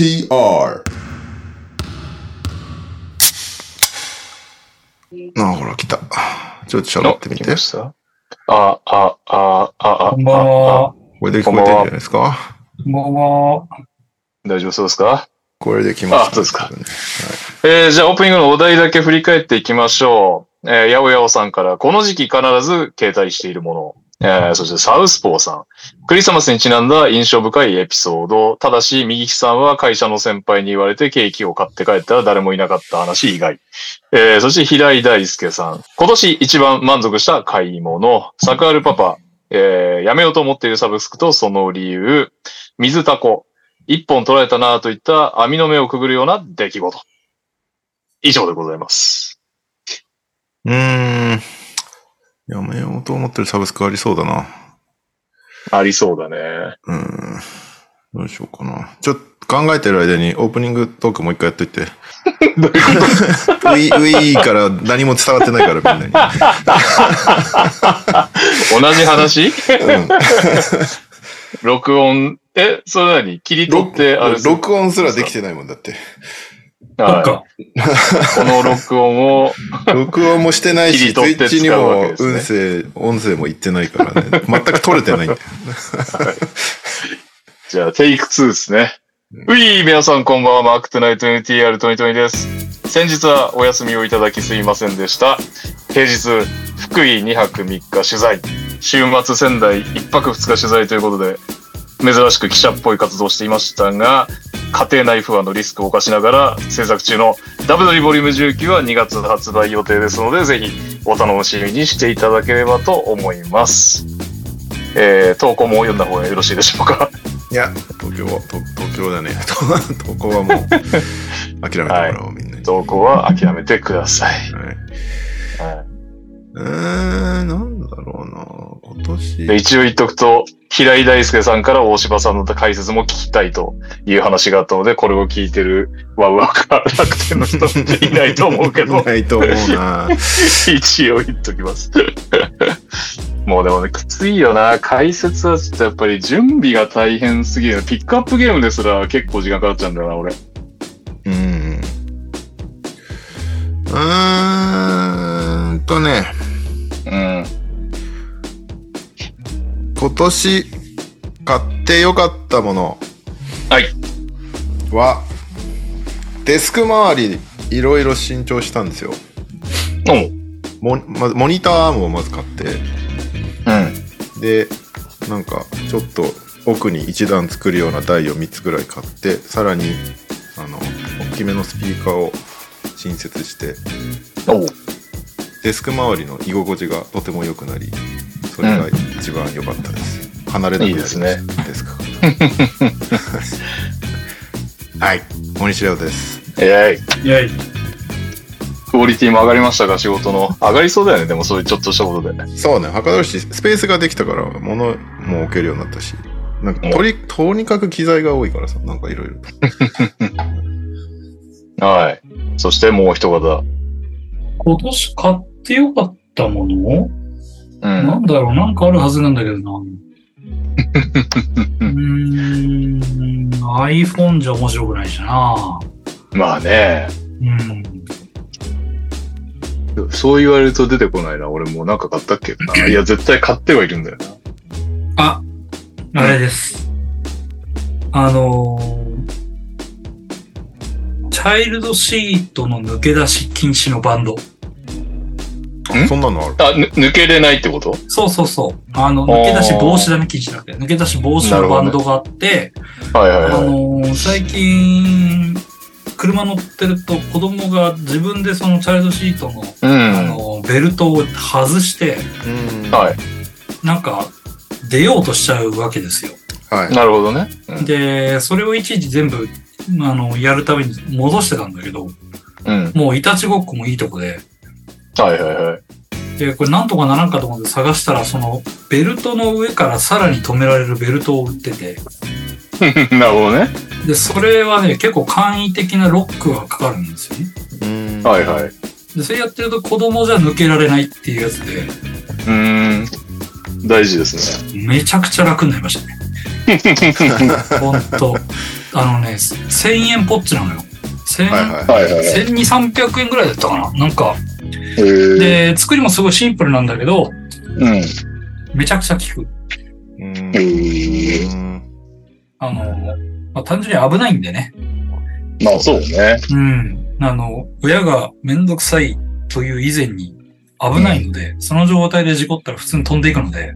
NTR あ、ほら、来た。ちょっと喋ってみて。あ、あ、あ、あ、あ、こんばんは。これで聞こえてるんじゃないですか？こんばんは。大丈夫そうですか？これで来ました、あそうですかえー、じゃあオープニングのお題だけ振り返っていきましょう。えー、やおやおさんから、この時期必ず携帯しているもの。えー、そしてサウスポーさん。クリスマスにちなんだ印象深いエピソード。ただし、右木さんは会社の先輩に言われてケーキを買って帰ったら誰もいなかった話以外。えー、そして平井大輔さん。今年一番満足した買い物。サクアルパパ。えー、やめようと思っているサブスクとその理由。水タコ。一本取られたなといった網の目をくぐるような出来事。以上でございます。うーん。やめようと思ってるサブスクありそうだな。ありそうだね。うーん。どうしようかな。ちょっと考えてる間にオープニングトークもう一回やっといて。どういうこと？ウィウィーから何も伝わってないからみんな同じ話？に。うん録音、え、それ何？切り取って、あれ録録音すらできてないもんだって。はか。い。この録音を、録音もしてないし、ツイッチにも音声、音声も言ってないからね。全く取れてないんだよ。じゃあ、テイク2ですね。うい皆さんこんばんは、マークトゥナイト NTR2020 です。先日はお休みをいただきすいませんでした。平日、福井2泊3日取材。週末仙台1泊2日取材ということで、珍しく記者っぽい活動をしていましたが、家庭内不安のリスクを冒しながら制作中のダブドリボリューム19は2月発売予定ですので、ぜひお楽しみにしていただければと思います。えー、投稿も読んだ方がよろしいでしょうか。いや、東京は、と東京だね。東京はもう、諦めてもらおう、みんなに。投稿は諦めてください。はい、はえー、なんだろうな今年。一応言っとくと、平井大輔さんから大柴さんの解説も聞きたいという話があったので、これを聞いてるワウワウか楽天の人いないと思うけど、ないと思うな 一応言っときます。もうでもね、きついよな。解説はちょっとやっぱり準備が大変すぎる。ピックアップゲームですら結構時間かかっちゃうんだよな、俺。うん。うーんとね、うん。今年買ってよかったものはい。は、デスク周りいろいろ新調したんですよ。モモニターもまず買って、うん。で、なんかちょっと奥に一段作るような台を3つぐらい買って、さらに、あの、大きめのスピーカーを新設して。デスク周りの居心地がとても良くなり、それが一番良かったです。離れなくなりましたいいですデスク。はい、大西レオです。えい。イェイ。クオリティも上がりましたか、仕事の。上がりそうだよね、でもそういうちょっとしたことで。そうね、はかどるし、スペースができたから、物も置けるようになったし、なんかとり、とにかく機材が多いからさ、なんかいろいろと。はい。そしてもう一方。今年買ってよかったもの、う。なんんだろう？なんかあるはずなんだけどな。うーん、iPhone じゃ面白くないしな。まあね。うん。そう言われると出てこないな。俺もうなんか買ったっけ？な。いや、絶対買ってはいるんだよな。あ、あれです。あのーチャイルドシートの抜け出し禁止のバンド。ん？そんなのある？あ、ぬ抜けれないってこと？そうそうそう。あの、抜け出し防止だね、禁止だけど、抜け出し防止のバンドがあって、あはいはいはい。のー最近、車乗ってると子供が自分でそのチャイルドシートの、うん。あのーベルトを外して、うん。はい。なんか、出ようとしちゃうわけですよ。はい。なるほどね。うんで、それをいちいち全部、あの、やるために戻してたんだけど、うん。もういたちごっこもいいとこで、はいはいはい。で、これなんとかならんかと思って探したら、その、ベルトの上からさらに止められるベルトを売ってて、なるほどね。で、それはね、結構簡易的なロックがかかるんですよね。うんはいはい。で、それやってると子供じゃ抜けられないっていうやつで、うーん。大事ですね。めちゃくちゃ楽になりましたね。ほんと。あのね、1000円ポッチなのよ。1000はいはいはいはい。1200、300円ぐらいだったかななんか。で、作りもすごいシンプルなんだけど、うん。めちゃくちゃ効く。うんあの、まあ、単純に危ないんでね。まあそうね。うん。あの、親がめんどくさいという以前に危ないので、その状態で事故ったら普通に飛んでいくので、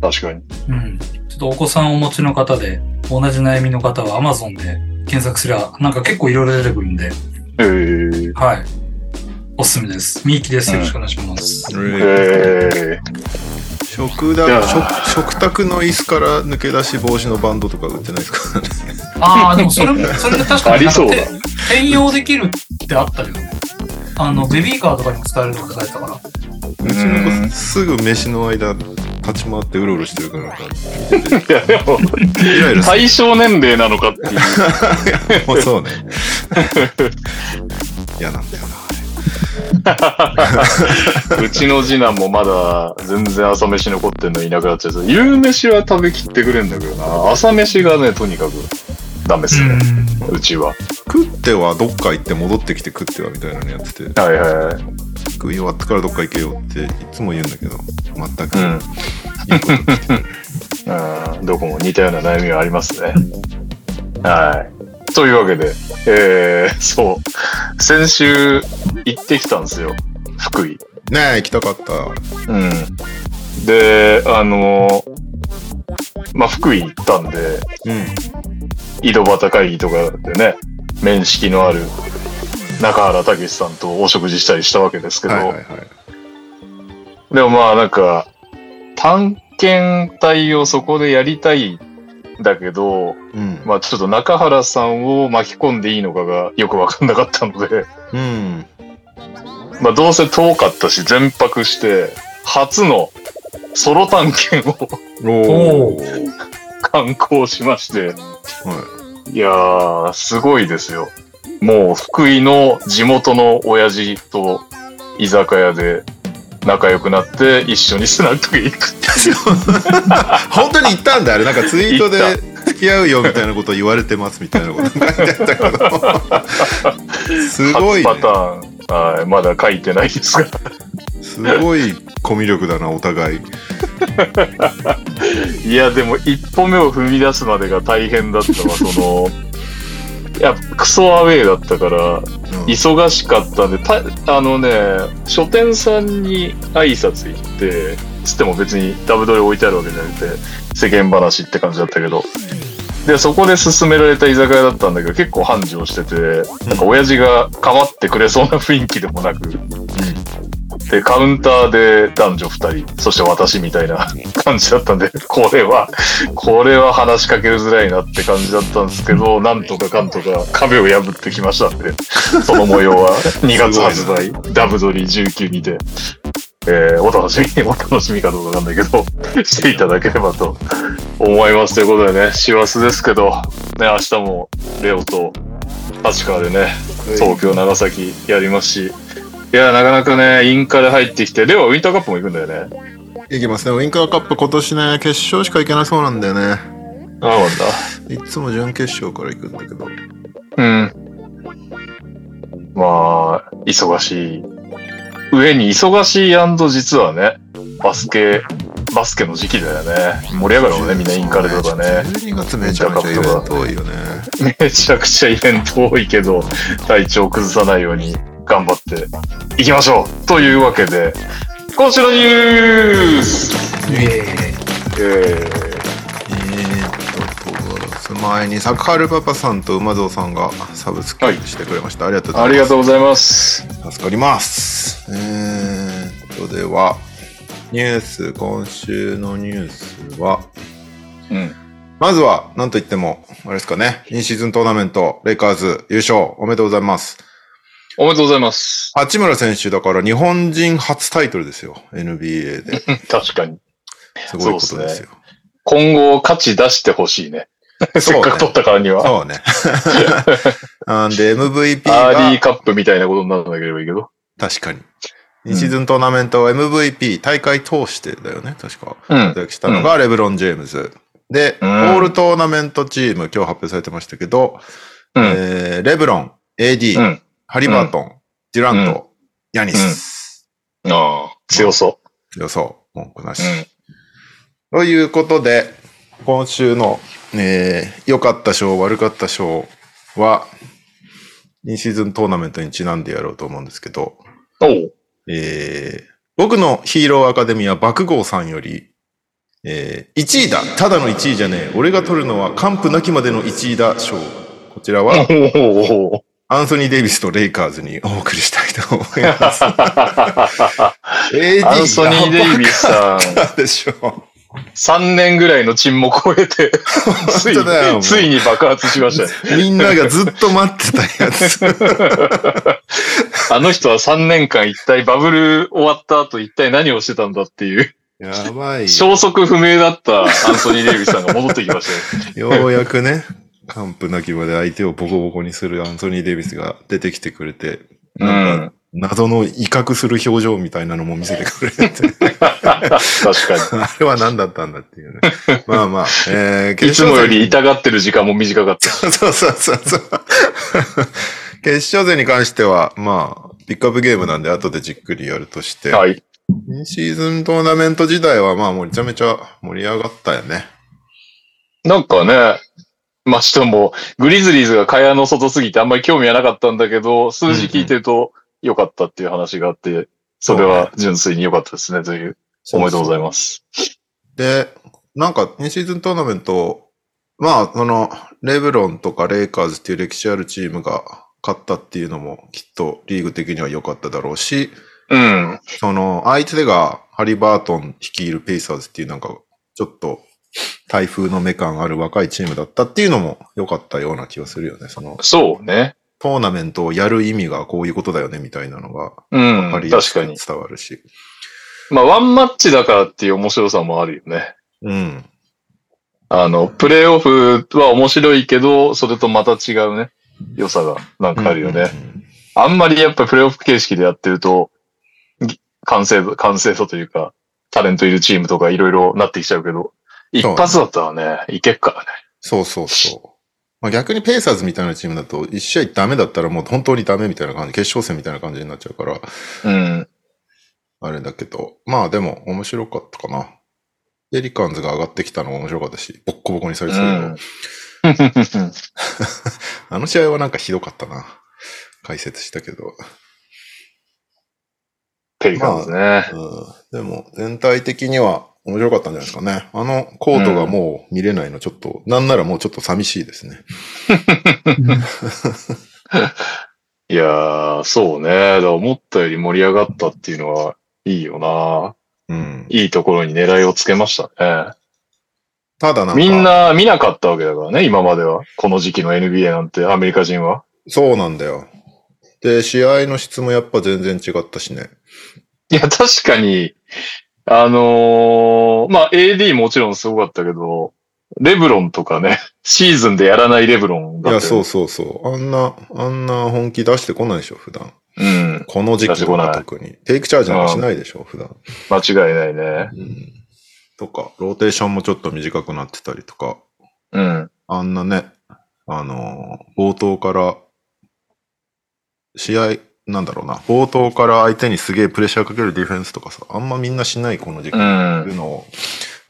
確かに。うん。ちょっとお子さんをお持ちの方で、同じ悩みの方は Amazon で検索すりゃ、なんか結構いろいろ出てくるんで、えー、はい。おすすめです。みゆきです。よろしくお願いします。えー、食だ食食卓の椅子から抜け出し防止のバンドとか売ってないですか？ああ、でもそれも、それで確かにありそうだなんかて転用できるってあったよね。あの、ベビーカーとかにも使えるとか書いてたから。うちの子すぐ飯の間立ち回ってうろうろしてるからなんかいや、でも、イライラ対象年齢なのかっていう。もうそうね 嫌なんだよなうちの次男もまだ全然朝飯残ってんのいなくなっちゃう。夕飯は食べきってくれんだけどな。朝飯がね、とにかくダメっすね。うちは。食ってはどっか行って戻ってきて食ってはみたいなのやっててはいはい。食い終わってからどっか行けよっていつも言うんだけど全くうん。いいこと言ってて うん、どこも似たような悩みはありますね。はい。というわけで、えー、そう。先週行ってきたんですよ。福井。ねえ行きたかったうん。で、あのまあ、福井行ったんで、うん井戸端会議とかでね、面識のある中原武さんとお食事したりしたわけですけど、はいはいはいでもまあなんか、探検隊をそこでやりたいんだけど、うん。まあちょっと中原さんを巻き込んでいいのかがよくわかんなかったので、うん。まあどうせ遠かったし全泊して、初のソロ探検を観光しまして、はいやー、すごいですよ。もう福井の地元の親父と居酒屋で仲良くなって一緒にスナックへ行くっていう。本当に言ったんだあれなんかツイートで付き合うよみたいなこと言われてますみたいなこと書いてあったけど。すごい、ね初、パターン、はい、まだ書いてないですが。すごいコミュ力だなお互い。いや、でも一歩目を踏み出すまでが大変だったわ、その、いや、クソアウェイだったから、うん。忙しかったんで、たあのね、書店さんに挨拶行って、つっても別にダブドリ置いてあるわけじゃなくて、世間話って感じだったけど、で、そこで勧められた居酒屋だったんだけど、結構繁盛してて、なんか親父が構ってくれそうな雰囲気でもなく、で、カウンターで男女二人、そして私みたいな感じだったんで、これは、これは話しかけづらいなって感じだったんですけど、なんとかかんとか壁を破ってきましたんで、その模様は 2月発売、ダブドリ19にて、えー、お楽しみ、お楽しみかどうかわかんないけど、していただければと思います。ということでね、師走ですけど、ね、明日もレオと立川でね、東京、長崎やりますし、いや、なかなかね、インカで入ってきて、レオはウィンターカップも行くんだよね。いきますねウィンカーカップ今年ね決勝しか行けなそうなんだよねああ、なんだ。いつも準決勝から行くんだけどうん。まあ、忙しい。上に忙しい実はね、バスケ、バスケの時期だよね。盛り上がるもんね、みんなインカレとかね。12月めちゃめちゃイベント多いよね めちゃくちゃイベント多いけど、体調崩さないように頑張っていきましょうというわけで、今週のニュースえええーっとその前にサクハルパパさんと馬蔵さんがサブスクしてくれました、ありがとうー、あございますりがとうございます。助かります。えーっと、では、ニュース、今週のニュースは、うん。まずは、なんといっても、あれですかね、インシーズントーナメント、レイカーズ優勝、おめでとうございます。おめでとうございます。八村選手だから日本人初タイトルですよ、NBA で。確かに。すごいことですよ。今後価値出してほしい ね。せっかく取ったからには。そうね。なんで MVP アーリーが、カップみたいなことにならなければいいけど。確かに。インシーズントーナメント MVP 大会通してだよね、確か。うん。したのがレブロン・ジェームズ。で、うんオールトーナメントチーム、今日発表されてましたけど、うん。えーレブロン、AD、うん。ハリバートン、デュラント、ヤニス。ああ、強そ強そう。文句なし。う。うん。ということで、今週の、えー良かった賞、悪かった賞は、2シーズントーナメントにちなんでやろうと思うんですけど、おう。えー僕のヒーローアカデミア爆豪さんより、えー1位だただの1位じゃねえ俺が取るのは完膚なきまでの1位だ賞。こちらは。アンソニー・デイビスとレイカーズにお送りしたいと思います。アンソニー・デイビスさん、がでしょ3年ぐらいの沈黙を経て、ついついに爆発しましたね。みんながずっと待ってたやつ。あの人は3年間一体バブル終わった後一体何をしてたんだっていう、やばいよ。消息不明だったアンソニー・デイビスさんが戻ってきましたよ。ようやくね、完膚なきまで相手をボコボコにするアンソニー・デイビスが出てきてくれて、うなんん。謎の威嚇する表情みたいなのも見せてくれて、確か あれは何だったんだっていうね。まあまあ、えー、に。いつもより戦痛がってる時間も短かった。そうそうそうそう。決勝戦に関しては、まあ、ピックアップゲームなんで後でじっくりやるとして、はい。2シーズントーナメント自体はまあめちゃめちゃ盛り上がったよね。なんかね、まあ、しかも、グリズリーズが蚊帳の外すぎてあんまり興味はなかったんだけど、数字聞いてると良かったっていう話があって、それは純粋に良かったですね、という。おめでとうございます。で、なんか2シーズントーナメント、まあ、その、レブロンとかレイカーズっていう歴史あるチームが勝ったっていうのもきっとリーグ的には良かっただろうし、うん。その、相手がハリバートン率いるペイサーズっていうなんか、ちょっと台風の目感ある若いチームだったっていうのも良かったような気がするよね。その、そうね。トーナメントをやる意味がこういうことだよねみたいなのがうん。分かり。伝わるし。まあ、ワンマッチだからっていう面白さもあるよね。うん。あの、プレイオフは面白いけど、それとまた違うね、良さがなんかあるよね。うんあんまりやっぱりプレイオフ形式でやってると、ぎ完成度、完成度というか、タレントいるチームとかいろいろなってきちゃうけど、一発だったらね、いけっからね。そうそうそう。まあ、逆にペイサーズみたいなチームだと、一試合ダメだったらもう本当にダメみたいな感じ、決勝戦みたいな感じになっちゃうから、うん。あれだけど、まあでも面白かったかな。ペリカンズが上がってきたのも面白かったし、ボッコボコにされてたけど、うん あの試合はなんかひどかったな。解説したけど。ペリカンですね。うん、でも、全体的には面白かったんじゃないですかね。あのコートがもう見れないのちょっと、なんならもうちょっと寂しいですね。いやー、そうね。だ思ったより盛り上がったっていうのはいいよな。うん。いいところに狙いをつけましたね。ただなんか、みんな見なかったわけだからね、今までは。この時期の NBA なんて、アメリカ人は。そうなんだよ。で、試合の質もやっぱ全然違ったしね。いや、確かに、あのーまあ、AD もちろんすごかったけど、レブロンとかね、シーズンでやらないレブロンいや、だったよそうそうそう。あんな、あんな本気出してこないでしょ、普段。うん。この時期とか特に。テイクチャージなんかしないでしょ、普段。間違いないね。うん。とか、ローテーションもちょっと短くなってたりとか。うん。あんなね、あのー冒頭から、試合、なんだろうな、冒頭から相手にすげえプレッシャーかけるディフェンスとかさ、あんまみんなしないこの時期う。っていうんのを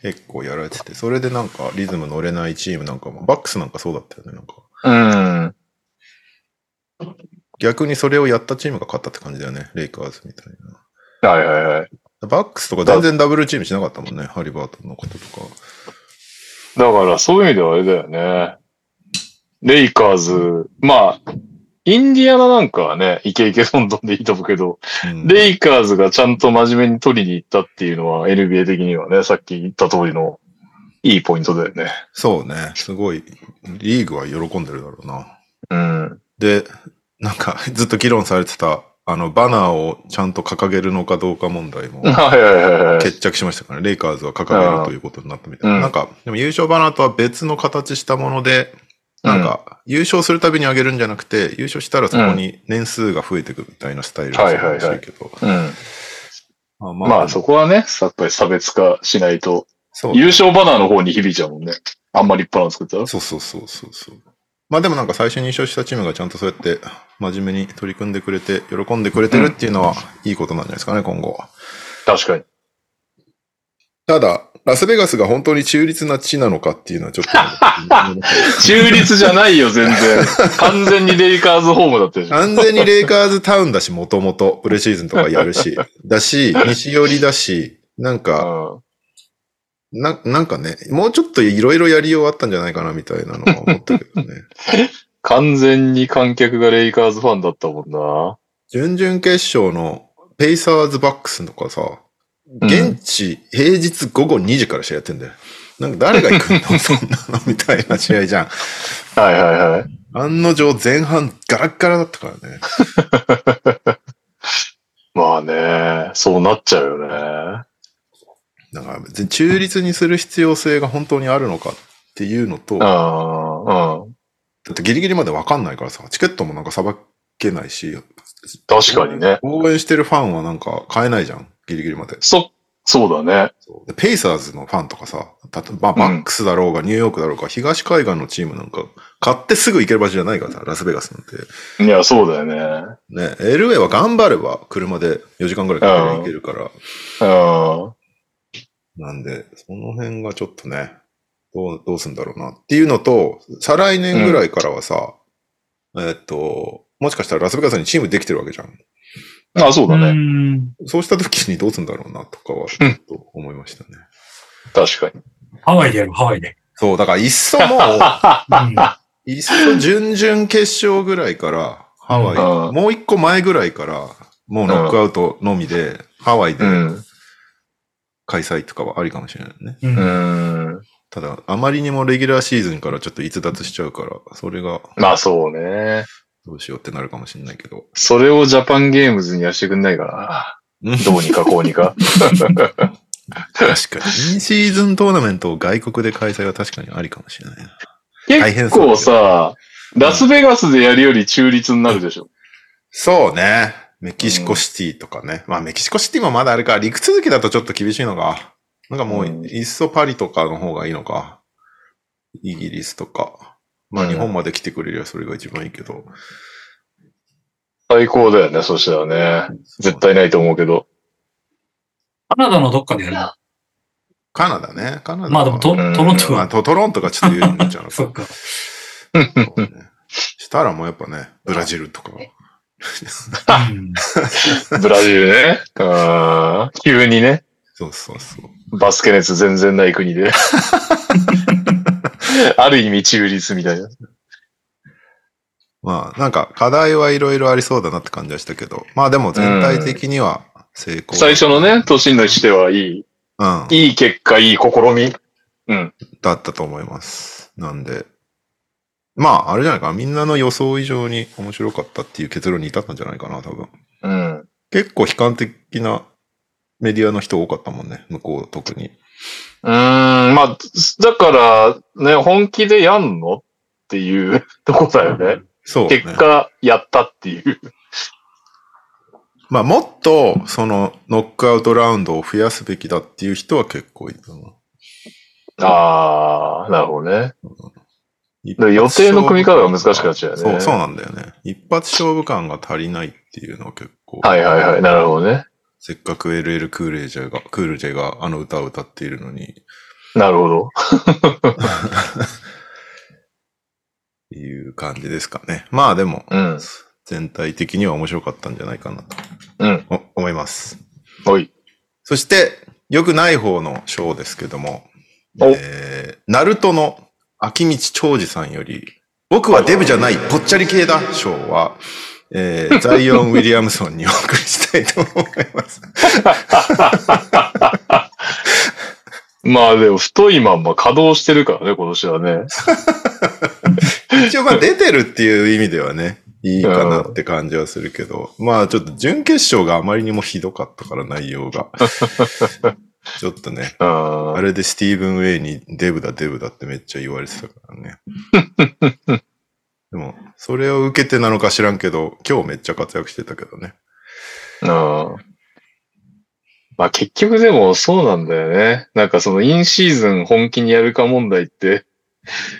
結構やられてて、それでなんかリズム乗れないチームなんかも、バックスなんかそうだったよね、なんか。うん。逆にそれをやったチームが勝ったって感じだよね、レイカーズみたいな。はいはいはい。バックスとか全然ダブルチームしなかったもんね、ハリバートンのこととか。だから、そういう意味ではあれだよね。レイカーズ、まあ、インディアナなんかはね、イケイケどんどんでいいと思うけど、うんレイカーズがちゃんと真面目に取りに行ったっていうのは NBA 的にはね、さっき言った通りのいいポイントだよね。そうね、すごい、リーグは喜んでるだろうな。うん。で、なんかずっと議論されてた、あの、バナーをちゃんと掲げるのかどうか問題も はいはいはいはい。決着しましたからね。レイカーズは掲げるということになったみたいな。うんなんか、でも優勝バナーとは別の形したもので、なんか、優勝するたびに上げるんじゃなくて、優勝したらそこに年数が増えていくみたいなスタイルらしいけど。うん。あまあそこはね、やっぱり差別化しないとそう。優勝バナーの方に響いちゃうもんね。あんまり立派なの作ったら。そうそうそうそうそう。まあでもなんか最初に優勝したチームがちゃんとそうやって真面目に取り組んでくれて、喜んでくれてるっていうのはいいことなんじゃないですかね、今後は。確かに。ただ、ラスベガスが本当に中立な地なのかっていうのはちょっと。中立じゃないよ、全然。完全にレイカーズホームだったでしょ。完全にレイカーズタウンだし、もともと、プレシーズンとかやるし、だし、西寄りだし、なんか、うんな、なんかね、もうちょっといろいろやりようあったんじゃないかなみたいなのは思ったけどね。完全に観客がレイカーズファンだったもんな。準々決勝のペイサーズバックスとかさ、現地平日午後2時から試合やってんだよ。なんか誰が行くの？そんなのみたいな試合じゃん。はいはいはい。案の定前半ガラッガラだったからね。まあね、そうなっちゃうよね。だから別に中立にする必要性が本当にあるのかっていうのと、うだん、うん。ってギリギリまでわかんないからさ、チケットもなんかさばけないし、確かにね。応援してるファンはなんか買えないじゃん、ギリギリまで。そ、そうだね。そうでペイサーズのファンとかさ、たとまあ、バックスだろうが、ニューヨークだろうが、東海岸のチームなんか、買ってすぐ行ける場所じゃないからさ、ラスベガスなんて。いや、そうだよね。ね、LA は頑張れば、車で4時間ぐらいかけて行けるから、うん。なんで、その辺がちょっとね、どう、どうすんだろうなっていうのと、再来年ぐらいからはさ、えっと、もしかしたらラスベガスにチームできてるわけじゃん。あ、そうだうね。ん。そうした時にどうすんだろうなとかは、ちょっと思いましたね。確かに。ハワイでやる、ハワイで。そう、だからいっそもう、うんいっそ準々決勝ぐらいから、ハワイ、うんもう一個前ぐらいから、もうノックアウトのみで、ハワイでうん。開催とかはありかもしれないね。う。うんん。ただ、あまりにもレギュラーシーズンからちょっと逸脱しちゃうから、それがまあそうね。どうしようってなるかもしれないけど。それをジャパンゲームズにやしてくんないかうんな。どうにかこうにか。確かに。インシーズントーナメントを外国で開催は確かにありかもしれないな。結構さ、ラスベガスでやるより中立になるでしょ？そうね。メキシコシティとかね。まあメキシコシティもまだあれか。陸続きだとちょっと厳しいのか。なんかもう、うんいっそパリとかの方がいいのか。イギリスとか。まあうん日本まで来てくれりゃそれが一番いいけど。最高だよね、そしたらね。絶対ないと思うけど。カナダのどっかでやるの？カナダね。カナダは。まあでもト、うんトロントまあは。トトロントがちょっと言うんじゃなそっか。そうねしたらもうやっぱね、ブラジルとか。うん ブラジルね。うん急にね。そうそうそう。バスケ熱全然ない国で。ある意味中立みたいな。まあなんか課題はいろいろありそうだなって感じはしたけど。まあでも全体的には成功。最初のね、年にしてはいい、うん。いい結果、いい試み。うん。だったと思います。なんで、まあ、あれじゃないかな。みんなの予想以上に面白かったっていう結論に至ったんじゃないかな、多分。うん。結構悲観的なメディアの人多かったもんね、向こう特に。うーん、まあ、だから、ね、本気でやんのっていう とこだよね。そう、ね。結果、やったっていう。まあ、もっと、その、ノックアウトラウンドを増やすべきだっていう人は結構いたな。ああ、なるほどね。一で予定の組み方が難しくなっちゃうよねそう、そうなんだよね。一発勝負感が足りないっていうのは結構。はいはいはい、なるほどね。せっかく LL クールジェが、クールジェがあの歌を歌っているのに、なるほど。いう感じですかね。まあでも、うん。全体的には面白かったんじゃないかなとうん。お思います。おい。そして、良くない方の賞ですけども、おえー、ナルトの秋道長治さんより、僕はデブじゃない、ぽっちゃり系だ賞は、えー、ザイオン・ウィリアムソンにお送りしたいと思います。まあでも、太いまんま稼働してるからね、今年はね。一応まあ出てるっていう意味ではね、いいかなって感じはするけど、まあちょっと準決勝があまりにもひどかったから内容が。ちょっとね、うん。あれでスティーブン・ウェイにデブだデブだってめっちゃ言われてたからね。でも、それを受けてなのか知らんけど、今日めっちゃ活躍してたけどね。うん。まあ結局でもそうなんだよね。なんかそのインシーズン本気にやるか問題って、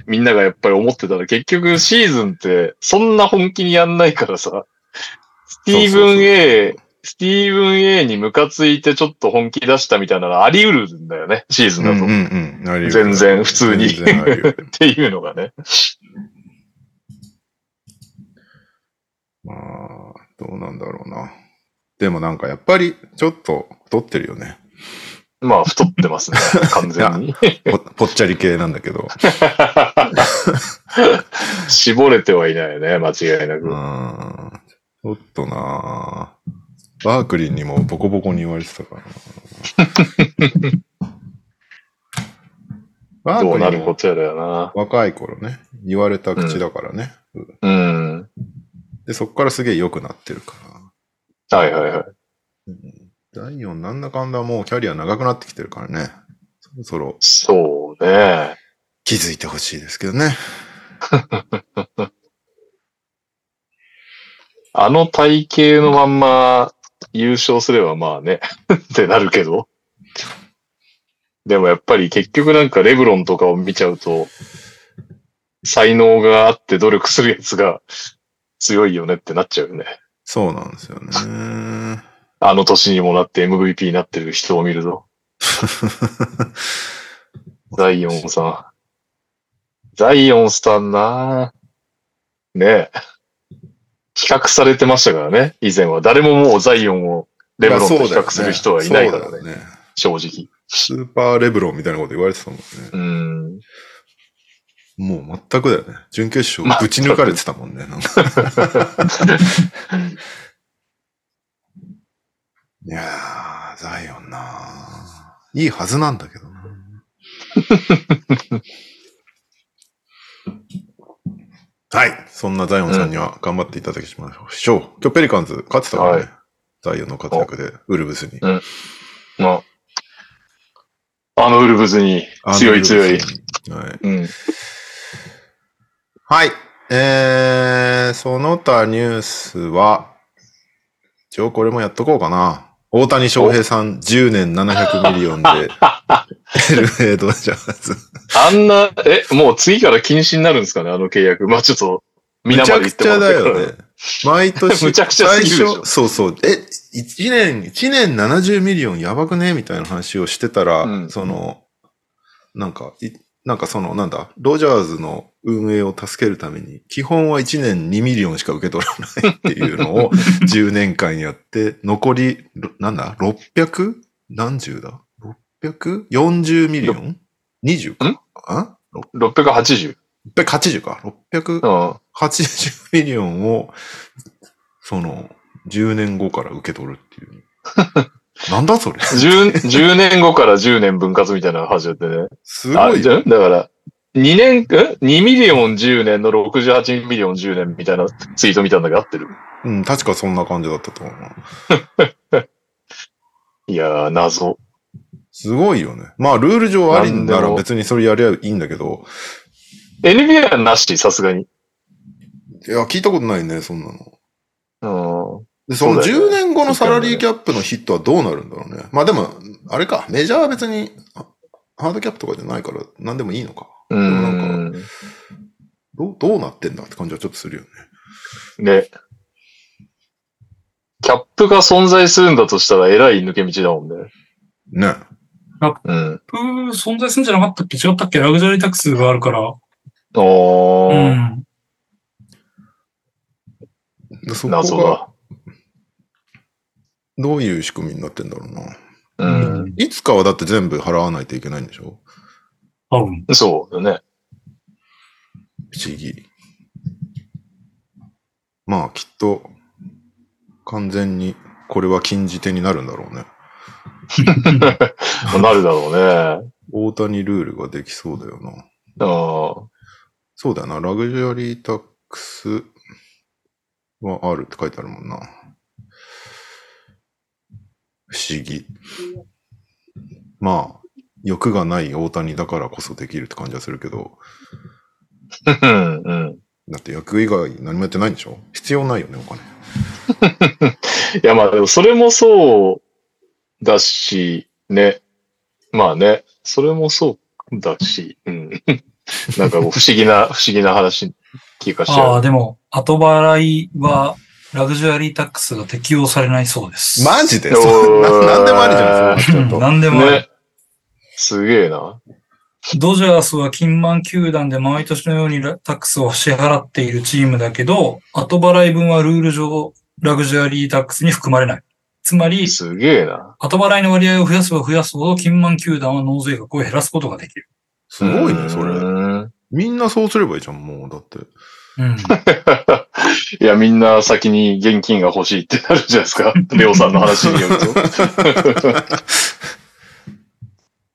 みんながやっぱり思ってたら結局シーズンってそんな本気にやんないからさ、スティーブン A、スティーブン A にムカついてちょっと本気出したみたいなのあり得るんだよね、シーズンだと。うんうんうん全然普通に っていうのがね。まあ、どうなんだろうな。でもなんかやっぱりちょっと太ってるよね。まあ太ってますね、完全に。ぽぽっちゃり系なんだけど。絞れてはいないよね、間違いなうく。ん。ちょっとなバークリーにもボコボコに言われてたからな。バ どうなークリーもることやだよな。若い頃ね、言われた口だからね。うん。で、そっからすげえ良くなってるから。はいはいはい。うん第4なんだかんだもうキャリア長くなってきてるからね。そろそろそうね。気づいてほしいですけどね。あの体型のまんま優勝すればまあね、ってなるけど。でもやっぱり結局なんかレブロンとかを見ちゃうと、才能があって努力するやつが強いよねってなっちゃうよね。そうなんですよね。あの年にもなって MVP になってる人を見ると。ザイオンさん。ザイオンさんなねえ。比較されてましたからね、以前は。誰ももうザイオンをレブロンと比較する人はいないからね、ね。正直。スーパーレブロンみたいなこと言われてたもんね。うん。もう全くだよね。準決勝ぶち抜かれてたもんね。なんか いやー、ザイオンないいはずなんだけどな。はい。そんなザイオンさんには頑張っていただきましょう。今日ペリカンズ勝ってたからね。はいザイオンの活躍で、ウルブスに。まあ、あのウルブズに強い強い。はい。うん。はい。えー、その他ニュースは、一応これもやっとこうかな。大谷翔平さん10年700ミリオンで、LA ドジャース。あんな、え、もう次から禁止になるんですかね、あの契約。まあちょっと、む皆までちゃくちゃ言ってもらってだよね。毎年、むちゃくちゃすぎるでしょ最初、そうそう。え、1年、1年70ミリオンやばくね？みたいな話をしてたら、うんその、なんか、いなんかその、なんだ、ドジャースの運営を助けるために、基本は1年2ミリオンしか受け取らないっていうのを 10年間やって、残り、ろなんだ、600? 何十だ ?640 ミリオン ?20 かん？あ？680。?680 か。600、うん。80ミリオンを、その、10年後から受け取るっていう。なんだそれ？10, 10年後から10年分割みたいなのが始まってね。すごいじゃだから、2年、ん ?2 ミリオン10年の68ミリオン10年みたいなツイート見たんだけど合ってる？うん、確かそんな感じだったと思う。いやー、謎。すごいよね。まあ、ルール上ありなら別にそれやりゃいいんだけど、NBA はなし、さすがに。いや、聞いたことないね、そんなの。うん。で、そのそうだよね10年後のサラリーキャップのヒットはどうなるんだろうね。まあでも、あれか、メジャーは別に、あハードキャップとかじゃないから、何でもいいのか。うなんん。どう、どうなってんだって感じはちょっとするよね。ね。キャップが存在するんだとしたら偉い抜け道だもんね。ね。うん。プー存在するんじゃなかったっけ？違ったっけ？ラグジュアリータックスがあるから。おー、うん。でそ謎だ。どういう仕組みになってんだろうな。うん。いつかはだって全部払わないといけないんでしょ？多分。そうだね。不思議。まあ、きっと、完全に、これは禁じ手になるんだろうね。なるだろうね。大谷ルールができそうだよな。あそうだよな。ラグジュアリータックスはあるって書いてあるもんな。不思議。まあ、欲がない大谷だからこそできるって感じはするけど、あ。うん。うん。だって役以外何もやってないんでしょ？必要ないよね、お金。いや、まあ、でもそれもそうだし、ね。まあね、それもそうだし、うん。なんか不思議な、不思議な話、気がしちああ。でも、後払いは、ラグジュアリータックスが適用されないそうです。マジで？そうななんでもありじゃなっちゃうと。なんでもあるね。すげえな。ドジャースは金満球団で毎年のようにラタックスを支払っているチームだけど、後払い分はルール上、ラグジュアリータックスに含まれない。つまり、すげえな。後払いの割合を増やせば増やすほど、金満球団は納税額を減らすことができる。すごいね、それ。れ。みんなそうすればいいじゃん、もう。だって。うん。いや、みんな先に現金が欲しいってなるじゃないですか。レオさんの話によると。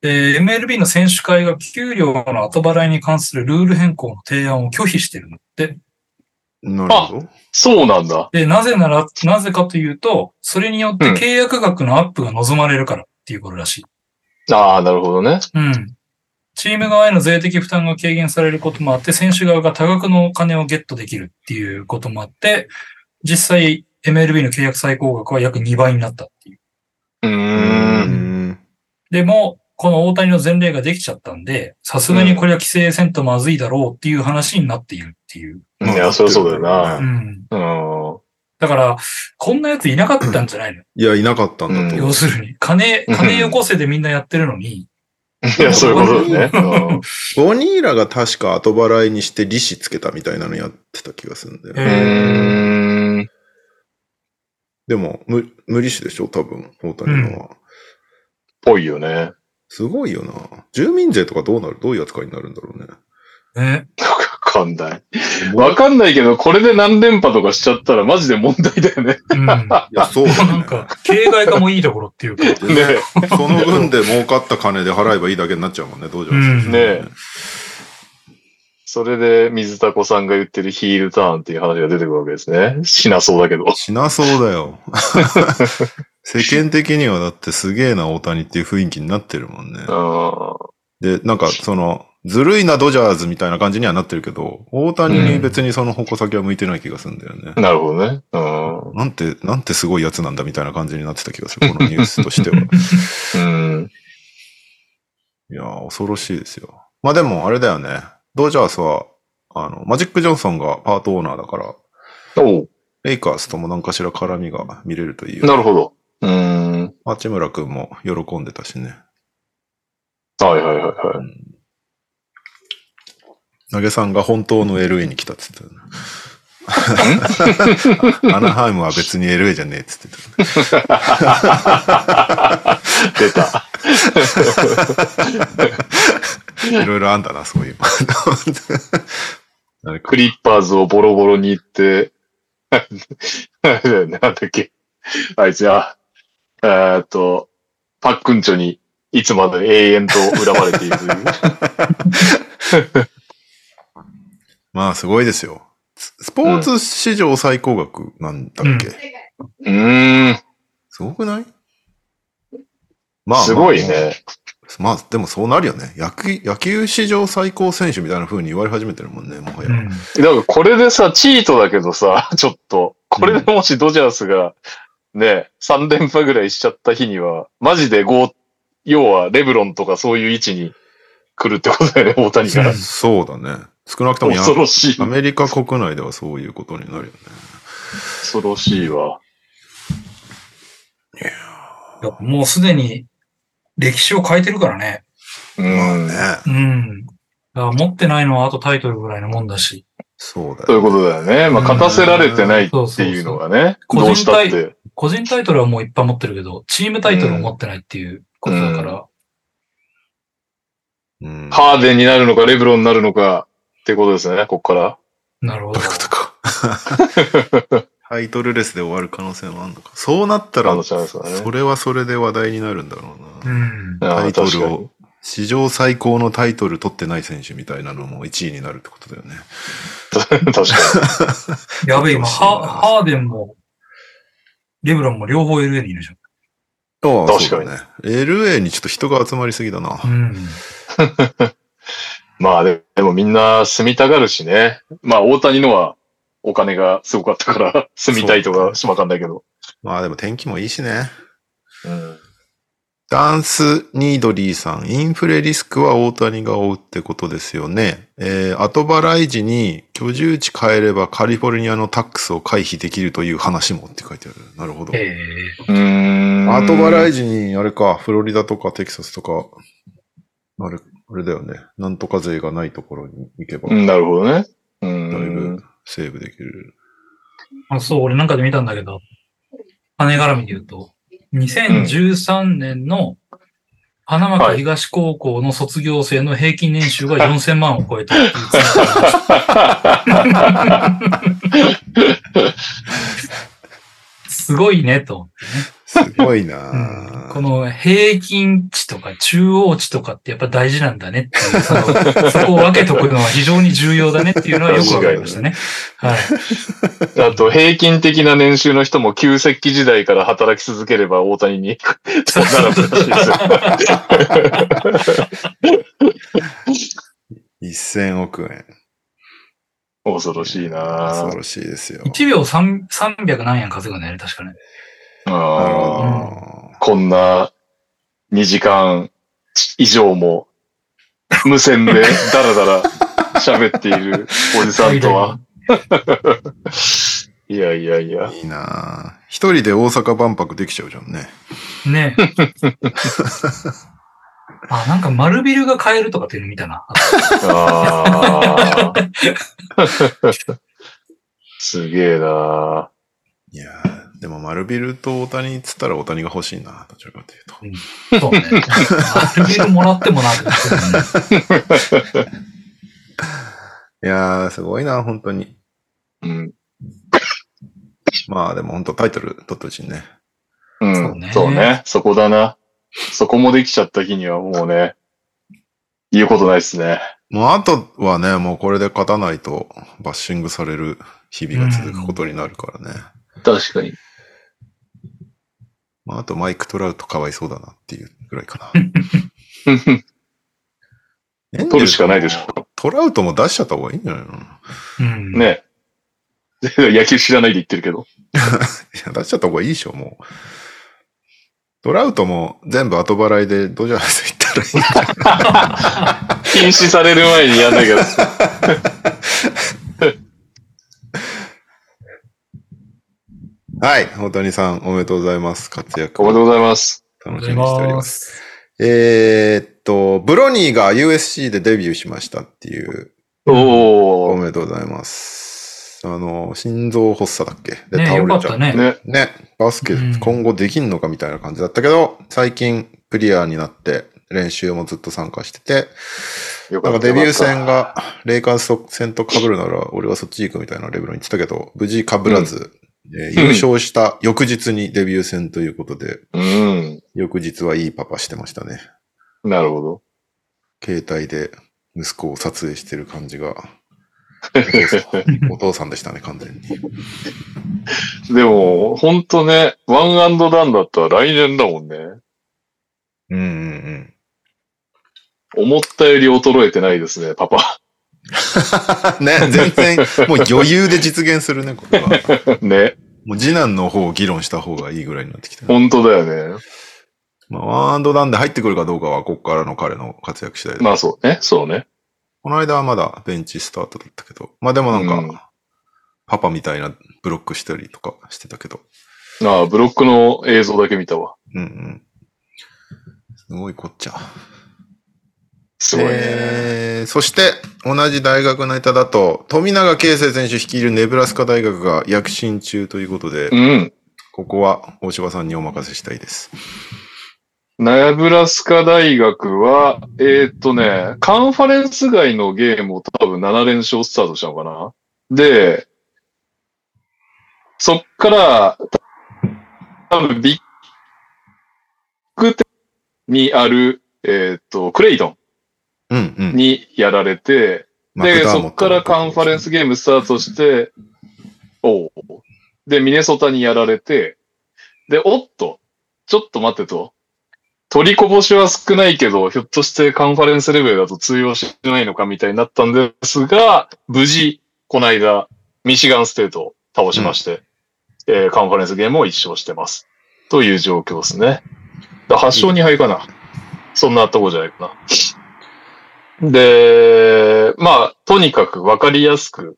で、MLB の選手会が給料の後払いに関するルール変更の提案を拒否してるのって。なるほど。そうなんだ。で、なぜなら、なぜかというと、それによって契約額のアップが望まれるからっていうことらしい。ああ、なるほどね。うん。チーム側への税的負担が軽減されることもあって、選手側が多額のお金をゲットできるっていうこともあって、実際 MLB の契約最高額は約2倍になったっていう。うー。うんん。でも、この大谷の前例ができちゃったんで、さすがにこれは規制せんとまずいだろうっていう話になっているっていう。いや、そりゃそうだような。ん。うん。だから、こんなやついなかったんじゃないの、いや、いなかったんだと。要するに、金、金よこせでみんなやってるのに、いや、そういうことだよね。うんボニーラが確か後払いにして利子つけたみたいなのやってた気がするんだよえね。うーん。でも、無無利子でしょ？多分、大谷のは。ぽいよね。すごいよな。住民税とかどうなる？どういう扱いになるんだろうね。ね。わかんない。わかんないけど、これで何連覇とかしちゃったらマジで問題だよね。うん。いや、そうだね。なんか、形骸化もいいところっていうか。ねその分で儲かった金で払えばいいだけになっちゃうもんね、どうじゃうんねえそれで水田子さんが言ってるヒールターンっていう話が出てくるわけですね。しなそうだけど。しなそうだよ。世間的にはだってすげえな大谷っていう雰囲気になってるもんね。うん。で、なんかその、ずるいなドジャーズみたいな感じにはなってるけど、大谷に別にその矛先は向いてない気がするんだよね。なるほどね。うん。なんて、なんてすごいやつなんだみたいな感じになってた気がする、このニュースとしては。い うん。やー、恐ろしいですよ。まあでも、あれだよね。ドジャースは、あの、マジック・ジョンソンがパートオーナーだから、レイカーズとも何かしら絡みが見れるという。なるほど。うん。八村くんも喜んでたしね。はいはいはいはい。投げさんが本当の LA に来たっつってたね。アナハイムは別に LA じゃねえっつってたね。出た。いろいろあんだな、そういう。クリッパーズをボロボロに言って、なんだっけ？あいつや、えーっと、パックンチョにいつまで永遠と恨まれているという。まあ、すごいですよ。ススポーツ史上最高額なんだっけ、うんん、すごくない？まあ、すごいね。まあ、でもそうなるよね。野球、野球史上最高選手みたいな風に言われ始めてるもんね、もはや。うん。だからこれでさ、チートだけどさ、ちょっと、これでもしドジャースが、ね、3連覇ぐらいしちゃった日には、マジで5、要はレブロンとかそういう位置に来るってことだよね、大谷が。そうだね。少なくともや恐ろしいア。メリカ国内ではそういうことになるよね。恐ろしいわ。やっぱもうすでに歴史を変えてるからね。うん。ね。うん。だから持ってないのはあとタイトルぐらいのもんだし。そうだよ。そういうことだよね。まあ、勝たせられてないっていうのがね、うんどうしたって。個人タイトルはもういっぱい持ってるけど、チームタイトルを持ってないっていうことだから。うん。ハーデンになるのか、レブロンになるのかってことですね、こっから。なるほどどういう。ことか。タイトルレスで終わる可能性もあるのか。そうなったら。それはそれで話題になるんだろうな。うん。タイトルを、史上最高のタイトル取ってない選手みたいなのも1位になるってことだよね。確かやべえ、今、ハーデンも、レブロンも両方 LA にいるじゃん。ああ確かにね。LA にちょっと人が集まりすぎだな。うん。に。まあで、でもみんな住みたがるしね。まあ大谷のはお金がすごかったから 住みたいとかわかんないけど。まあでも天気もいいしね。うん。ダンス・ニードリーさん、インフレリスクは大谷が負うってことですよね。えー、後払い時に居住地変えればカリフォルニアのタックスを回避できるという話もって書いてある。なるほど。えうーん。後払い時に、あれか、フロリダとかテキサスとか、あれ、あれだよね。なんとか税がないところに行けば、うんなるほどね。うだいんぶ。セーブできる。ー、あそう、俺なんかで見たんだけど、金絡みで言うと、2013年の花巻東高校の卒業生の平均年収が 4000万を超えたっていう すごいね、と。すごいなうんぁこの平均値とか中央値とかってやっぱ大事なんだねっていう、その そこを分けとくのは非常に重要だねっていうのはよくわかりましたね。はい。あと、平均的な年収の人も旧石器時代から働き続ければ大谷に、そうなるらしいですよ。1000億円。恐ろしいな恐ろしいですよ。1秒3 300何円稼ぐんだよね、確かね。あ。こんな2時間以上も無線でダラダラ喋っているおじさんとは。いやいやいや。いいなぁ一人で大阪万博できちゃうじゃんね。ね あ、なんか丸ビルが買えるとかっていうの見たな。あー すげえないやーでも丸ビルと大谷っつったら大谷が欲しいな、どちらかというと。そうね。丸ビルもらってもなって。いやー、すごいな、本当に。うん。まあでも本当タイトル取ってほしいね。うん。そうねそうね。そこだな。そこもできちゃった日にはもうね、言うことないですね。もうあとはね、もうこれで勝たないとバッシングされる日々が続くことになるからね。確かに。まああとマイク・トラウトかわいそうだなっていうぐらいかな。取るしかないでしょ。トラウトも出しちゃった方がいいんじゃないの？いうん。ね。野球知らないで言ってるけど。や、出しちゃった方がいいでしょ、もう。トラウトも全部後払いでドジャース行ったらいい？禁止される前にやんなきゃ。はい。大谷さん、おめでとうございます。活躍。おめでとうございます。楽しみにしております。えーっと、ブロニーが USC でデビューしましたっていう、おおー。めでとうございます。あの、心臓発作だっけ？で、ね倒れちゃう。ったね。ね。ね、バスケうん今後できんのかみたいな感じだったけど、最近クリアになって練習もずっと参加してて、よなんかデビュー戦がレイカーズ戦と被るなら俺はそっち行くみたいなレベルに言ってたけど、無事被らず、えー優勝した翌日にデビュー戦ということで、たうん。翌日はいいパパしてましたね。なるほど。携帯で息子を撮影してる感じが、お父さんお父さんでしたね、完全に。でも、ほんとね、ワンアンドダンだったら来年だもんね。うんうんうん。思ったより衰えてないですね、パパ。ね、全然、もう余裕で実現するね、これは。ね。もう次男の方を議論した方がいいぐらいになってきた。ほんとだよね。まあ、ワンドダンで入ってくるかどうかは、ここからの彼の活躍次第で。まあそうね、そうね。この間はまだベンチスタートだったけど、まあでもなんか、うんパパみたいなブロックしたりとかしてたけど、ああ、ブロックの映像だけ見たわ。うんうん。すごいこっちゃ。すごいね。えーそして、同じ大学のネタだと、富永啓生選手率いるネブラスカ大学が躍進中ということで、うん。ここは大柴さんにお任せしたいです。ナブラスカ大学は、えーっとね、カンファレンス外のゲームを多分7連勝スタートしたのかな？で、そっから、多分ビッグテにある、えーっと、クレイトン。にやられて、で、そっからカンファレンスゲームスタートして、おうで、ミネソタにやられて、で、おっと、ちょっと待ってと。取りこぼしは少ないけど、ひょっとしてカンファレンスレベルだと通用しないのかみたいになったんですが、無事、この間、ミシガンステートを倒しまして、えーカンファレンスゲームを一勝してます。という状況ですね。だ8勝2敗かな。そんなとこじゃないかな。で、まあ、とにかくわかりやすく、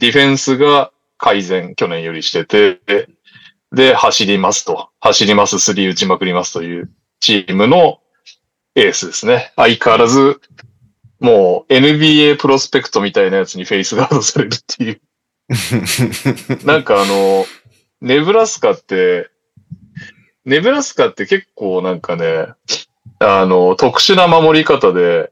ディフェンスが改善、去年よりしてて、で、走りますと。走ります、スリー打ちまくりますというチームのエースですね。相変わらず、もう NBA プロスペクトみたいなやつにフェイスガードされるっていう。なんかあの、ネブラスカって、ネブラスカって結構なんかね、あの、特殊な守り方で、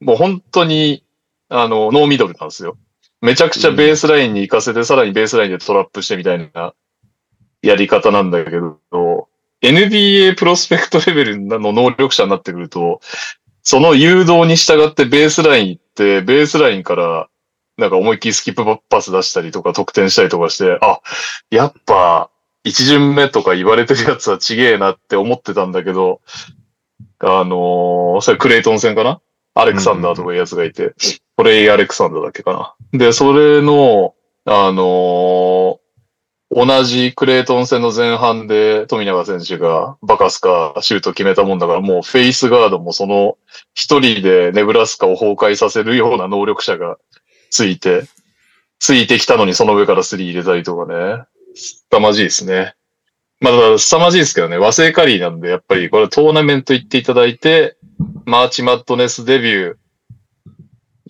もう本当に、あの、ノーミドルなんですよ。めちゃくちゃベースラインに行かせて、さらにベースラインでトラップしてみたいなやり方なんだけど、NBA プロスペクトレベルの能力者になってくると、その誘導に従ってベースライン行って、ベースラインから、なんか思いっきりスキップパス出したりとか得点したりとかして、あ、やっぱ、一巡目とか言われてるやつはちげえなって思ってたんだけど、あのーそれクレイトン戦かなアレクサンダーとかいうやつがいて、これアレクサンダーだっけかな。で、それの、あのー同じクレイトン戦の前半で富永選手がバカスカシュート決めたもんだから、もうフェイスガードもその一人でネブラスカを崩壊させるような能力者がついて、ついてきたのにその上からスリー入れたりとかね。凄まじいですね。ま、だから凄まじいですけどね、和製カリーなんで、やっぱりこれトーナメント行っていただいて、マーチマットネスデビュー、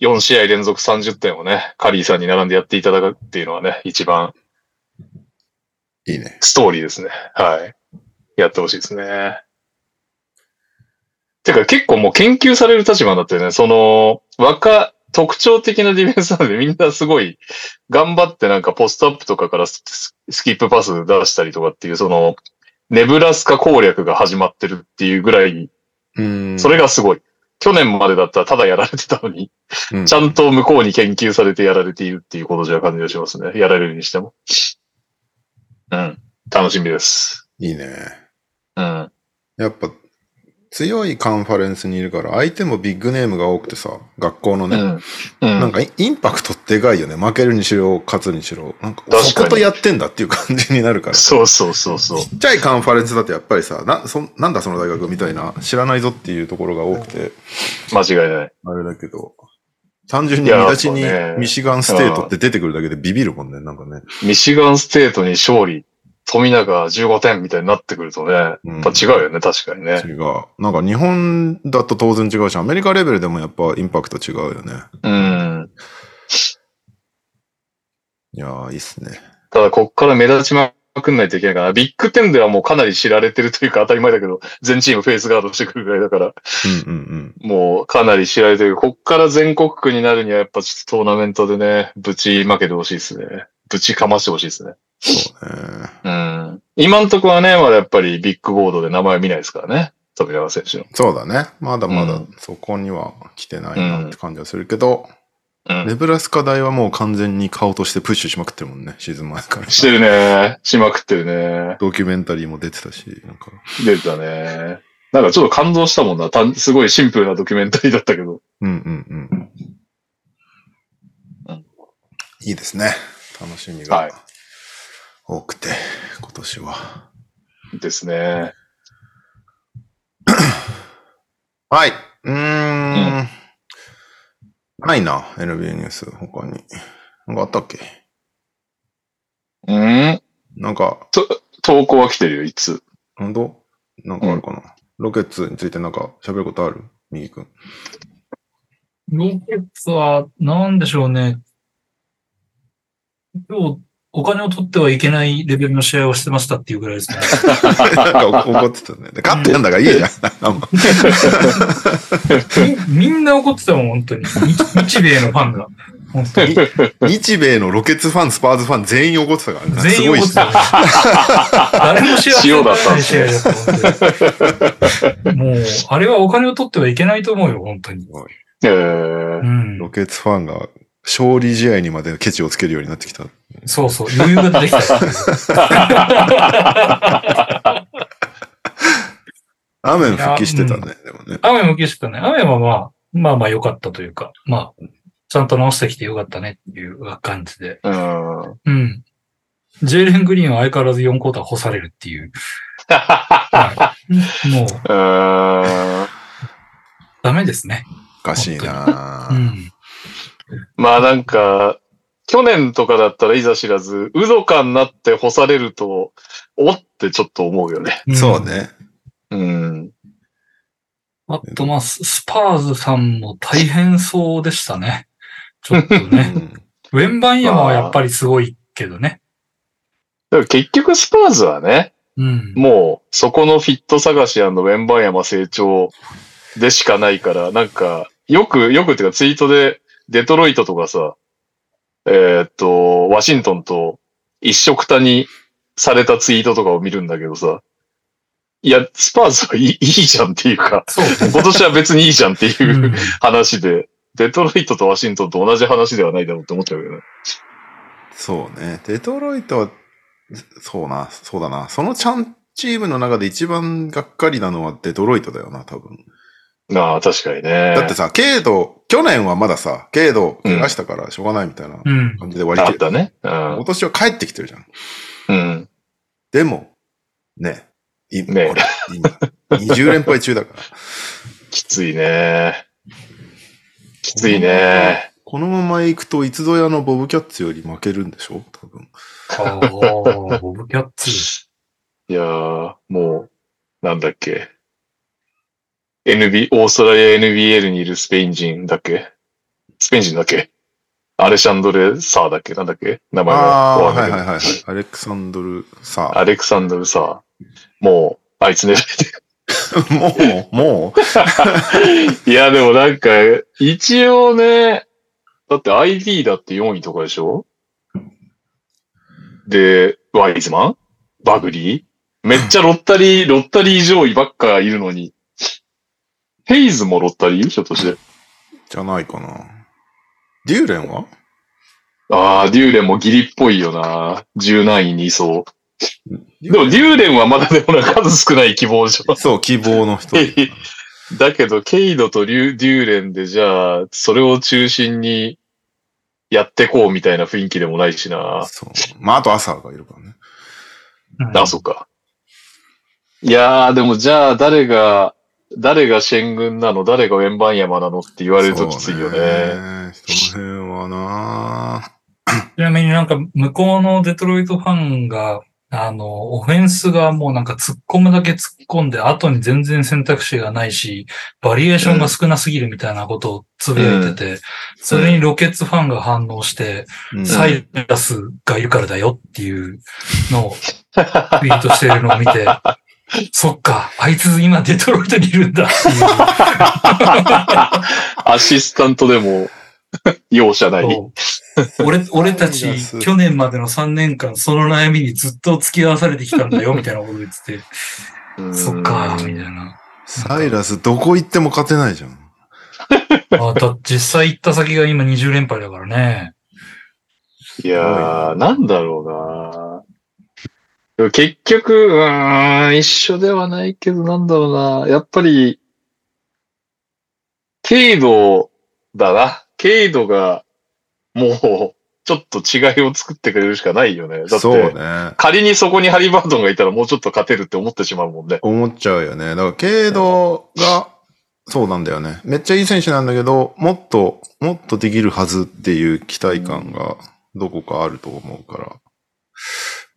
4試合連続30点をね、カリーさんに並んでやっていただくっていうのはね、一番いいね。ストーリーですね。はい。やってほしいですね。てか結構もう研究される立場になってるね。その、若、特徴的なディフェンスなのでみんなすごい頑張ってなんかポストアップとかからススキップパス出したりとかっていうその、ネブラスカ攻略が始まってるっていうぐらい、うん。それがすごい。去年までだったらただやられてたのに、うん、ちゃんと向こうに研究されてやられているっていうことじゃ感じがしますね。やられるにしても。うん。楽しみです。いいね。うん。やっぱ、強いカンファレンスにいるから、相手もビッグネームが多くてさ、学校のね。うん。うん。なんかイインパクトでかいよね。負けるにしろ、勝つにしろ。なんか、そことやってんだっていう感じになるから。そうそうそうそう。ちっちゃいカンファレンスだとやっぱりさ、な、そなんだその大学みたいな、知らないぞっていうところが多くて、間違いない。あれだけど、単純に見出しにミシガンステートって出てくるだけでビビるもんね、なんかね。ミシガンステートに勝利、富永15点みたいになってくるとね、やっうんぱ違うよね、確かにね。違う。なんか日本だと当然違うし、アメリカレベルでもやっぱインパクト違うよね。うん。いやー、いいっすね。ただ、こっから目立ちまくんないといけないかな。ビッグテンではもうかなり知られてるというか当たり前だけど、全チームフェイスガードしてくるぐらいだから、うんうんうん。もうかなり知られてる。こっから全国区になるにはやっぱちょっとトーナメントでね、ぶち負けてほしいですね。ぶちかましてほしいですね。そうね。うん。今んとこはね、まだやっぱりビッグボードで名前見ないですからね。富永選手の。そうだね。まだまだうんそこには来てないなって感じはするけど、うん。ネブラスカ大はもう完全に顔としてプッシュしまくってるもんね、シーズン前から。してるね。しまくってるね。ドキュメンタリーも出てたし、なんか。出てたね。なんかちょっと感動したもんな。たんすごいシンプルなドキュメンタリーだったけど。うんうんうんうん。いいですね。楽しみはいが多くて、今年は。ですね。はい。うーん。ないな、NBA ニュース、他に。なんかあったっけ？うん？なんか、投稿は来てるよ、いつ。本当？なんかあるかな、ロケッツについてなんか喋ることある？右くん。ロケッツは、なんでしょうね。今日、お金を取ってはいけないレベルの試合をしてましたっていうぐらいですね。なんか怒ってたね。で勝ってやんだからいいじゃん。みみんな怒ってたもん、本当に。日日米のファンが。本当に。日米のロケッツファン、スパーズファン全員怒ってたからね。全員怒ってた。誰も幸せ塩だった試合ねだった。もう、あれはお金を取ってはいけないと思うよ、本当に。えうー、んロ。ケッツファンが勝利試合にまでケチをつけるようになってきた。そうそう、余裕が出てきたよ。雨も復帰してたね、でもね。雨も消してたね。雨はまあ、まあまあ良かったというか、まあ、ちゃんと直してきてよかったねっていう感じで。うん。うん。ジェイレン・グリーンは相変わらず4クォーター干されるっていう。はい、もう。ダメですね。おかしいなうん。まあなんか、去年とかだったらいざ知らず、ウドカになって干されると、おってちょっと思うよね。んそう。ね。うん。あと、まあ、ススパーズさんも大変そうでしたね。ちょっとうね。んウェンバンヤマはやっぱりすごいけどね。だから結局スパーズはね、うん。もうそこのフィット探しウェンバンヤマ成長でしかないから、なんか、よく、よくっていうかツイートでデトロイトとかさ、えーっと、ワシントンと一緒くたにされたツイートとかを見るんだけどさ、いや、スパーズはいい いいじゃんっていうか。今年は別にいいじゃんっていううん話で、デトロイトとワシントンと同じ話ではないだろうって思っちゃうけどね。そうね。デトロイトは、そうな、そうだな。そのちゃんチームの中で一番がっかりなのはデトロイトだよな、多分。なあ、確かにね。だってさ、軽度、去年はまださ、軽度怪我したからしょうがないみたいなうん。感じで割り切ったね。今年は帰ってきてるじゃん。うん。でも、ね、いねこれ今20連敗中だから。きついね。きついね。このまま行くと、いつぞやのボブキャッツより負けるんでしょ？多分。ああ、ボブキャッツ。いやー、もう、なんだっけ。NB、オーストラリア NBL にいるスペイン人だっけ。スペイン人だっけ。アレシャンドレ・サーだっけ。なんだっけ？名前がはいはいはいはい。アレクサンドル、さあ。アレクサンドル・サー。もう、あいつ狙えて もう、も いや、でもなんか、一応ね、だって IB だって4位とかでしょ？で、ワイズマン？バグリー？めっちゃロッタリー、ロッタリー上位ばっかいるのに。ヘイズもロッタリーひょっとして。う、じゃないかな。デューレンは？ああ、デューレンもギリっぽいよな。10何位にいそう。デでもデューレンはまだでもな数少ない希望でしょ。そう、希望の人。だけど、ケイドとリュデューレンでじゃあ、それを中心にやってこうみたいな雰囲気でもないしな。そう。まあ、あと朝がいるからね。うんあ、そっか。いやー、でもじゃあ誰が、誰がシェン軍なの？誰がウェンバンヤマなの？って言われるときついよね。その辺はな。ちなみになんか向こうのデトロイトファンが、あの、オフェンスがもうなんか突っ込むだけ突っ込んで、後に全然選択肢がないし、バリエーションが少なすぎるみたいなことをつぶやいてて、それにロケッツファンが反応して、うん。サイラスがいるからだよっていうのをツイートしてるのを見て、そっか、あいつ今デトロイトにいるんだっていう。アシスタントでも 容赦ない。俺、俺たち去年までの3年間その悩みにずっと付き合わされてきたんだよみたいなこと言ってて、うんそっか、みたいな。サイラスどこ行っても勝てないじゃん。あだ実際行った先が今20連敗だからね。いやー、なんだろうな結局、うーん、一緒ではないけど、なんだろうなやっぱり、ケイドだな。ケイドが、もう、ちょっと違いを作ってくれるしかないよね。だって、ね。仮にそこにハリバートンがいたらもうちょっと勝てるって思ってしまうもんね。思っちゃうよね。だから、軽度が、そうなんだよね。めっちゃいい選手なんだけど、もっと、もっとできるはずっていう期待感がどこかあると思うから。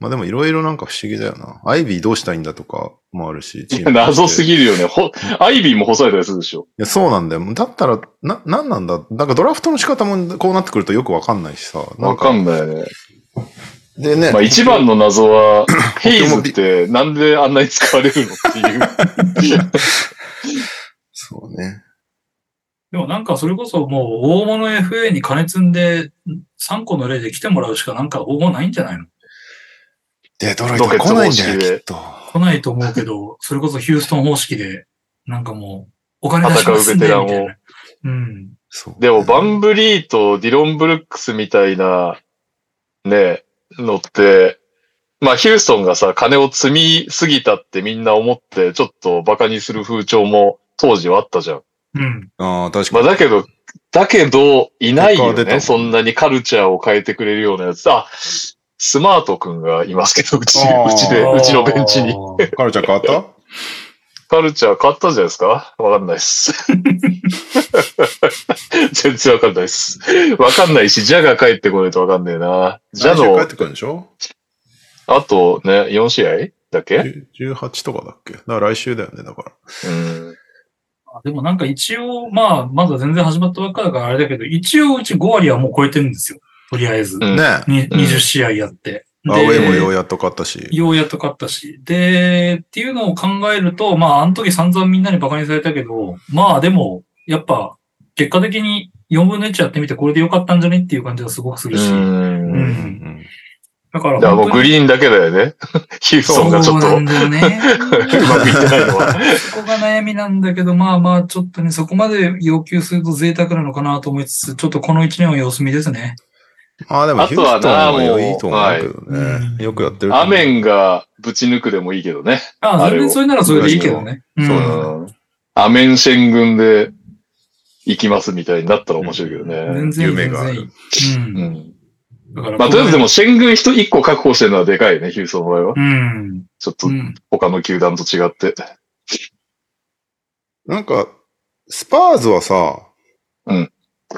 まあでもいろいろなんか不思議だよな。アイビーどうしたいんだとかもあるし。謎すぎるよね。ほ、アイビーも細いたりするでしょ。いや、そうなんだよ。だったら、な、なんなんだ？なんかドラフトの仕方もこうなってくるとよくわかんないしさ。なわかんんないよね。でね。まあ一番の謎は、ヘイズってなんであんなに使われるのっていう。そうね。でもなんかそれこそもう大物 FA に金積んで3個の例で来てもらうしかなんか方法ないんじゃないの？デトロイトは来ないんだよ、ロケット方式できっと。来ないと思うけど、それこそヒューストン方式で、なんかもう、お金出しますんで、みたい戦うベテランをな。うん。そうでも、バンブリーとディロン・ブルックスみたいな、ね、のって、まあ、ヒューストンがさ、金を積みすぎたってみんな思って、ちょっとバカにする風潮も当時はあったじゃん。うん。ああ、確まあ、かに。だけど、だけど、いないよね。そんなにカルチャーを変えてくれるようなやつ。あ、スマートくんがいますけど、うち、うちで、うちのベンチに。カルチャー変わった？カルチャー買ったんじゃないですか？わかんないっす。全然わかんないっす。わかんないし、ジャが帰ってこないとわかんねえな。ジャの帰っ、てくるんでしょ？あとね、4試合だっけ ?18 とかだっけ？だから来週だよね、だから。うん。でもなんか一応、まあ、まだ全然始まったばっかだからあれだけど、一応うち5割はもう超えてるんですよ。とりあえず。うんねにうん20試合やって。アウェイもようで、やっと勝ったし。ようやっと勝ったし。で、っていうのを考えると、まあ、あの時散々みんなに馬鹿にされたけど、まあでも、やっぱ、結果的に4分の1やってみてこれでよかったんじゃねっていう感じがすごくするし。う。うんん。だからだもう本当にグリーンだけだよね。ヒューストンがちょっとそうなんだよね。うまくいってないのは。そこが悩みなんだけど、まあまあ、ちょっとね、そこまで要求すると贅沢なのかなと思いつつ、ちょっとこの1年は様子見ですね。ああ、でもあとはなヒューストンはよいいと思うけどもうね。よくやってる。アメンがぶち抜くでもいいけどね。ああ、全然それならそれでいいけどね。うんそうだうん。アメンシェン軍で行きますみたいになったら面白いけどね。全然いい、夢がある。う。うんん。だから、まあ、とりあえずでも、シェン軍一一個確保してるのはでかいね、ヒューストンの場合は。うん。ちょっとうん。他の球団と違って。なんか、スパーズはさ、うん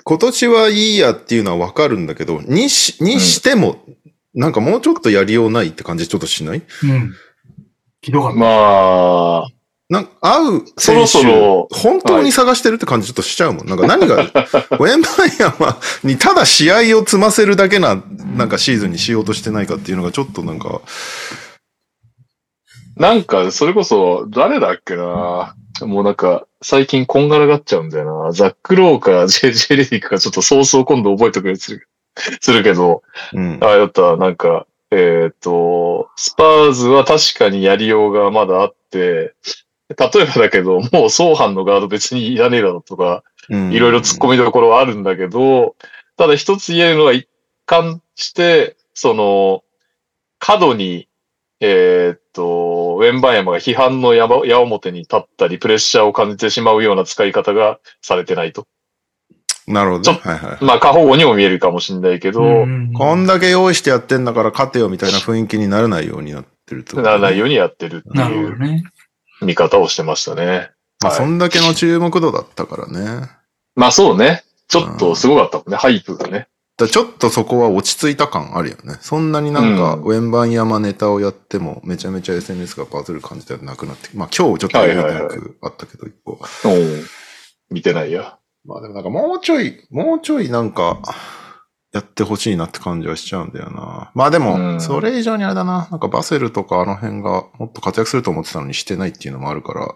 今年はいいやっていうのはわかるんだけど、にし、にしても、なんかもうちょっとやりようないって感じちょっとしない？うん。ひどかった。まあ、なんか、合うそろ選手そろ本当に探してるって感じちょっとしちゃうもん。なんか何が、ウェンバイアマにただ試合を積ませるだけな、なんかシーズンにしようとしてないかっていうのがちょっとなんか、なんか、それこそ、誰だっけな？もうなんか、最近こんがらがっちゃうんだよな。ザック・ローか JJ レディックかちょっと早々今度覚えてくれする、するけど、うん。あれだった。らなんか、えっ、と、スパーズは確かにやりようがまだあって、例えばだけど、もう相反のガード別にいらねえだろとか、うん。いろいろ突っ込みどころはあるんだけど、ただ一つ言えるのは一貫して、その、過度に、えーっと、ウェンバンヤマが批判の矢ば矢面に立ったり、プレッシャーを感じてしまうような使い方がされてないと。なるほどはいはい。まあ、過保護にも見えるかもしれないけど、うんこんだけ用意してやってんだから勝てよみたいな雰囲気にならないようになってるってことならないようにやってるってなるいう。見方をしてましたね。まあ、はいそんだけの注目度だったからね。まあそうね。ちょっとすごかったもんね、ハイプがね。だちょっとそこは落ち着いた感あるよね。そんなになんか、うんウェンバン山ネタをやっても、めちゃめちゃ SNS がバズる感じではなくなって、まあ今日ちょっと余裕なくあったけど、一個。うん。見てないや。まあでもなんかもうちょい、もうちょいなんか、やってほしいなって感じはしちゃうんだよな。まあでうも、んそれ以上にあれだな。なんかバセルとかあの辺がもっと活躍すると思ってたのにしてないっていうのもあるから、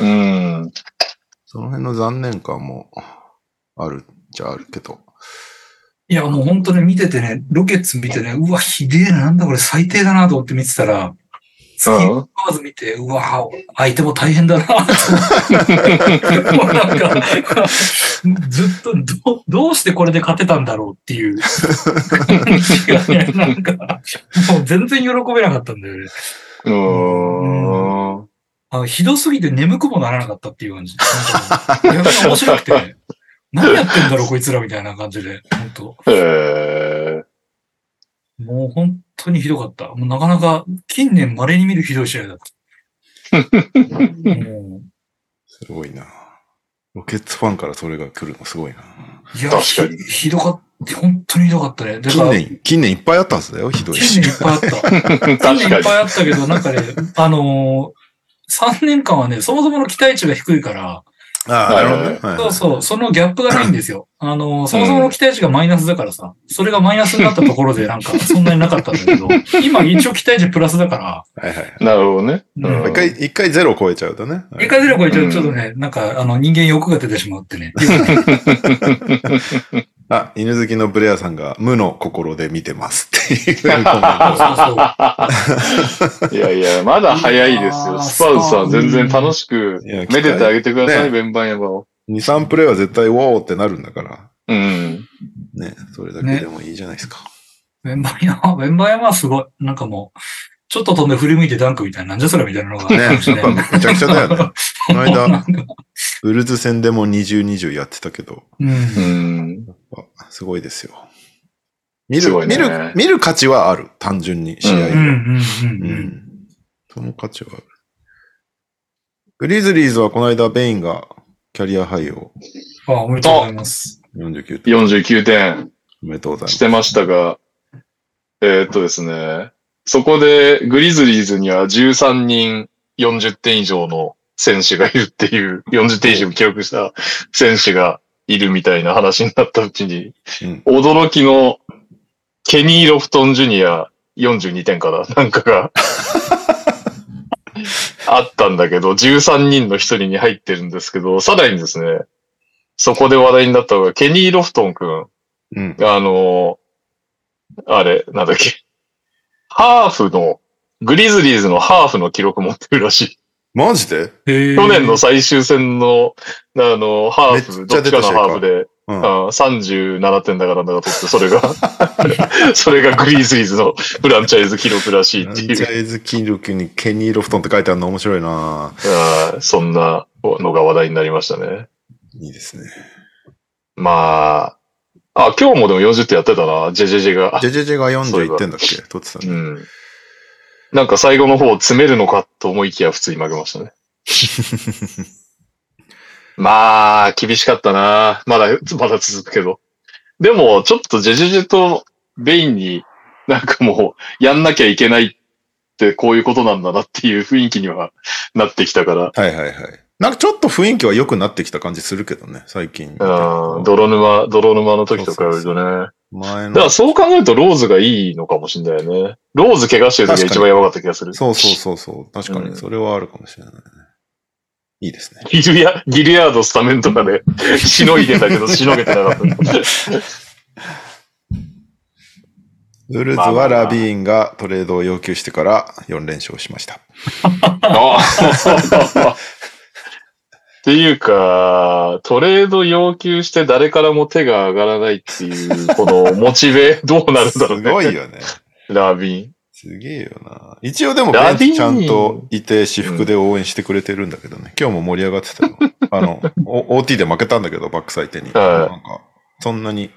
うん。その辺の残念感もあるっちゃあるけど。いや、もう本当に見ててね、ロケッツ見てね、うわ、ひでえな、なんだこれ最低だなと思って見てたら、次、うんまず見て、うわ、相手も大変だな。もうなんか、ずっとど、どうしてこれで勝てたんだろうっていう感じがね、なんか、もう全然喜べなかったんだよね。うーん。あのひどすぎて眠くもならなかったっていう感じ。面白くて、何やってんだろうこいつらみたいな感じで、本当へえ。もう本当にひどかった。もうなかなか近年稀に見るひどい試合だった。もすごいな。ロケッツファンからそれが来るのすごいな。ういや、確かにひひどかった。本当にひどかったね。近年、近年いっぱいあったはずだよ、ひどいし。近年いっぱいあった。確 近年い。っぱいあったけど、なんかね、あのー、3年間はね、そもそもの期待値が低いから、ああ、なるほどね。はいそうそう、そのギャップがないんですよ。あの、そもそもの期待値がマイナスだからさ、それがマイナスになったところで なんか、そんなになかったんだけど、今一応期待値プラスだから、はいはい。なるほどね。うんうん一回、一回ゼロ超えちゃうとね。一回ゼロ超えちゃうとちょっとね、なんか、あの、人間欲が出てしまうってね。あ、犬好きのブレアさんが無の心で見てますっていうコメント。そうそうそう。いやいや、まだ早いですよ。スパウズさん全然楽しく、いやめでてあげてください、ねベンバンヤマを。2、3プレイは絶対ウォーってなるんだから。うん。ね、それだけでもいいじゃないですか。メンバーヤマ、メンバーヤマはすごい。なんかもう、ちょっと飛んで振り向いてダンクみたいな、なんじゃそれみたいなのがね。めちゃくちゃだよね。この間、ウルズ戦でも20、20やってたけど、うんうん。あすごいですよ。見る、ね見る、見る価値はある。単純に、試合う。ん。その価値はある。グリズリーズはこの間、ベインがキャリアハイをあ、おめでとうございます。49点。49点おめでとうございます。してましたが、えーっとですね、そこでグリズリーズには13人40点以上の選手がいるっていう、40点以上記録した選手がいるみたいな話になったうちに、うん驚きのケニー・ロフトン・ジュニア42点かななんかがあったんだけど、13人の一人に入ってるんですけど、さらにですね、そこで話題になったのが、ケニー・ロフトン君、うん。あのあれ、なんだっけ。ハーフの、グリズリーズのハーフの記録持ってるらしい。マジで？去年の最終戦の、あの、ハーフ、どっちかのハーフで、うん。あ37点だからだか取って、それが、それがグリズリーズのフランチャイズ記録らしいフランっていうチャイズ記録にケニー・ロフトンって書いてあるの面白いなそんなのが話題になりましたね。いいですね。まあ、あ、今日もでも40点やってたな、ジェジェジェが。ジェジェジェがそういえば41点だっけ？取ってたね。うん。なんか最後の方詰めるのかと思いきや普通に負けましたね。まあ、厳しかったな。まだ、まだ続くけど。でも、ちょっとジェジェジェとベインになんかもう、やんなきゃいけないってこういうことなんだなっていう雰囲気にはなってきたから。はいはいはい。なんかちょっと雰囲気は良くなってきた感じするけどね、最近。うん、泥沼、泥沼の時と比べるとね。前のだから。そう考えるとローズがいいのかもしれないよね。ローズ怪我してる時が一番やばかった気がする。そうそうそうそう。確かうんに、それはあるかもしれないね。いいですね。ギルヤ、ギルヤードスタメンとかで、しのいでたけど、しのげてなかった。ウルズはラビーンがトレードを要求してから4連勝しました。あ っていうか、トレード要求して誰からも手が上がらないっていう、このモチベ、どうなるんだろうすね。ごいよね。ラビン。すげえよな。一応でもちゃんといて私服で応援してくれてるんだけどね。今日も盛り上がってたよ。あの、お OT で負けたんだけど、バックサイテに。はいなんか、そんなに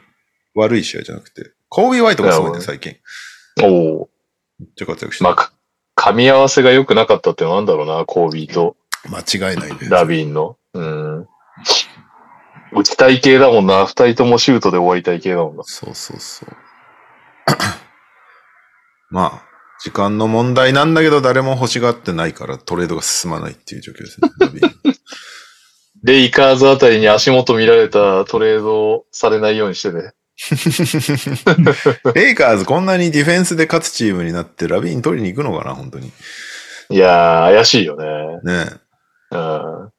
悪い試合じゃなくて。コービー・ワイトがすごいね、最近。おお。めっちゃ活躍してる。まあ、か噛み合わせが良くなかったってなんだろうな、コービーと間違いないね。ラビンの。うん。打ちたい系だもんな。二人ともシュートで終わりたい系だもんな。そうそうそう。まあ、時間の問題なんだけど、誰も欲しがってないからトレードが進まないっていう状況ですね。レイカーズあたりに足元見られたトレードされないようにしてね。レイカーズこんなにディフェンスで勝つチームになってラビーン取りに行くのかな、本当に。いやー、怪しいよね。ねうん。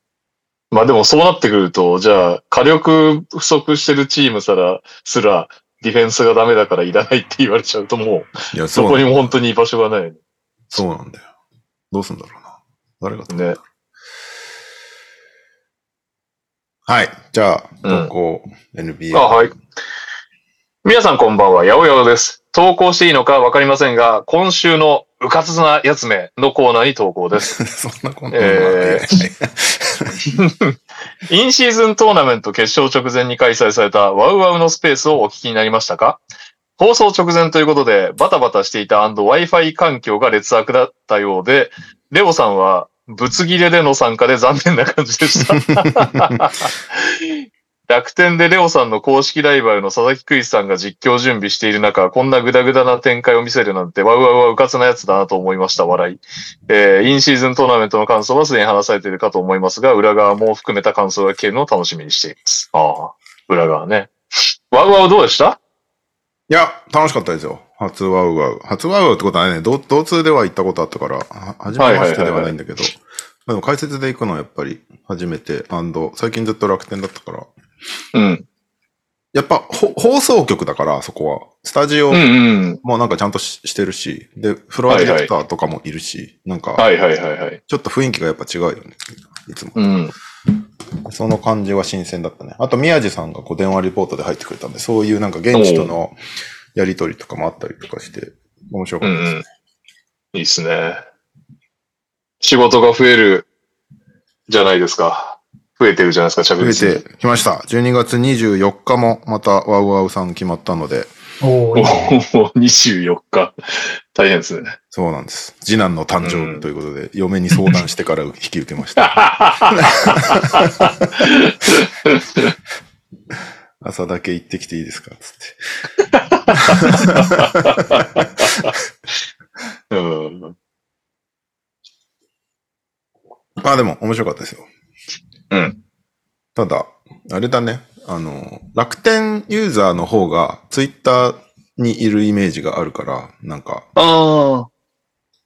まあでもそうなってくると、じゃあ、火力不足してるチームさら、すら、ディフェンスがダメだからいらないって言われちゃうともえ。いや、う、そこにも本当に居場所がない。そうなんだよ。どうすんだろうな。誰が取るんだろうはい。じゃあ、うん投稿、NBA。あ、はい。皆さんこんばんは、やおやおです。投稿していいのかわかりませんが、今週のうかつなやつめのコーナーに投稿です。そんなことえ インシーズントーナメント決勝直前に開催されたワウワウのスペースをお聞きになりましたか？放送直前ということでバタバタしていた &Wi-Fi 環境が劣悪だったようで、レオさんはぶつ切れでの参加で残念な感じでした。楽天でレオさんの公式ライバルの佐々木クリスさんが実況準備している中、こんなグダグダな展開を見せるなんて、ワウワウはうかつなやつだなと思いました、笑い。えーインシーズントーナメントの感想はすでに話されているかと思いますが、裏側も含めた感想が聞けるのを楽しみにしています。ああ、裏側ね。ワウワウどうでした？いや、楽しかったですよ。初ワウワウ。初ワウワウってことはね、同同通では行ったことあったから、は初めましてではないんだけど、でも解説で行くのはやっぱり初めて、最近ずっと楽天だったから、うん。やっぱほ放送局だから、そこは。スタジオうんうん。もなんかちゃんとししてるし、で、フロアディレクターとかもいるし、なんか、はいはいはいはい。ちょっと雰囲気がやっぱ違うよね。いつも。うん。その感じは新鮮だったね。あと、宮地さんがこう電話リポートで入ってくれたんで、そういうなんか現地とのやりとりとかもあったりとかして、面白かったですね。いいっすね。仕事が増えるじゃないですか。増えてるじゃないですか、着増え実に。てきました。12月24日もまたワウワウさん決まったので、おーいいねおお、24日。大変ですね。そうなんです。次男の誕生日ということで、嫁に相談してから引き受けました。朝だけ行ってきていいですか？つって。うん。まあでも面白かったですよ。うん。ただ、あれだね。あの、楽天ユーザーの方がツイッターにいるイメージがあるから、なんか、あ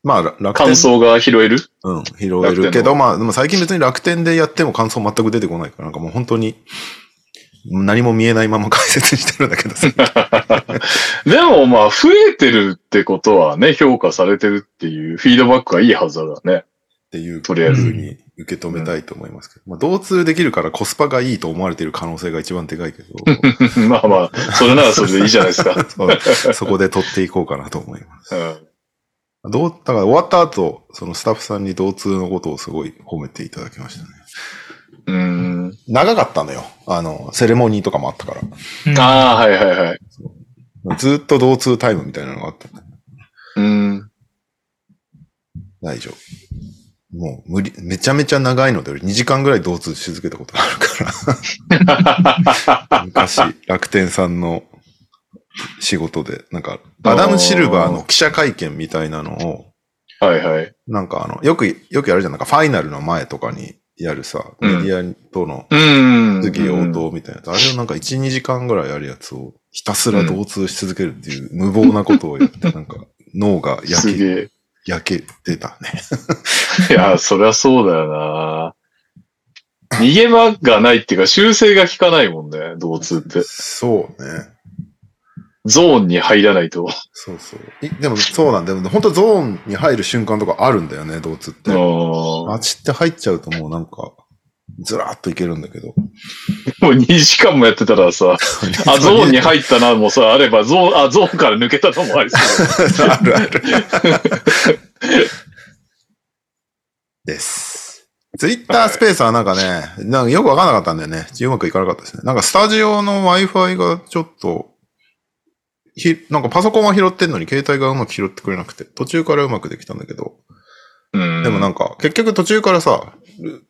まあらあ、楽天感想が拾える？うん、拾えるけど、まあ、でも最近別に楽天でやっても感想全く出てこないから、なんかもう本当に、何も見えないまま解説してるんだけどさ。でもまあ、増えてるってことはね、評価されてるっていうフィードバックがいいはずだね。っていうとりあえずに受け止めたいと思いますけど。まあ、同通できるからコスパがいいと思われている可能性が一番でかいけど、まあまあ、それならそれでいいじゃないですか。そうそこで取っていこうかなと思います。うん。どう、だから終わった後、そのスタッフさんに同通のことをすごい褒めていただきましたね。うーん。長かったのよ。あの、セレモニーとかもあったから。うんああ、はいはいはい。ずっと同通タイムみたいなのがあったうーん。大丈夫。もう無理、めちゃめちゃ長いので、2時間ぐらい同通し続けたことがあるから。昔、楽天さんの仕事で、なんか、アダム・シルバーの記者会見みたいなのを、はいはい。なんかあの、よく、よくやるじゃん。なんかファイナルの前とかにやるさ、うんメディアとのうーん。質疑応答みたいなやつ、あれをなんか1、2時間ぐらいやるやつをひたすら同通し続けるっていう無謀なことをやって、なんか脳がす焼え。焼けてたね。いや、そりゃそうだよな。逃げ場がないっていうか、修正が効かないもんね、同通って。そうね。ゾーンに入らないと。そうそう。いでもそうなんだよ。本当ゾーンに入る瞬間とかあるんだよね、同通って。もあっちって入っちゃうともうなんか、ずらーっといけるんだけど。う2時間もやってたらさ、あ、ゾーンに入ったな、もうさ、あれば、ゾーン、あ、ゾーンから抜けたのもありそう。あるある。です。ツイッタースペースはなんかね、なんかよくわかんなかったんだよね。うまくいかなかったですね。なんかスタジオの Wi-Fi がちょっと、ひ、なんかパソコンは拾ってんのに携帯がうまく拾ってくれなくて、途中からうまくできたんだけど、うん。でもなんか、結局途中からさ、ル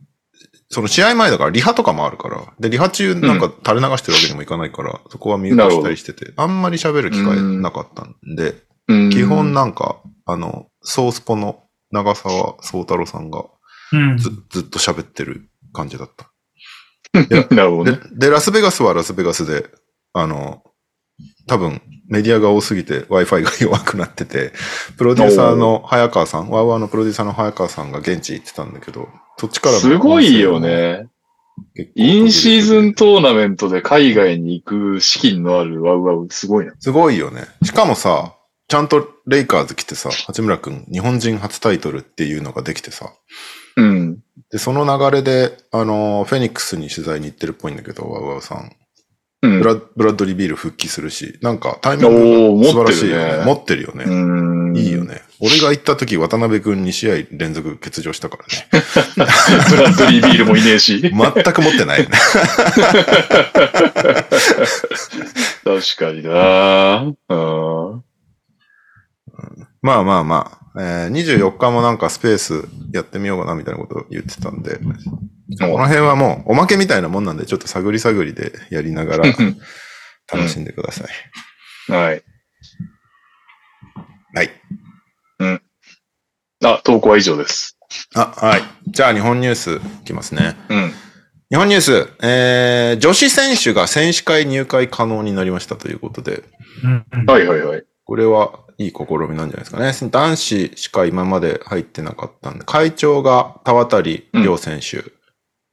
その試合前だからリハとかもあるから、で、リハ中なんか垂れ流してるわけにもいかないから、そこはミュートしたりしてて、あんまり喋る機会なかったんで、うん基本なんか、あの、ソースポの長澤宗太郎さんがうん。ずずっと喋ってる感じだった。なるほどでね。、で、ラスベガスはラスベガスで、あの、多分メディアが多すぎて Wi-Fi が弱くなってて、プロデューサーの早川さん、ワーワーのプロデューサーの早川さんが現地行ってたんだけど、そっちからのすごいよね。インシーズントーナメントで海外に行く資金のあるワウワウ、すごいな。すごいよね。しかもさ、ちゃんとレイカーズ来てさ、八村くん日本人初タイトルっていうのができてさ、うん。で、その流れで、あの、フェニックスに取材に行ってるっぽいんだけど、ワウワウさん。うん。ブラッドリービール復帰するし、なんかタイミングが素晴らしいよね。持ってるよね。うん。いいよ。ね。俺が行った時、渡辺くん2試合連続欠場したからね。ブラッドリービールもいねえし。全く持ってないよね。確かになうん。まあまあまあ、えー、24日もなんかスペースやってみようかなみたいなことを言ってたんで、この辺はもうおまけみたいなもんなんで、ちょっと探り探りでやりながら楽しんでください。はい。はい。あ、投稿は以上です。あ、はい。じゃあ日本ニュースいきますね。うん。日本ニュース、えー、女子選手が選手会入会可能になりましたということで、うんうんはいはいはい。これはいい試みなんじゃないですかね。男子しか今まで入ってなかったんで、会長が田渡亮選手、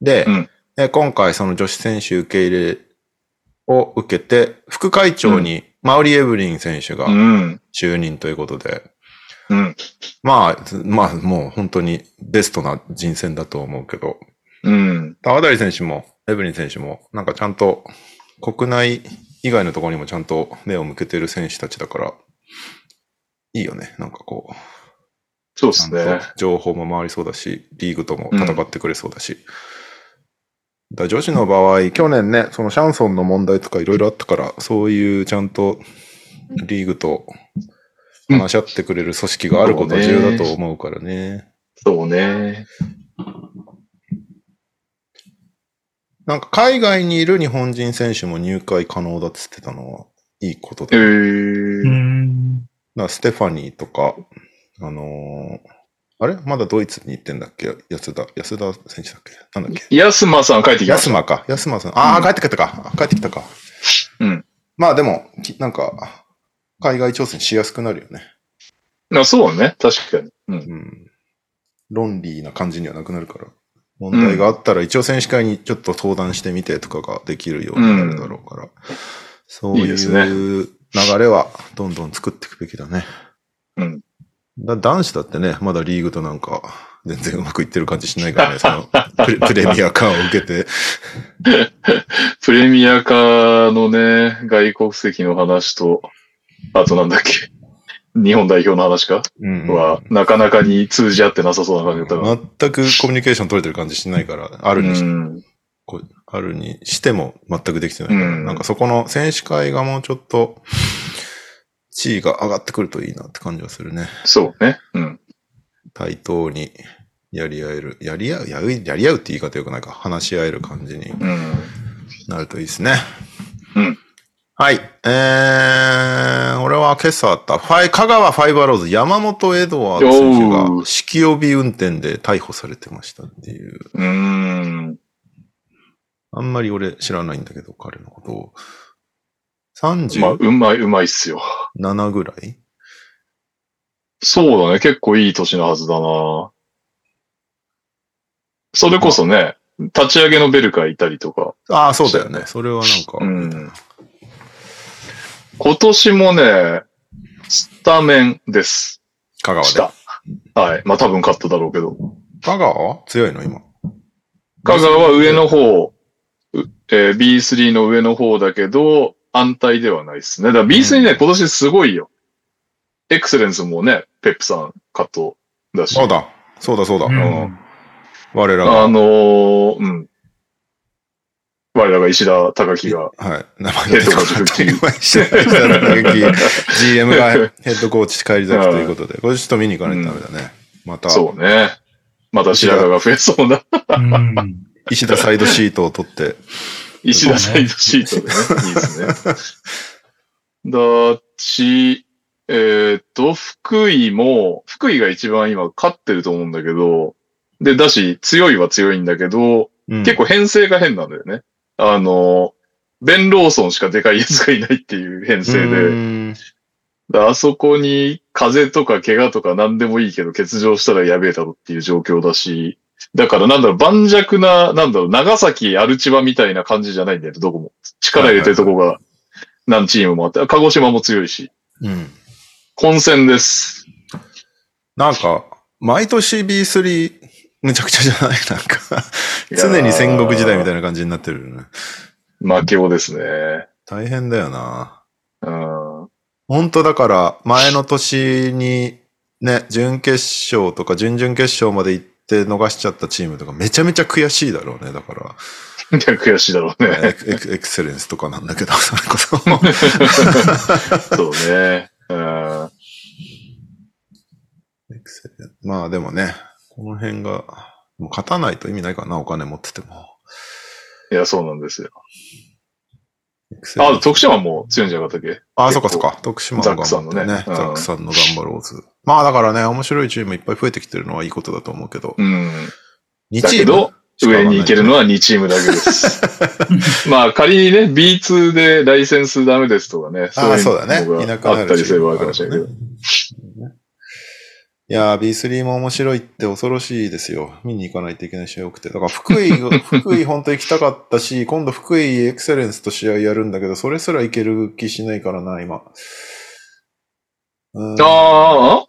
で、うんえ今回その女子選手受け入れを受けて、副会長にマウリ・エブリン選手がうん。就任ということで、うん。まあ、まあもう本当にベストな人選だと思うけど、うん。田渡選手もエブリン選手もなんかちゃんと国内以外のところにもちゃんと目を向けてる選手たちだから、いいよね。なんかこう、そうですね。情報も回りそうだし、リーグとも戦ってくれそうだし。だから女子の場合、去年ね、そのシャンソンの問題とかいろいろあったから、そういうちゃんとリーグと話し合ってくれる組織があることは重要だと思うからね。そうね。なんか海外にいる日本人選手も入会可能だって言ってたのはいいこと。だかうー。ん。らステファニーとか、あのーあれ？まだドイツに行ってんだっけ？安田、安田選手だっけ？なんだっけ？安間さん帰ってきた。安間か。安間さん。ああ、うん帰ってきたか。帰ってきたか。うん。まあでも、きなんか、海外挑戦しやすくなるよね。あそうね。確かに。うん。うん。論理な感じにはなくなるから。問題があったら一応選手会にちょっと相談してみてとかができるようになるだろうから。そういいですねいう流れはどんどん作っていくべきだね。うん。だ男子だってね、まだリーグとなんか全然うまくいってる感じしないからね、その プレプレミア感を受けて。プレミア化のね、外国籍の話と、あとなんだっけ。日本代表の話か？うんうんは、なかなかに通じ合ってなさそうな感じだったな。全くコミュニケーション取れてる感じしないから、あるにしうん。こうあるにしても全くできてないから、うんなんかそこの選手会がもうちょっと地位が上がってくるといいなって感じはするね。そうね。うん。対等にやり合える。やり合う、やうやり合うって言い方よくないか。話し合える感じにうん。なるといいですね。うん。はい。えー、俺は今朝あった、ファイ、香川ファイバーローズ、山本エドワード選手おがー酒気帯び運転で逮捕されてましたっていう。うーん。あんまり俺知らないんだけど、彼のことを。37まあ、うまい、うまいっすよ。ぐらい？そうだね。結構いい年のはずだな。それこそね、立ち上げのベルカいたりとか。ああ、そうだよね。それはなんか、うん今年もね、スタメンです。香川で？はい。まあ多分勝っただろうけど。香川？は強いの今？香川は上の方、うえー B3 の上の方だけど、安泰ではないですね。だから B3 ね、うん今年すごいよ。エクセレンスもね、ペップさんカットだし。そうだ。そうだそうだ。うん我らが。あのーうん。我らが石田隆樹が、はい。名前ヘッドコーチ復帰今石田隆樹 GM がヘッドコーチ帰り咲きということで、これちょっと見に行かないとダメだね。また、そうね。また白髪が増えそうな。うん。石田サイドシートを取って、石田サイドシートでね。いいですね。だし、えーっと、福井も、福井が一番今勝ってると思うんだけど、で、だし、強いは強いんだけど、うん結構編成が変なんだよね。あの、ベン・ローソンしかでかいやつがいないっていう編成うで、あそこに風邪とか怪我とか何でもいいけど欠場したらやべえだろっていう状況だし、だからなんだろう、盤石な、なんだろう、長崎アルチバみたいな感じじゃないんだよね、どこも。力入れてるとこが何チームもあって、鹿児島も強いし、うん。混戦です。なんか、毎年 B3、むちゃくちゃじゃない？なんか、常に戦国時代みたいな感じになってるよね。負けをですね。大変だよな。うん。本当だから、前の年に、ね、準決勝とか準々決勝まで行って逃しちゃったチームとかめちゃめちゃ悔しいだろうね。だから、悔しいだろうね。エクエクエクセレンスとかなんだけど、それこそ。そうね。うん。エクセレンまあでもね、この辺が、もう勝たないと意味ないからな、お金持ってても。いや、そうなんですよ。あ、徳島も強いんじゃなかったっけ？あ、そっかそっか。徳島もザックさんのねザックさんの頑張ろうず。まあだからね、面白いチームいっぱい増えてきてるのはいいことだと思うけど。うん。2チームだけど、上に行けるのは2チームだけです。まあ仮にね、B2 でライセンスダメですとかね、ああ、いそうだね。のいなくなるがあったりすればあるかもしれないけど。いやー、B3 も面白いって恐ろしいですよ。見に行かないといけない試合多くて。だから福井が、福井本当行きたかったし、今度福井エクセレンスと試合やるんだけど、それすら行ける気しないからな、今。うんああ、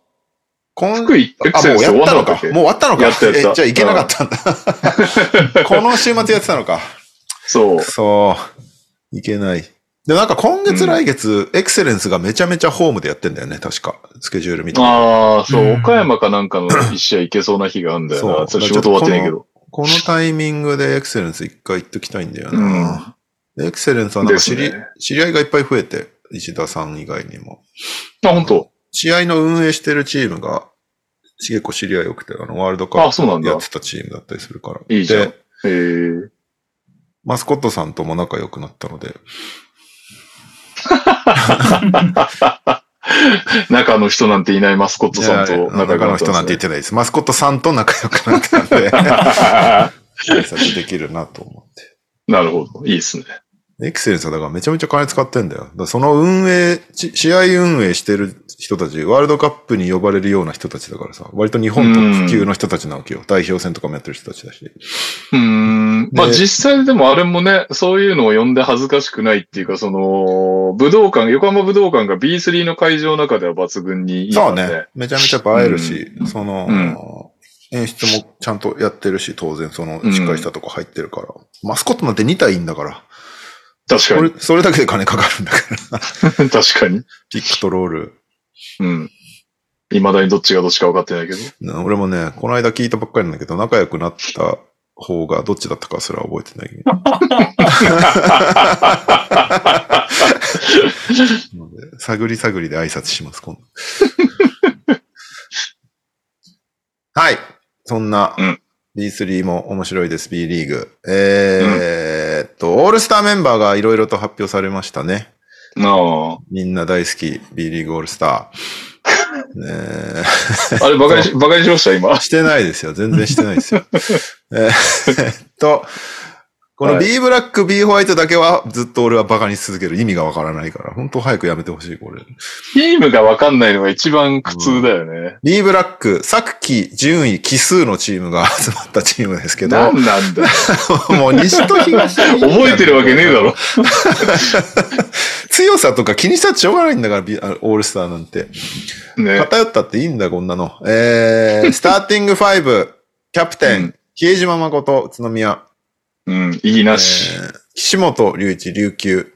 今福井エクあ、もうやったのか。もう終わったのか。やったやったえ、じゃあ行けなかったんだ。この週末やってたのか。そう。そう。行けない。で、なんか今月来月、エクセレンスがめちゃめちゃホームでやってんだよね、確か。スケジュール見て。ああ、そう、うん岡山かなんかの一試合行けそうな日があるんだよな。そうちょっと仕事終わってないけど。このタイミングでエクセレンス一回行っときたいんだよな。エクセレンスはなんか知り,、ね知り合いがいっぱい増えて、石田さん以外にも。あ、本当？試合の運営してるチームが、結構知り合い良くて、あの、ワールドカップやってたチームだったりするから。いいじゃんで、へえ。マスコットさんとも仲良くなったので、中の人なんていないマスコットさんと仲良くな中の人なんて言ってないです。マスコットさんと仲良くなったんで、挨拶できるなと思って。なるほど。いいですね。エクセレンスはだからめちゃめちゃ金使ってんだよ。だその運営、ち試合運営してる人たち、ワールドカップに呼ばれるような人たちだからさ、割と日本と普及の人たちなわけよ。代表戦とかもやってる人たちだし。うーん。まあで実際でもあれもね、そういうのを呼んで恥ずかしくないっていうか、その、武道館、横浜武道館が B3 の会場の中では抜群にいいからそうね。めちゃめちゃ映えるし、その、うん演出もちゃんとやってるし、当然その、しっかりしたとこ入ってるから。マスコットなんて2体いいんだから。確かに。それ、それだけで金かかるんだから。確かに。ピックとロール。うん。未だにどっちがどっちか分かってないけど。な俺もね、この間聞いたばっかりなんだけど、仲良くなった方がどっちだったかすら覚えてない。探り探りで挨拶します、今度。はい。そんなうん B3 も面白いです、B リーグ。えーっと、オールスターメンバーがいろいろと発表されましたね。あみんな大好き、B リーグオールスター。ねあ。あれ、バカにし、バカにしました、今？してないですよ。全然してないですよ。えーっと、このはい B ブラック、B ホワイトだけはずっと俺はバカにし続ける意味がわからないから、本当早くやめてほしい、これ。チームが分かんないのが一番苦痛だよね。B ブラック、さっき順位奇数のチームが集まったチームですけど、何なんだよ。もう西と東覚えてるわけねえだろ。強さとか気にしたってしょうがないんだから、オールスターなんて。ね。偏ったっていいんだ、こんなの。えー、スターティング5、キャプテン、うん比江島誠、宇都宮。うん、いいなし。えー岸本隆一、琉球。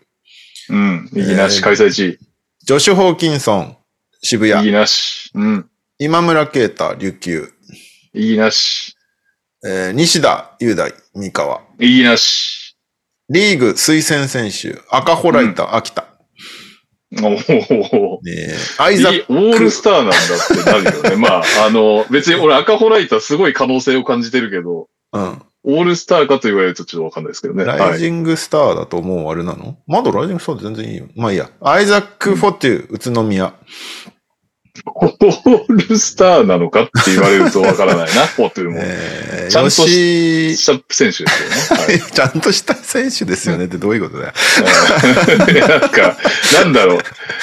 うん、いいなし、えー開催地。ジョシュ・ホーキンソン、渋い谷。いなし。うん、今村啓太、琉球。いいなし。えー西田雄大、三河。いいなし。リーグ推薦選手、赤ホライター、秋田。おお。えーアイザッオールスターなんだってなるよね。まあ、あの、別に俺赤ホライターすごい可能性を感じてるけど、ク、うん。オールスターかと言われるとちょっとわかんないですけどね。ラはい。イジングスターだと思うあれなの？まだライジングスターで全然いいよ。まあいいや。アイザック・フォテュ、宇都宮。オールスターなのかって言われるとわからないな、ポトゥも。えー、ちゃんと吉シャップ選手ですよね。はい ちゃんとした選手ですよねってどういうことだよ。なんか、なんだろう。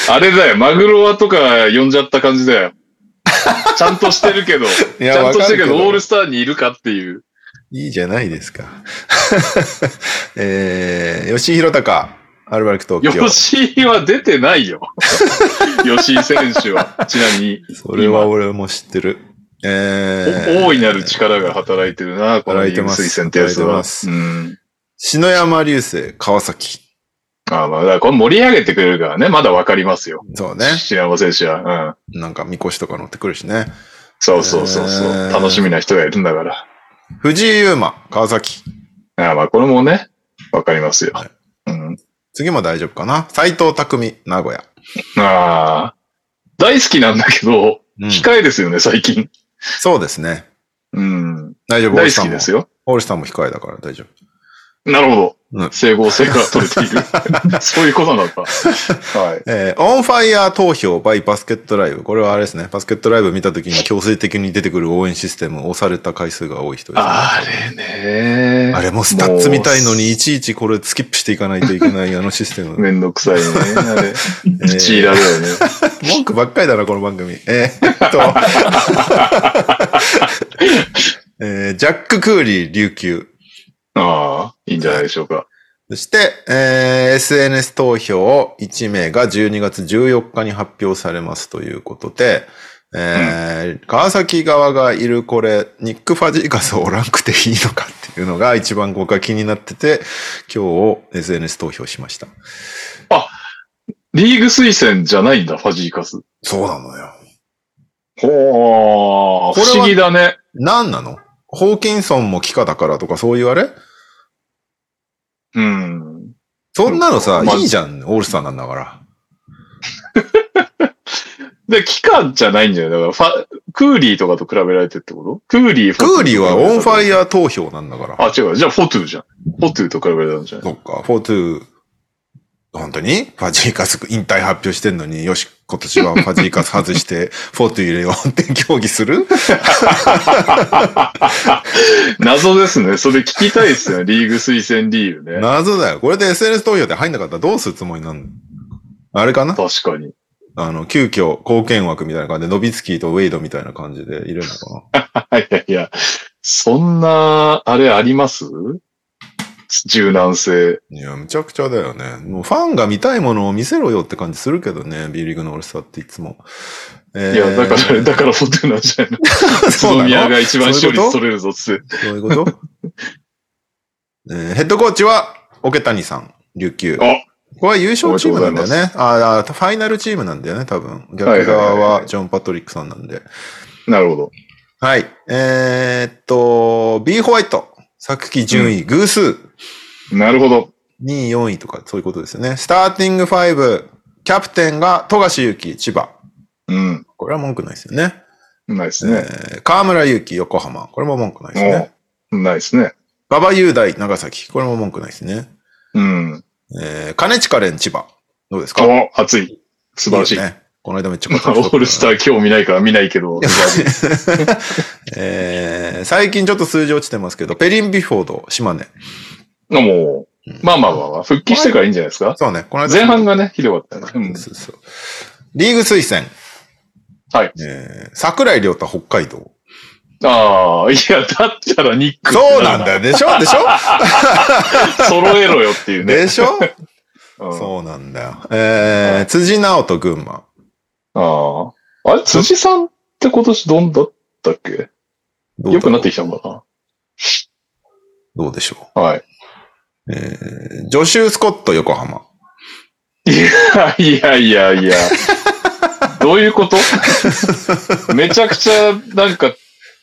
あれだよ、マグロワとか呼んじゃった感じだよ。ちゃんとしてるけど、いちゃんとしてるけど、オールススターにいるかっていう。いいじゃないですか。えー、吉井弘隆、アルバルク東京。吉井は出てないよ。吉井選手は、ちなみに。それは俺も知ってる。えー、お大いなる力が働いてるな、このリーグ推薦ってやつは。働いてますうん。篠山流星、川崎。あまあ、だからこれ盛り上げてくれるからね、まだわかりますよ。そうね。白山選手は。うん。なんか、みこしとか乗ってくるしね。そうそうそうそう、えー楽しみな人がいるんだから。藤井優馬、川崎。あまあ、これもね、わかりますよ。はいうん。次も大丈夫かな？斎藤匠、名古屋。ああ、大好きなんだけど、うん控えですよね、最近。そうですね。うん。大丈夫？オー大ルスターも好きですよ。オールスターも控えだから大丈夫。なるほど。うん整合性が取れている。そういうことなんだ。はい。えーオンファイヤー投票 by バスケットライブ。これはあれですね。バスケットライブ見たときに強制的に出てくる応援システムを押された回数が多い人です、ね。あれね。あれもスタッツ見たいのにいちいちこれスキップしていかないといけないあのシステム。めんどくさいね。あれ。えーチーラだよね。文句ばっかりだな、この番組。えーっと、えージャック・クーリー、琉球。ああ、いいんじゃないでしょうか。そして、えー SNS 投票1名が12月14日に発表されますということで、えー川崎側がいるこれ、ニック・ファジーカスをおらんくていいのかっていうのが一番僕は気になってて、今日 SNS 投票しました。リーグ推薦じゃないんだ、ファジーカス。そうなのよ。ほー、不思議だね。何なの？ホーキンソンも帰化だからとかそういうあれ？うん。そんなのさ、いいじゃん、オールスターなんだから。で、期間じゃないんじゃないだからファクーリーとかと比べられてってこと？クーリー、クーリーはオンファイヤー投票なんだから。あ、違う。じゃあ、フォトゥーじゃん。フォトゥーと比べられたんじゃない？そっか。フォトゥー本当に？ファジーカス引退発表してんのに、よし、今年はファジーカス外して、フォート入れようって協議する？謎ですね。それ聞きたいですよね。リーグ推薦理由ね。謎だよ。これで SNS 投票で入んなかったらどうするつもりなのあれかな？確かに。あの、急遽貢献枠みたいな感じで、ノビツキーとウェイドみたいな感じで入れるのか いやいや、そんな、あれあります？柔軟性。ないや、むちゃくちゃだよね。もうファンが見たいものを見せろよって感じするけどね、B リーグのオールスターっていつも。えーいや、だから、だからフォトゥーなんじゃないの そう宇都宮が一番勝そういうこと率取れるぞって。どういうこと？えーヘッドコーチは、桶谷さん、琉球。あこれは優勝チームなんだよね。ああ、ファイナルチームなんだよね、多分。逆側はジョン・パトリックさんなんで。なるほど。はい。えーっと、B ホワイト。昨季順位、偶数。なるほど。2位、4位とか、そういうことですよね。スターティング5。キャプテンが富樫勇樹、千葉。うん。これは文句ないですよね。ないですね。えー河村勇輝、横浜。これも文句ないですね。おないですね。馬場雄大、長崎。これも文句ないですね。うん。えー、金近蓮、千葉。どうですか？お、熱い。素晴らしい。よね。この間めっちゃまあ、オールスター興味ないから見ないけど。えー、最近ちょっと数字落ちてますけど、ペリン・ビフォード、島根。もう、まあまあまあまあ、復帰してからいいんじゃないですか？そうね、この間。前半がね、ひどかったよね。うんそうそう。リーグ推薦。はい。えー、桜井亮太、北海道。ああ、いや、だったらニック。そうなんだよ。でしょ？でしょ？揃えろよっていうね。でしょ？うんそうなんだよ。えー、辻直人、群馬。ああ。あれ、辻さんって今年どんだったっけ？どうだろう良くなってきたのかどうでしょなはい。う。えー、ジョシュー・スコット、横浜。いやいやいやいや。どういうこと？めちゃくちゃ、なんか、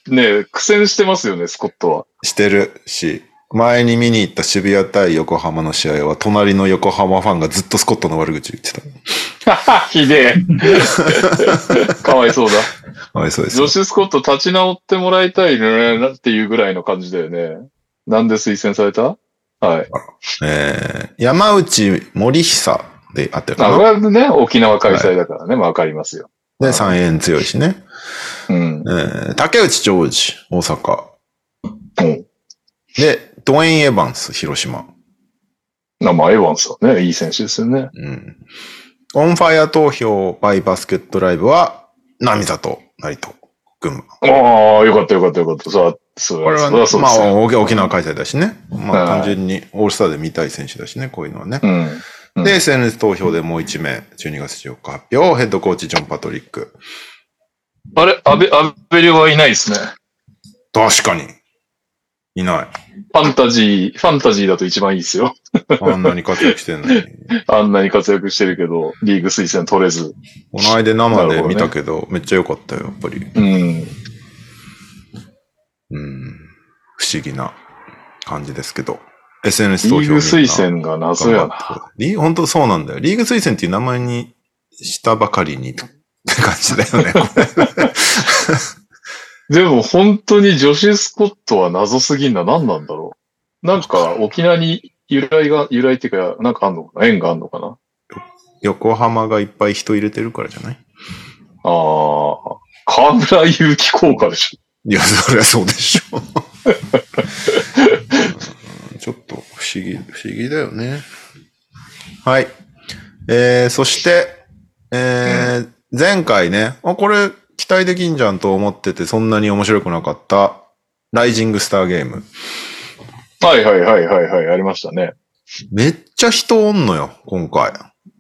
ね、苦戦してますよね、スコットは。してるし、前に見に行った渋谷対横浜の試合は、隣の横浜ファンがずっとスコットの悪口言ってた。ひでえ。かわいそうだ。はい、そうですジョ。シュ・スコット立ち直ってもらいたいね、なっていうぐらいの感じだよね。なんで推薦された？はい。えー、山内森久であってるあ、こかな。れはね、沖縄開催だからね、わ、かりますよ。で、3円強いしね。うん。えー、竹内ジョージ、大阪。うん。で、ドウェイン・エヴァンス、広島。まあまあ、エヴァンスはね、いい選手ですよね。うん。オンファイア投票バイバスケットライブは、波里、成戸、群馬。ああ、よかったよかったよかった。さあ、そうこれは、そりゃそうまあ。沖、沖縄開催だしね。まあ、はい単純にオールスターで見たい選手だしね、こういうのはね。うん。うんで、SNS 投票でもう1名、12月14日発表、ヘッドコーチジョン・パトリック。あれ、アベ、アベリはいないですね。確かに。いない。ファンタジー、ファンタジーだと一番いいですよ。あんなに活躍してんのに。あんなに活躍してるけど、リーグ推薦取れず。この間生で見たけど、めっちゃ良かったよ、やっぱり。うん。うん。不思議な感じですけど。SNS リーグ投票みんな推薦が謎やな。リー本当そうなんだよ。リーグ推薦っていう名前にしたばかりにって感じだよね。これでも本当にジョシュ・スコットは謎すぎんな。何なんだろう。なんか沖縄に由来が、由来っていうか、なんかあんのかな縁があんのかな横浜がいっぱい人入れてるからじゃない？ああ、河村勇輝効果でしいや、そりゃそうでしょ。う んちょっと不思議、不思議だよね。はい。えー、そして、えー前回ね、あ、これ期待できんじゃんと思っててそんなに面白くなかった、ライジングスターゲーム。ょ。はいはいはいはいはい、ありましたね。めっちゃ人おんのよ、今回。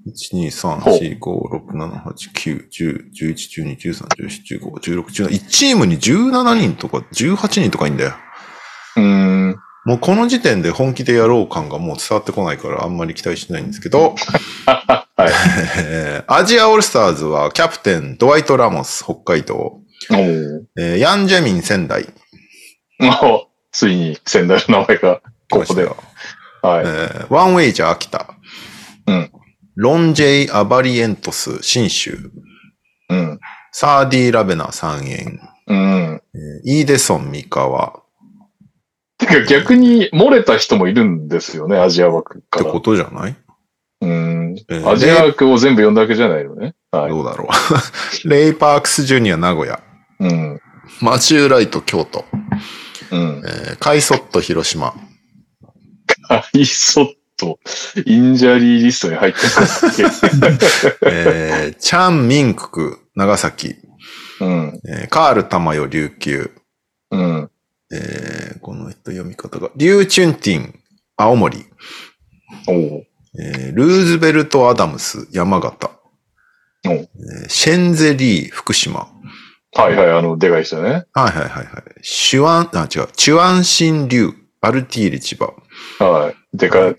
1、2、3、ほう4、5、6、7、8、9、10、11、12、13、14、15、16、17。1チームに17人とか18人とかいんだよ。うーん。もうこの時点で本気でやろう感がもう伝わってこないからあんまり期待しないんですけど、はい。えーアジアオールスターズはキャプテンドワイト・ラモス北海道、えーヤン・ジェミン仙台、おついに仙台の名前がここで。来ましたはい。えーワンウェイジャー秋田、うんロン・ジェイ・アバリエントス新州、うん。サーディ・ラベナ3円、うん。えーイーデソン・ミカワてか逆に漏れた人もいるんですよね、アジア枠から。ってことじゃない、うん。えーアジア枠を全部読んだわけじゃないのね。はい。どうだろう。レイ・パークス・ジュニア・名古屋、うん。マシュー・ライト・京都、うん。えーカイソット・広島、カイソット、 injury list に入ってますっけ えーチャン・ミンクク、長崎、うん。えーカール・タマヨ、琉球、うん。えーこの人読み方が、リュウ・チュンティン、青森、おうえールーズベルト・アダムス、山形、おうえーシェンゼリー、福島、はいはい、あの、でかい人ね。はいはいはいはい。シュワン、あ、違う、チュアンシン・リュウ、アルティーリ千葉。はい。でかい、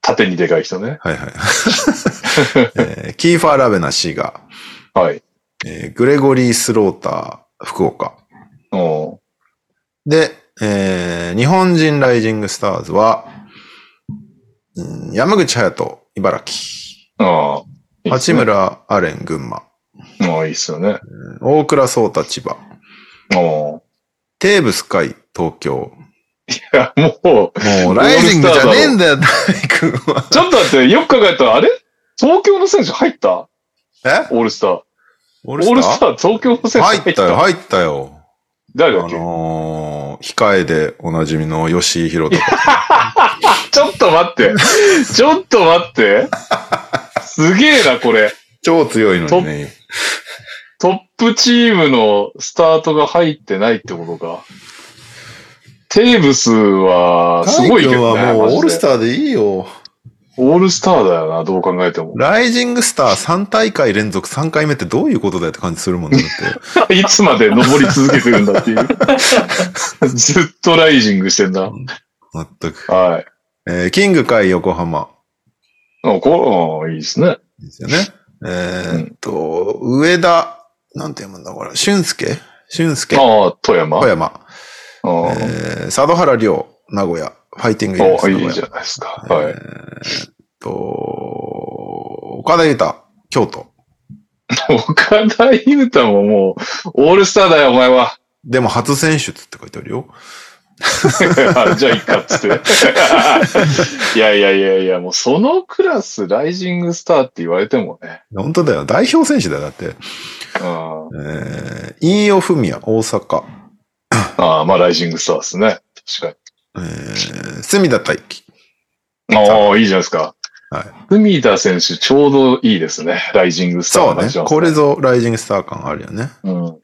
縦にでかい人ね。はいはい。えーキーファー・ラベナ・シガ、はい。えーグレゴリー・スローター、福岡。おうで、えー日本人ライジングスターズは、うん山口隼人、茨城。ああ。いいっす八ね。村アレン、群馬。ああ、いいっすよね。大倉壮太、千葉。おうテーブス海、東京。いや、もう、もう、ライジングじゃねえんだよ、大君は。ちょっと待って、よく考えたら、あれ？東京の選手入った？え？オールスター。オオールスター、東京の選手入った入ったよ、入ったよ。あ誰だっけ、のー、控えでおなじみの吉井宏とか。ちょっと待って。ちょっと待って。すげえな、これ。超強いのにね。トップチームのスタートが入ってないってことか。テーブスは、すごいけどね。はもうオールスターでいいよ。オールスターだよな、どう考えても。ライジングスター3大会連続3回目ってどういうことだよって感じするもんね。だって。いつまで登り続けてるんだっていう。ずっとライジングしてんな。全く。はい。えーキング会横浜。あこれ、いいですね。いいですよね。えーっと、上田、なんて読むんだこれ。俊介？俊介。ああ、富山。富山。えー佐渡原亮、名古屋。ファイティングヒルズおいいじゃないですか。はい。えーっと、岡田優太、京都。岡田優太ももう、オールスターだよ、お前は。でも初選出って書いてあるよ。あじゃあ、いっか、っつって。いやいやいやいや、もうそのクラス、ライジングスターって言われてもね。本当だよ。代表選手だよ。だって。うん、えー、飯尾文也、大阪。ああ、まあ、ライジングスターですね。確えー、隅田大輝。ああ、いいじゃないですか。はい。文田選手、ちょうどいいですね。ライジングスターそうねこれ。ぞライジングスター感あるよね。うん。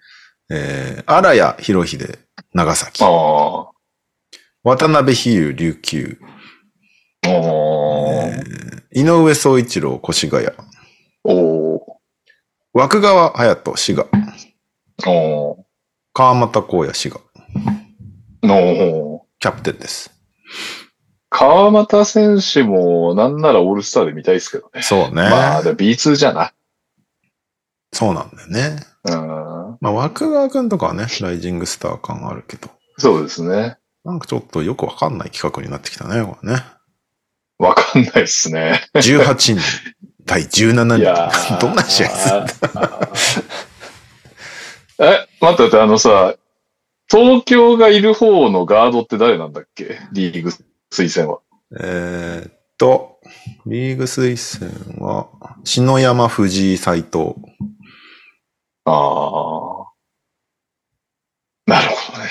えー、荒谷博秀、長崎。ああ。渡辺比喩、琉球。おえー井上総一郎、越谷。おー枠川隼人、滋賀。おー川又光也、滋賀。おーキャプテンです。川又選手も、なんならオールスターで見たいですけどね。そうね。まあ、で B2 じゃな。そうなんだよね。うん。まあ、枠川くんとかはね、ライジングスター感あるけど。そうですね。なんかちょっとよくわかんない企画になってきたね、これね。わかんないっすね。18人、対17いや人。ーどんな試合するんだえ、待って待って、あのさ、東京がいる方のガードって誰なんだっけ？リーグ推薦は。えーっと、リーグ推薦は、篠山、藤井、斎藤。ああ。なるほどね。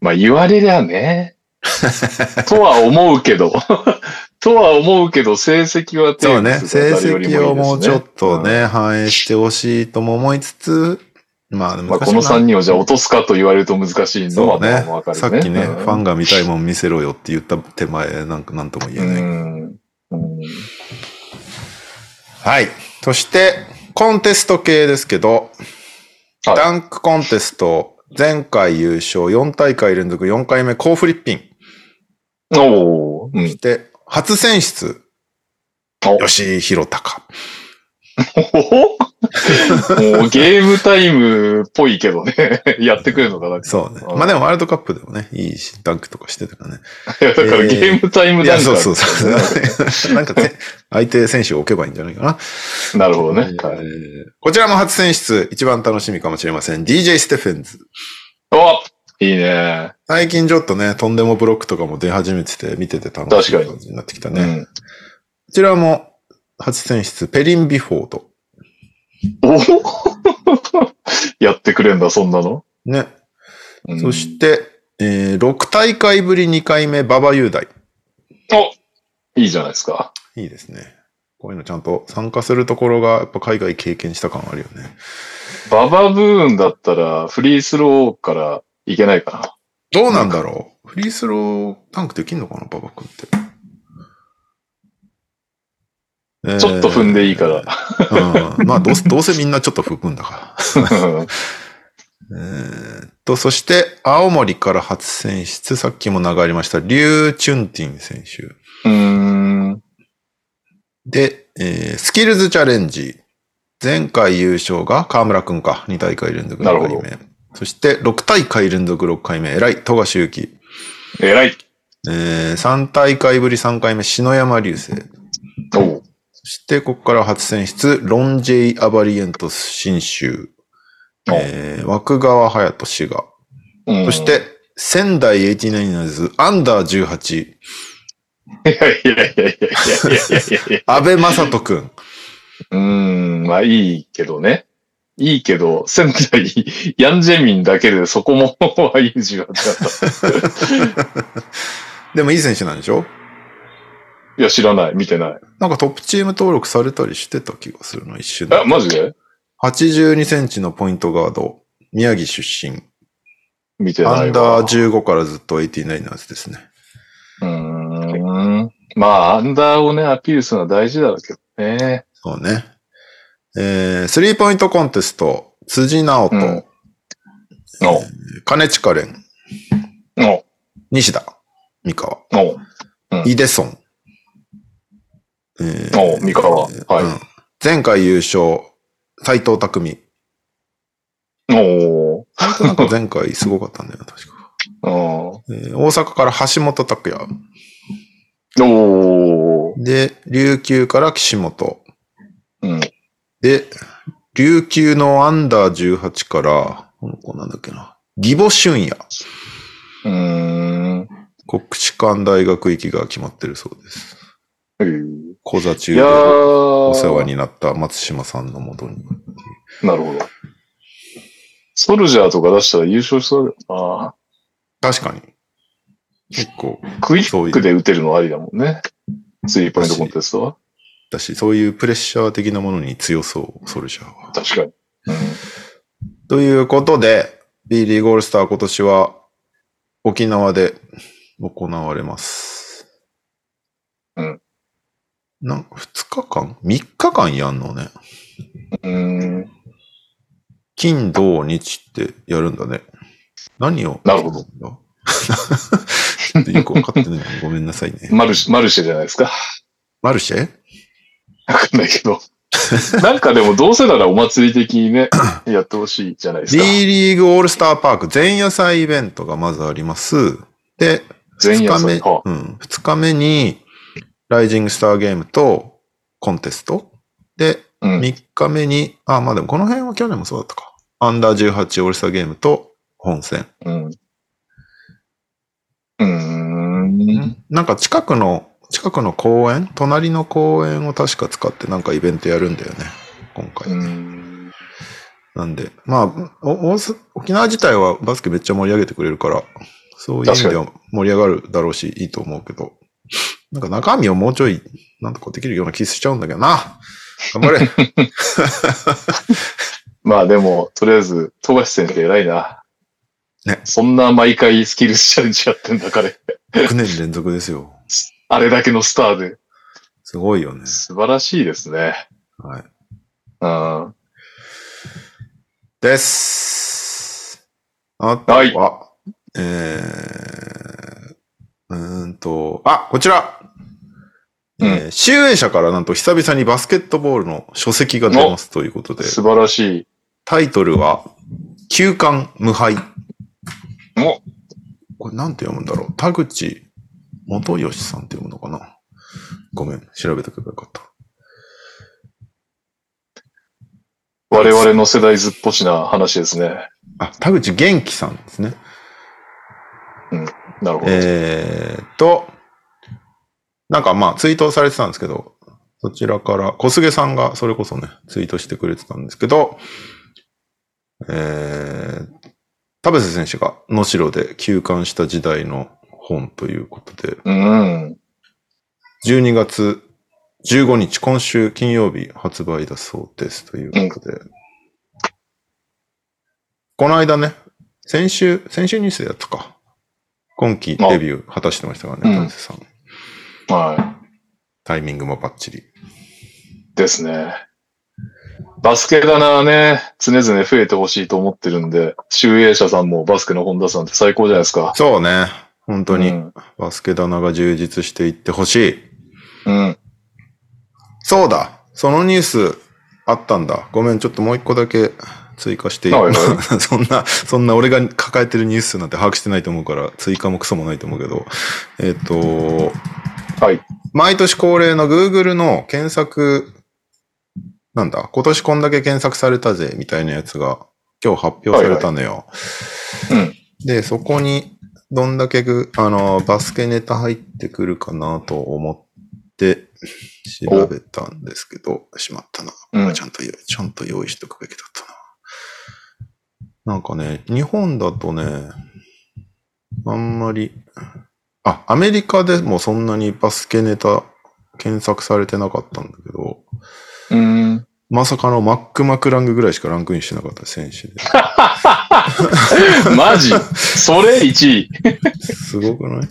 まあ言われりゃね。とは思うけど。とは思うけど、成績はそうね、成績をもうちょっとね、反映してほしいとも思いつつ、まあ、まあ、この3人をじゃあ落とすかと言われると難しいのはそうねね。さっきね、うんファンが見たいもん見せろよって言った手前、なんかなんとも言えない。うん。うんはい。そして、コンテスト系ですけど、はいダンクコンテスト、前回優勝、4大会連続4回目、コーフリッピン。おそして、初選出、お吉井宏隆。もうゲームタイムっぽいけどね、やってくるのかな。そうね。まあでもワールドカップでもね、いいし、ダンクとかしてたからね。いや、だからゲームタイムダンク、えー、いや、そうそうそう。なんかね、相手選手を置けばいいんじゃないかな。なるほどね、えー。こちらも初選出、一番楽しみかもしれません。DJ ステフェンズ。おいいね。最近ちょっとね、とんでもブロックとかも出始めてて、見てて楽しい感じになってきたね。うん、こちらも初選出、ペリン・ビフォード。お やってくれんだ、そんなの？ね。そして、えー、6大会ぶり2回目、馬場雄大。おいいじゃないですか。いいですね。こういうのちゃんと参加するところが、やっぱ海外経験した感あるよね。馬場ーンだったら、フリースローからいけないかな。どうなんだろうフリースロータンクできんのかな馬場君って。えー、ちょっと踏んでいいから。うん、まあどう、どうせみんなちょっと踏むんだから。え、っと、そして、青森から初選出、さっきも流れました、リュウ・チュンティン選手。で、えー、スキルズチャレンジ。前回優勝が河村くんか。2大会連続6回目。そして、6大会連続6回目。偉い。戸賀勇樹。偉い。えー、3大会ぶり3回目、篠山流星。おして、ここから初選出、ロンジェイ・アバリエントス新州、えー、枠川隼人氏が。そして、仙台 89ers、アンダー18。いやいやいやいやいやいやいや安倍正人くん。うん、まあいいけどね。いいけど、仙台、ヤンジェミンだけでそこも いい18だった。でもいい選手なんでしょ？いや、知らない。見てない。なんかトップチーム登録されたりしてた気がするな、一瞬。あ、マジで ?82 センチのポイントガード。宮城出身。見てないアンダー15からずっと89ナーズですね。うん。まあ、アンダーをね、アピールするのは大事だろうけどね。そうね。えー、スリーポイントコンテスト、辻直人、うんえー、金近蓮、西田、三河、の。イデソン、えー、お三河。はい、うん、前回優勝、斎藤匠。お。なんか前回すごかったんだよ、確か。えー、大阪から橋本拓也。おで、琉球から岸本。うん。で、琉球のアンダー18から、この子なんだっけな。義母俊也。うん。国士舘大学行きが決まってるそうです。講座中でお世話になった松島さんのもとに。なるほど。ソルジャーとか出したら優勝しそうだよな。確かに。結構。クイックで打てるのありだもんね。スリーポイントコンテストは。だし、そういうプレッシャー的なものに強そう、ソルジャーは。確かに。うん、ということで、B リーゴールスター今年は沖縄で行われます。うん。な、2日間 ?3 日間やんのね。うん。金、土、日ってやるんだね。何を？なるほど。ちょっとよくわかってない。ごめんなさいね。マルシェ、マルシェじゃないですか？マルシェ？わかんないけど。なんかでもどうせならお祭り的にね、やってほしいじゃないですか。D リーグオールスターパーク前夜祭イベントがまずあります。で、2日目、2日目に、ライジングスターゲームとコンテスト。で、3日目に、あ、まあでもこの辺は去年もそうだったか。アンダー18オールスターゲームと本戦。うん。うん。なんか近くの、近くの公園隣の公園を確か使ってなんかイベントやるんだよね。今回、ね。うんなんで、まあ、沖縄自体はバスケめっちゃ盛り上げてくれるから、そういう意味では盛り上がるだろうし、いいと思うけど。なんか中身をもうちょい、なんとかできるような気しちゃうんだけどな。頑張れ。まあでも、とりあえず、富樫先生偉いな。ね。そんな毎回スキルスチャレンジやってんだ、彼。6年連続ですよ。あれだけのスターで。すごいよね。素晴らしいですね。はい。うん。です。あとは、はい、えー、うんと、あ、こちら、うん、えー、集英社からなんと久々にバスケットボールの書籍が出ますということで。素晴らしい。タイトルは、休館無敗。おこれなんて読むんだろう田口元義さんって読むのかなごめん、調べとけばよかった。我々の世代ずっぽしな話ですね。あ、田口元気さんですね。うん。なるほど。えーっと、なんかまあツイートされてたんですけど、そちらから小菅さんがそれこそね、ツイートしてくれてたんですけど、えー、田臥選手が能代で休館した時代の本ということで、うん。12月15日、今週金曜日発売だそうですということで、この間ね、先週、先週ニュースでやったか。今季デビュー果たしてましたからね、うん田臥さん。はタイミングもバッチリ。い。ですね。バスケ棚はね、常々増えてほしいと思ってるんで、集英社さんもバスケの本田さんって最高じゃないですか。そうね。本当に、うん。バスケ棚が充実していってほしい。うん。そうだそのニュースあったんだ。ごめん、ちょっともう一個だけ追加していい、はいは そんな、そんな俺が抱えてるニュースなんて把握してないと思うから、追加もクソもないと思うけど、えっ、と、はい。毎年恒例の Google の検索、なんだ、今年こんだけ検索されたぜ、みたいなやつが今日発表されたのよ。うん。で、そこにどんだけぐ、あの、バスケネタ入ってくるかなと思って調べたんですけど、しまったな。うんちゃんと用意、ちゃんと用意しとくべきだったな。なんかね、日本だとね、あんまり、あ、アメリカでもそんなにバスケネタ検索されてなかったんだけど、うん。まさかのマック・マクラングぐらいしかランクインしてなかった選手で。マジ？それ？1位？すごくない？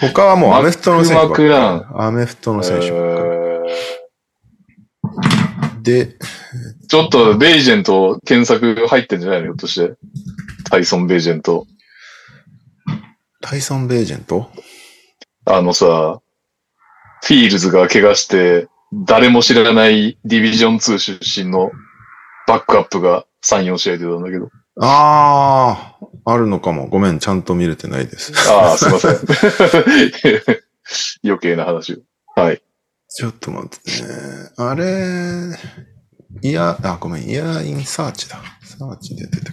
他はもうアメフトの選手ばっかり。アメフトの選手ばっかえり。で、ーちょっとベージェント検索入ってんじゃないのひょっとして。タイソン・ベージェント。タイソン・ベージェント？あのさ、フィールズが怪我して、誰も知らないディビジョン2出身のバックアップが3、4試合出たんだけど。あー、あるのかも。ごめん、ちゃんと見れてないです。ああ、すいません。余計な話を。はい。ちょっと待ってね。あれ、いや、あ、ごめん、 Year in Search だ。サーチで出てくる。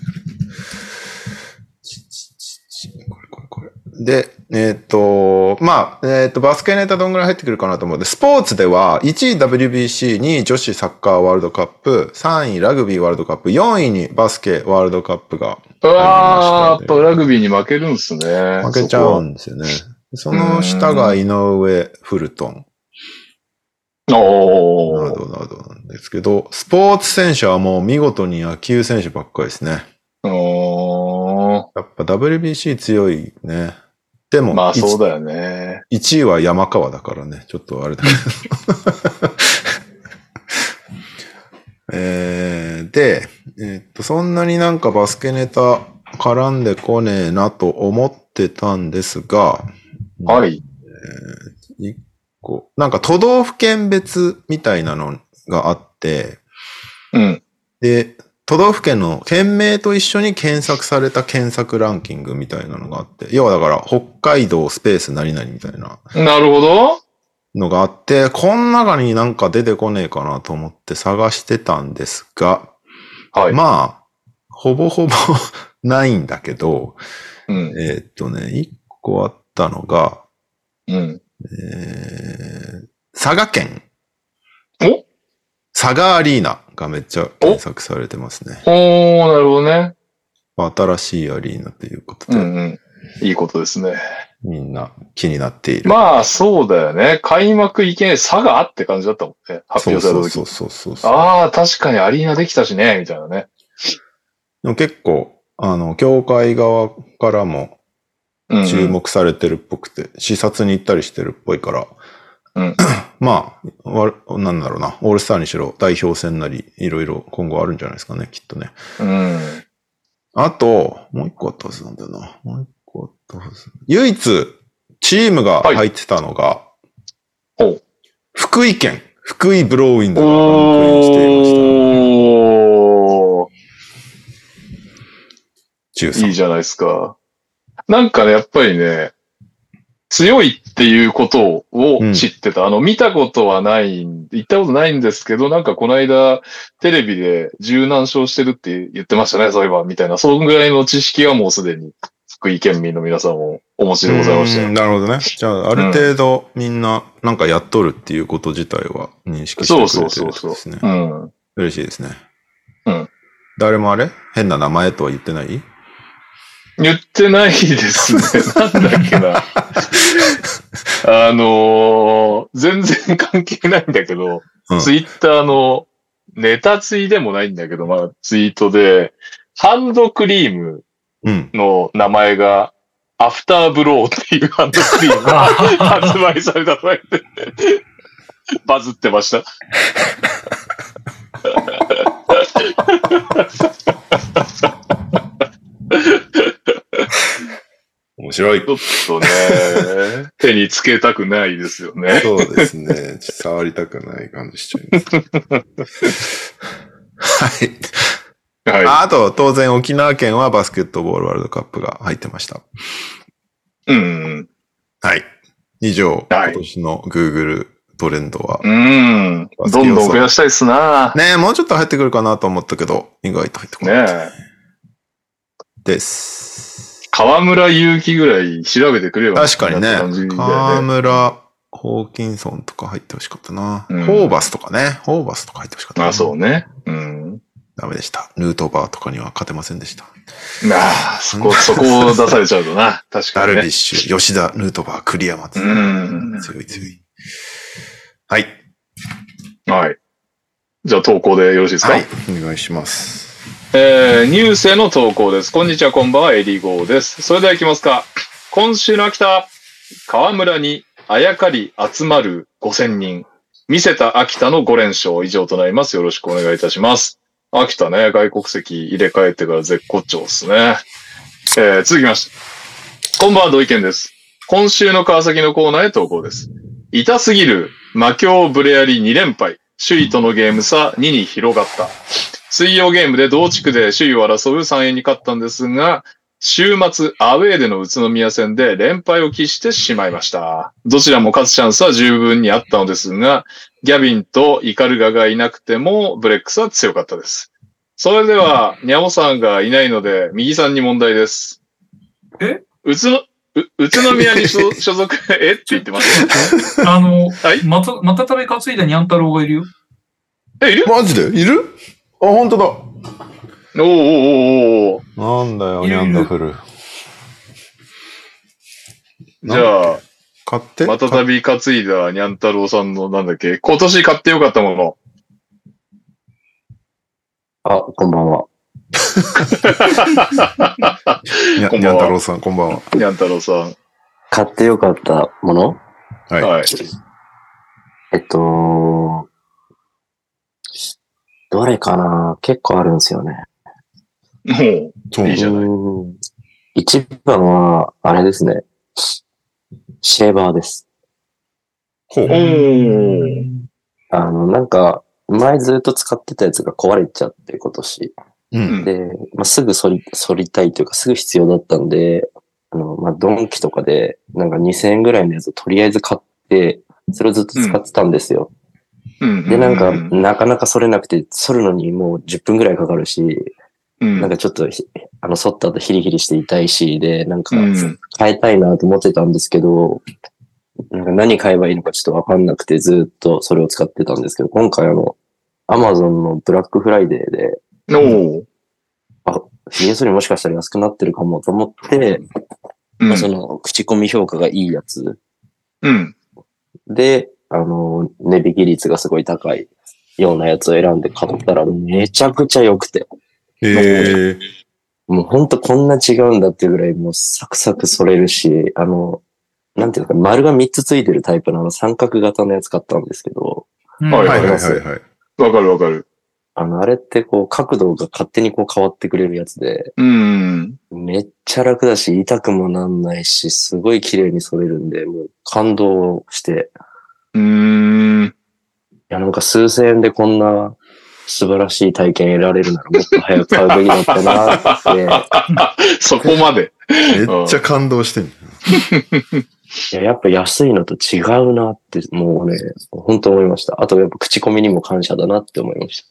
これこれこれ。で、えーっと、まあ、えーっと、バスケネタどんぐらい入ってくるかなと思うんで、スポーツでは、1位 WBC、2位女子サッカーワールドカップ、3位ラグビーワールドカップ、4位にバスケワールドカップがうわあ、やっぱラグビーに負けるんすね。負けちゃうんですよね。その下が井上フルトン。そこは。なおどなどなんですけど、スポーツ選手はもう見事に野球選手ばっかりですね。ーおやっぱ WBC 強いね。でも、ーまあそうだ。だよね。1位は山川だからね。ちょっとあれだけど。えー、で、えーっと、そんなになんかバスケネタ絡んでこねえなと思ってたんですが、はい。一個、なんか都道府県別みたいなのがあって、うん。で、都道府県の県名と一緒に検索された検索ランキングみたいなのがあって、要はだから北海道スペース何々みたいななるほど。のがあって、この中になんか出てこねえかなと思って探してたんですが、はい。まあ、ほぼほぼ ないんだけど、うん。えーっとね、一個あったのが、うん。えー佐賀県。お？佐賀アリーナがめっちゃ検索されてますね。おー、なるほどね。新しいアリーナということで、うんうん。いいことですね。みんな気になっている。まあ、そうだよね。開幕いけない差があって感じだったもんね。発表された時。そうそうそうそう。ああ、確かにアリーナできたしね、みたいなね。でも結構、あの、協会側からも注目されてるっぽくて、視察に行ったりしてるっぽいから、うん まあ、わなんだろうな、オールスターにしろ、代表戦なり、いろいろ今後あるんじゃないですかね、きっとね。うん。あと、もう一個あったはずなんだよな。もう一個あったはず。唯一、チームが入ってたのが、ほう福井県、福井ブローウィンドがランクインしていました。いい13。じゃないですか。なんかね、やっぱりね、強いっていうことを知ってた。あの、見たことはない、行ったことないんですけど、なんかこの間、テレビで柔軟勝してるって言ってましたね、そういえば、みたいな。そのぐらいの知識はもうすでに、福井県民の皆さんもお持ちでございましたなるほどね。じゃあ、ある程度みんななんかやっとるっていうこと自体は認識してくれてるそうそうそうそうってことですね。うん。嬉しいですね。うん。誰もあれ？変な名前とは言ってない？言ってないですね。なんだっけな。あのー全然関係ないんだけど、うんツイッターのネタツイでもないんだけど、まあツイートで、ハンドクリームうん。の名前が、アフターブローっていうハンドクリーム が発売されたとか言って、バズってました。白い。ちょっとね、手につけたくないですよね。そうですね。触りたくない感じしちゃいます。はい。はああと、当然沖縄県はバスケットボールワールドカップが入ってました。い。うん。はい。以上、はい今年の Google トレンドは。うん。どんどん増やしたいっすな。ねえ、もうちょっと入ってくるかなと思ったけど、意外と入ってこない。ねえ。です。河村勇輝ぐらい調べてくれよ。確かにね河よね。村、ホーキンソンとか入ってほしかったな。うんホーバスとかね。ホーバスとか入ってほしかったな。あ、そうね。うん。ダメでした。ヌートバーとかには勝てませんでした。ああ、そこ、そこを出されちゃうとな。確かにねダルビッ。シュ、吉田、ヌートバー、栗山うん。強い強い。はい。はい。じゃあ投稿でよろしいですか？はい。お願いします。えー、ニュースへの投稿です。こんにちは、こんばんは、エリゴーです。それでは行きますか。今週の秋田、河村にあやかり集まる5000人。見せた秋田の5連勝以上となります。よろしくお願いいたします。秋田ね、外国籍入れ替えてから絶好調ですね。えー、続きまして。こんばんは、土井健です。今週の川崎のコーナーへ投稿です。痛すぎる魔境ブレアリ2連敗。首位とのゲーム差2に広がった。水曜ゲームで同地区で首位を争う3円に勝ったんですが、週末アウェーでの宇都宮戦で連敗を喫してしまいました。どちらも勝つチャンスは十分にあったのですが、ギャビンとイカルガがいなくてもブレックスは強かったです。それでは、ニャオさんがいないので、右さんに問題です。え？宇都、う宇都宮に所 所属、え？って言ってます。あの、はい？また、またたび担いだニャン太郎がいるよ。え、いる？マジで？いる？あ、本当だ。おーおーおーおーなんだよ、ニャンダフル。じゃあ、買って。またたび担いだにゃん太郎さんのなんだっけ？今年買ってよかったもの。あ、こんばんは。にゃこんばんはにゃん太郎さん、こんばんは。にゃん太郎さん。買ってよかったもの？はい。はい。えっと、どれかな？結構あるんですよね。もう、そういいじゃないうーん一番は、あれですね。シェーバーです。ほう。あの、なんか、前ずっと使ってたやつが壊れちゃって、今年。うん。で、まあ、すぐ反り、反りたいというか、すぐ必要だったんで、あの、まあ、ドンキとかで、なんか2000円ぐらいのやつをとりあえず買って、それをずっと使ってたんですよ。うんで、なんか、なかなか反れなくて、反るのにもう10分ぐらいかかるし、うん、なんかちょっとひ、あの、反った後ヒリヒリして痛いし、で、なんかうん、変えたいなと思ってたんですけど、なんか何買えばいいのかちょっとわかんなくてずっとそれを使ってたんですけど、今回あの、アマゾンのブラックフライデーで、おー。あ、ヒゲ剃りもしかしたら安くなってるかもと思って、うん。まあ、その、口コミ評価がいいやつ。うん。で、あの、値引き率がすごい高いようなやつを選んで買ったらめちゃくちゃ良くて。へえ。もうほんとこんな違うんだっていうぐらいもうサクサク反れるし、あの、なんていうのか、丸が3つついてるタイプのあの三角型のやつ買ったんですけど、うんはいはいはいはいはい。わかるわかる。あの、あれってこう角度が勝手にこう変わってくれるやつで、うん。めっちゃ楽だし、痛くもなんないし、すごい綺麗に反れるんで、もう感動して、うーん。や、なんか数千円でこんな素晴らしい体験得られるならもっと早く買うべきだったなって。そこまで。めっちゃ感動してん。いや、やっぱ安いのと違うなって、もうね、本当思いました。あとやっぱ口コミにも感謝だなって思いまし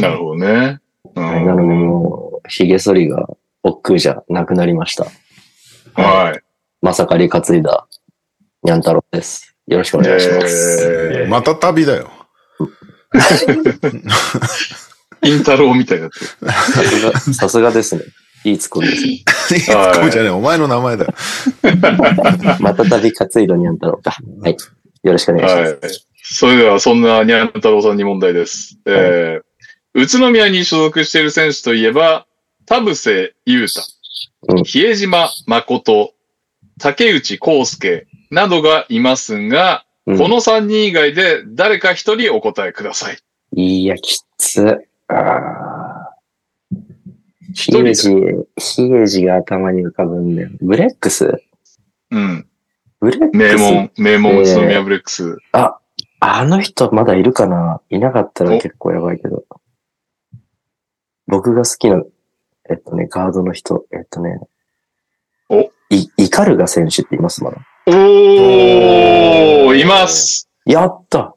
なるほどね。はい、なのでん。もう、髭剃りが億劫じゃなくなりました。はい。まさかり担いだ、にゃん太郎です。よろしくお願いします。えまた旅だよ。ー、インタロウみたいになってる。さすが、さすがですね。いいツッコミですね。はいこうじゃねえ、お前の名前だよ。またたび担いだにゃん太郎か。はい。よろしくお願いします。はい。それでは、そんなニャン太郎さんに問題です。えー、宇都宮に所属している選手といえば、田臥勇太、うん比江島誠、竹内康介などがいますが、うんこの3人以外で誰か1人お答えください。いや、きつ。ヒ人ゲジ、ヒゲジが頭に浮かぶんだよ。ブレックス？うん。ブレックス？名門、名門えー宇都宮ブレックス。あ、あの人まだいるかな？いなかったら結構やばいけど。僕が好きな、えっとね、ガードの人、えっとね。おい、イカルガ選手っていますまだ。おー、います。やった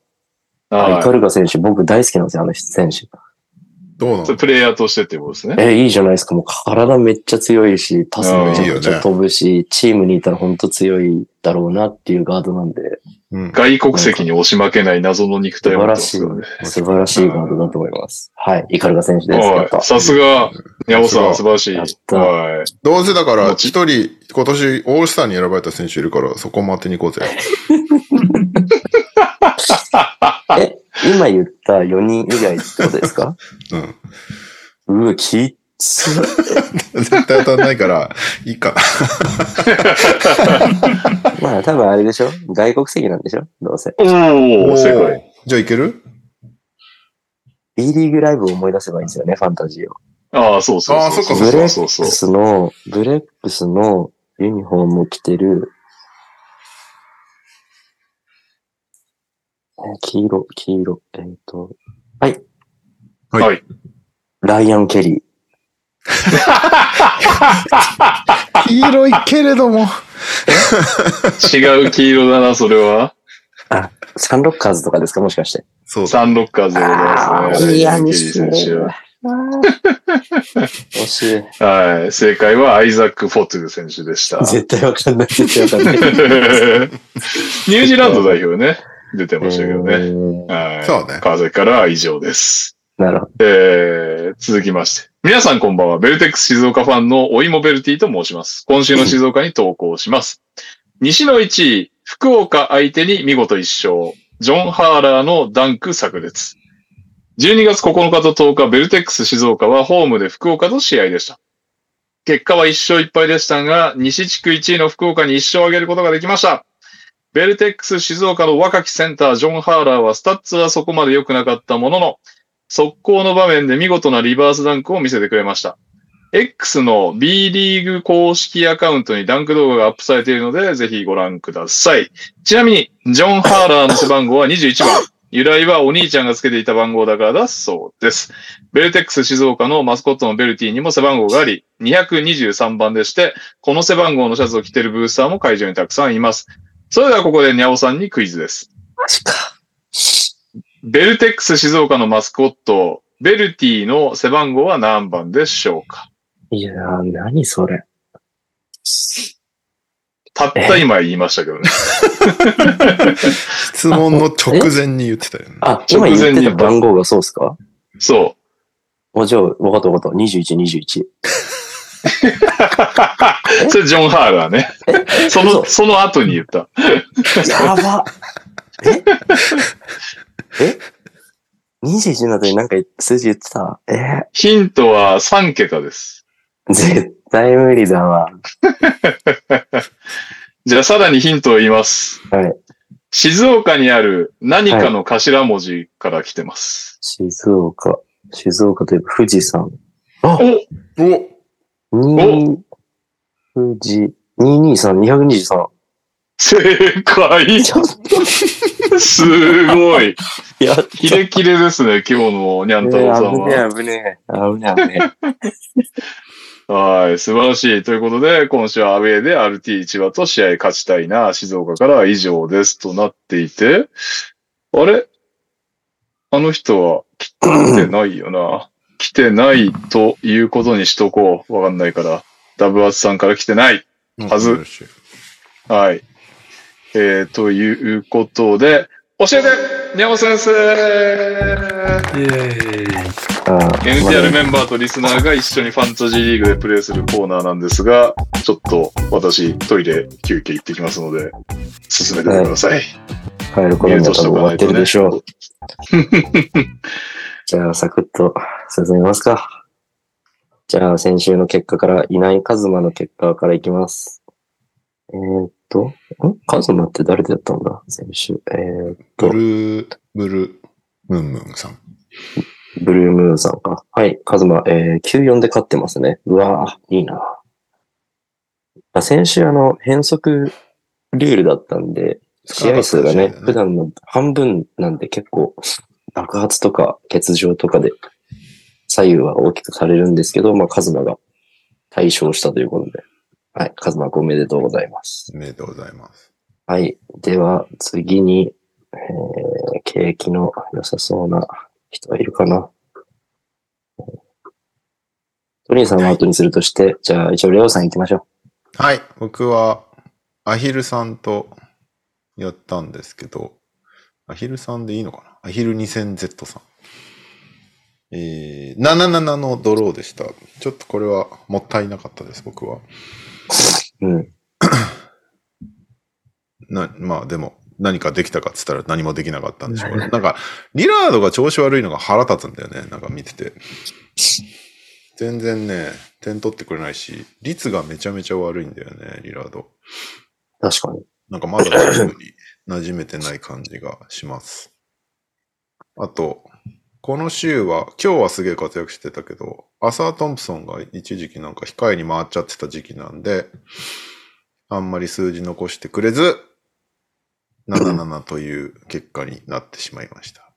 あイカはルガ選手、僕大好きなんですよ、あの選手。どうなのい。プレイヤーとしてってことですね。え、いいじゃないですか。もう体めっちゃ強いし、パスめちゃくちゃ飛ぶし、チームにいたら本当強いだろうなっていうガードなんで、うん。外国籍に押し負けない謎の肉素体を持って晴らしいますよね。、素晴らしいガードだと思います。はい。イカルガ選手です。さすが、宮本さん、素晴らしい。はい。どうせだから、一人、今年オールスターに選ばれた選手いるから、そこも当てに行こうぜ。え、今言った4人以外ってことですか？うん。うわ、きっつ。絶対当たんないから、いいか。まあ多分あれでしょ？外国籍なんでしょ？どうせ。おー、正解。じゃあいける？B リーグライブを思い出せばいいんですよね、ファンタジーを。ああ、そうそうそう。そっかブレックそうそうそう。スの、ブレックスのユニフォームを着てる、えー黄色、黄色、えっ、と、はい。はいはい。ライアン・ケリー。黄色いけれども。違う黄色だな、それは。サンロッカーズとかですか？もしかして。そうだ。サンロッカーズでございますね。いや、ケリーにして選手は 惜しい。はい。正解はアイザック・フォトゥ選手でした。絶対わかんない。絶対わかんない。ニュージーランド代表ね、出てましたけどね。ね。はい。そうね川崎からは以上です。なるほど。えー、続きまして。皆さんこんばんは。ベルテックス静岡ファンのおいもベルティと申します。今週の静岡に投稿します。西の1位、福岡相手に見事一勝。ジョン・ハーラーのダンク炸裂。12月9日と10日、ベルテックス静岡はホームで福岡と試合でした。結果は1勝1敗でしたが、西地区1位の福岡に1勝を挙げることができました。ベルテックス静岡の若きセンター、ジョン・ハーラーはスタッツはそこまで良くなかったものの、速攻の場面で見事なリバースダンクを見せてくれました。X の B リーグ公式アカウントにダンク動画がアップされているので、ぜひご覧ください。ちなみに、ジョン・ハーラーの背番号は21番。由来はお兄ちゃんがつけていた番号だからだそうです。ベルテックス静岡のマスコットのベルティにも背番号があり、223番でして、この背番号のシャツを着ているブースターも会場にたくさんいます。それではここでニャオさんにクイズです。マジか。ベルテックス静岡のマスコット、ベルティの背番号は何番でしょうか？いやー、何それ。たった今言いましたけどね。質問の直前に言ってたよね。あ、今言ってた番号がそうっすか？そお、じゃあ、わかったわかった。21、21。う。それジョン・ハーラーね。その、嘘その後に言った。やば。え？え ?21 の後になんか数字言ってた？え？ヒントは3桁です。ー絶対無理だわ。じゃあさらにヒントを言います。はい。静岡にある何かの頭文字から来てます。静岡。静岡といえば富士山。あおお二富士、223、223。正解すごい。と、やっキレキレですね、今日のにゃん太郎さんは。危ねえ、危ねえ、危ねはい、素晴らしい。ということで、今週はアウェーで RT 千葉と試合勝ちたいな、静岡からは以上ですとなっていて、あれ？あの人は来てないよな。来てないということにしとこう。わかんないから。ダブアツさんから来てない。はずはい。えー、ということで、教えて宮本先生イェーイ。!NTR メンバーとリスナーが一緒にファンタジーリーグでプレイするコーナーなんですが、ちょっと私トイレ休憩行ってきますので、進めてください。帰る頃には多分終わってるでしょう。じゃあ、サクッと進みますか。じゃあ、先週の結果から、いないカズマの結果からいきます。えー、っと、ん？カズマって誰でやったんだ？先週。えー、っとブ、ルー、ブルー、ムンムンさん。ブルームーンさんか。はい、カズマ、えー、9-4で勝ってますね。うわぁ、いいなあ先週あの、変則ルールだったんで、試合数がね普段の半分なんで結構、爆発とか欠場とかで、左右は大きくされるんですけど、まあ、カズマが対象したということで。はい、カズマくんおめでとうございます。おめでとうございます。はい。では、次に、えー、景気の良さそうな人はいるかな。トニーさんを後にするとして、じゃあ一応レオさん行きましょはい。僕は、アヒルさんとやったんですけど、アヒルさんでいいのかな？アヒル 2000Z さん。えー、77のドローでした。ちょっとこれはもったいなかったです、僕は。う。うん。な、まあでも、何かできたかっつったら何もできなかったんでしょうね。なんか、リラードが調子悪いのが腹立つんだよね。なんか見てて。全然ね、点取ってくれないし、率がめちゃめちゃ悪いんだよね、リラード。確かに。なんかまだ馴染めてない感じがします。あと、この週は、今日はすげえ活躍してたけど、アサー・トンプソンが一時期なんか控えに回っちゃってた時期なんで、あんまり数字残してくれず、77という結果になってしまいました。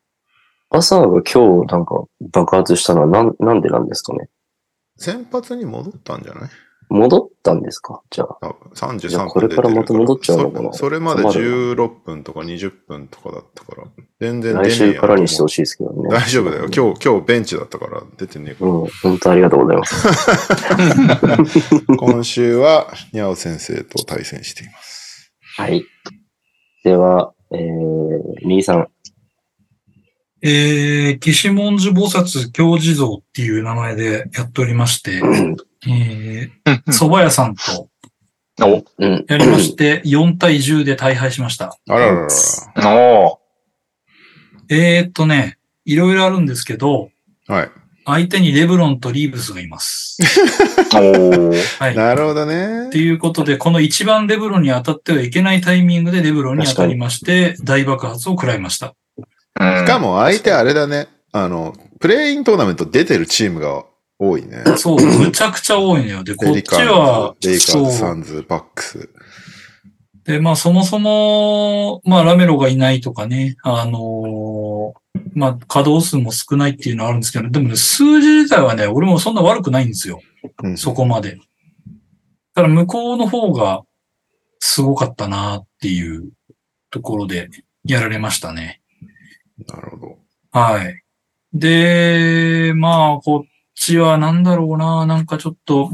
朝が今日なんか爆発したのはなん、なんでなんですかね？先発に戻ったんじゃない？戻ったんですか？じゃあ。多分33分じゃあこれからまた戻っちゃうのかな？そそれまで困る16分とか20分とかだったから、全然出ねえ来週からにしてほしい。ですけどね。大丈夫だよ。今日、今日ベンチだったから出てねえから。うん、本当ありがとうございます。今週は、にゃお先生と対戦しています。はい。では、えー、兄さん。えー、岸文字菩薩教地蔵っていう名前でやっておりまして、えー、蕎麦屋さんと。やりまして、4対10で大敗しました。あらららえーっとね、いろいろあるんですけど、はい。相手にレブロンとリーブスがいます。おーはい。なるほどねって。いうことで、この一番レブロンに当たってはいけないタイミングでレブロンに当たりまして、大爆発を食らいました。うんしかも相手あれだね。あの、プレイイントーナメント出てるチームが多いね。そう、むちゃくちゃ多いのよ。で、こっちは、ズ、レイカーズ、サンズ、バックス。で、まあ、そもそも、まあ、ラメロがいないとかね、あのーまあ、稼働数も少ないっていうのはあるんですけど、でもね、数字自体はね、俺もそんな悪くないんですよ。うんそこまで。ただ、向こうの方が、すごかったなっていうところで、やられましたね。なるほど。はい。で、まあ、こっちはなんだろうな、なんかちょっと、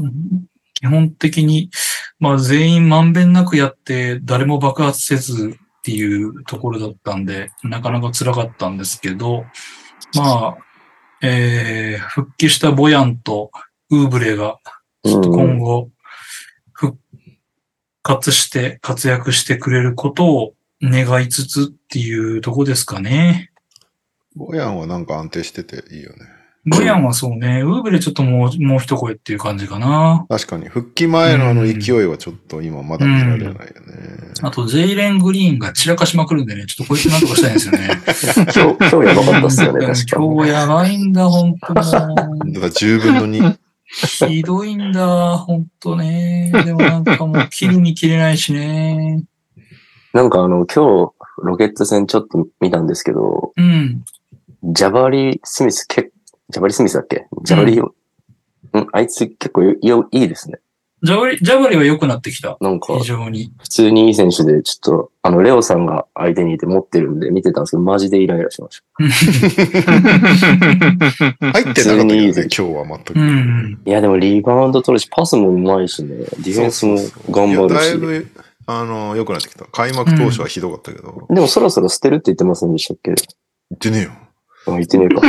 基本的に、まあ全員まんべんなくやって、誰も爆発せずっていうところだったんで、なかなか辛かったんですけど、まあ、えー、復帰したボヤンとウーブレが、今後、復活して活躍してくれることを願いつつっていうとこですかね。ボヤンはなんか安定してていいよね。ボヤンはそうね、ウーブレちょっともう、もう一声っていう感じかな。確かに、復帰前のあの勢いはちょっと今まだ見られないよね。あと、ジェイレン・グリーンが散らかしまくるんでね、ちょっとこいつなんとかしたいんですよね。今日、今日やばかったっすよね、うん確かに。今日やばいんだ、本当もだから10分の2。う。ひどいんだ、本当ね。でもなんかもう、切るに切れないしね。なんかあの、今日、ロケット戦ちょっと見たんですけど、うん。ジャバリ・スミス、けジャバリ・スミスだっけ？ジャバリ、うん、あいつ結構よよいいですね。ジャバリ、ジャバリは良くなってきた。なんか非、常に。普通にいい選手で、ちょっと、あの、レオさんが相手にいて持ってるんで見てたんですけど、マジでイライラしまし 入ってなかったけどね、普通にいいぜ今日は全く。うん。た。いや、でもリバウンド取るし、パスも上手いしね、ディフェンスも頑張るいやだいし。ぶ、あの、良くなってきた。開幕当初はひどかったけど。でもそろそろ捨てるって言ってませんでしたっけ？言ってねえよ。あ言ってねえか。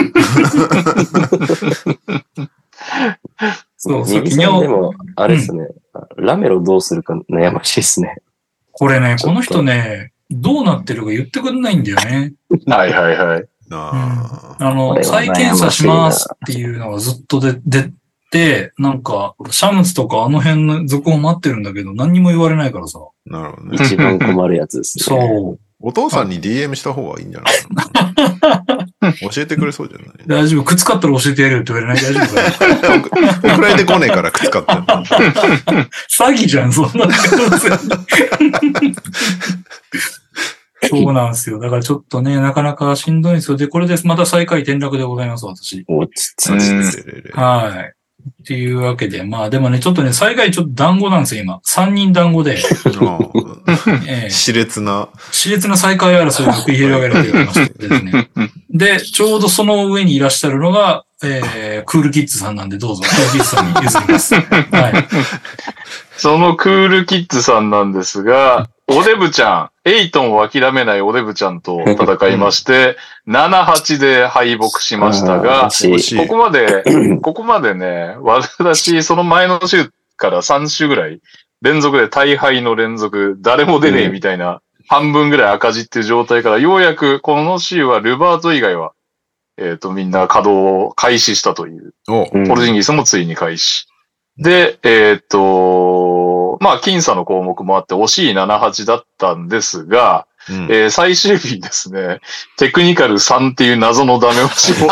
そう、そう右昨日、さんでも、あれですね、ラメロどうするか悩ましいですね。これね、この人ね、どうなってるか言ってくれないんだよね。はいはいはい。ああ。あの、再検査しますっていうのがずっとで出て、なんか、シャムズとかあの辺の続報待ってるんだけど、何にも言われないからさ。なるほどね。一番困るやつですね。そう。お父さんに DM した方がいいんじゃないかな。教えてくれそうじゃない？大丈夫。靴買ったら教えてやるよって言われない？大丈夫かな？送られてこねえから靴買ってんの。詐欺じゃん、そんなそうなんですよ。だからちょっとね、なかなかしんどいんですよ。で、これでまた最下位転落でございます、私。おつつうんはい。っていうわけで、まあでもね、ちょっとね、最下位ちょっと団子なんですよ、今。3人団子で、ええ熾烈な。熾烈な再開争いが繰り広げられておりましてですね。で、ちょうどその上にいらっしゃるのが、えー、クールキッズさんなんで、どうぞ、クールキッズさんに譲ります。はい。そのクールキッズさんなんですが、おデブちゃん、エイトンを諦めないおデブちゃんと戦いまして、7-8で敗北しましたが、ここまで、ここまでね、私、その前の週から3週ぐらい、連続で大敗の連続、誰も出ねえみたいな、半分ぐらい赤字っていう状態から、ようやくこの週はルバート以外は、えっ、と、みんな稼働を開始したという。ポルジンギスもついに開始。で、えっ、と、まあ、僅差の項目もあって惜しい7-8だったんですが、うんえー最終日にですね、テクニカル3っていう謎のダメ押しを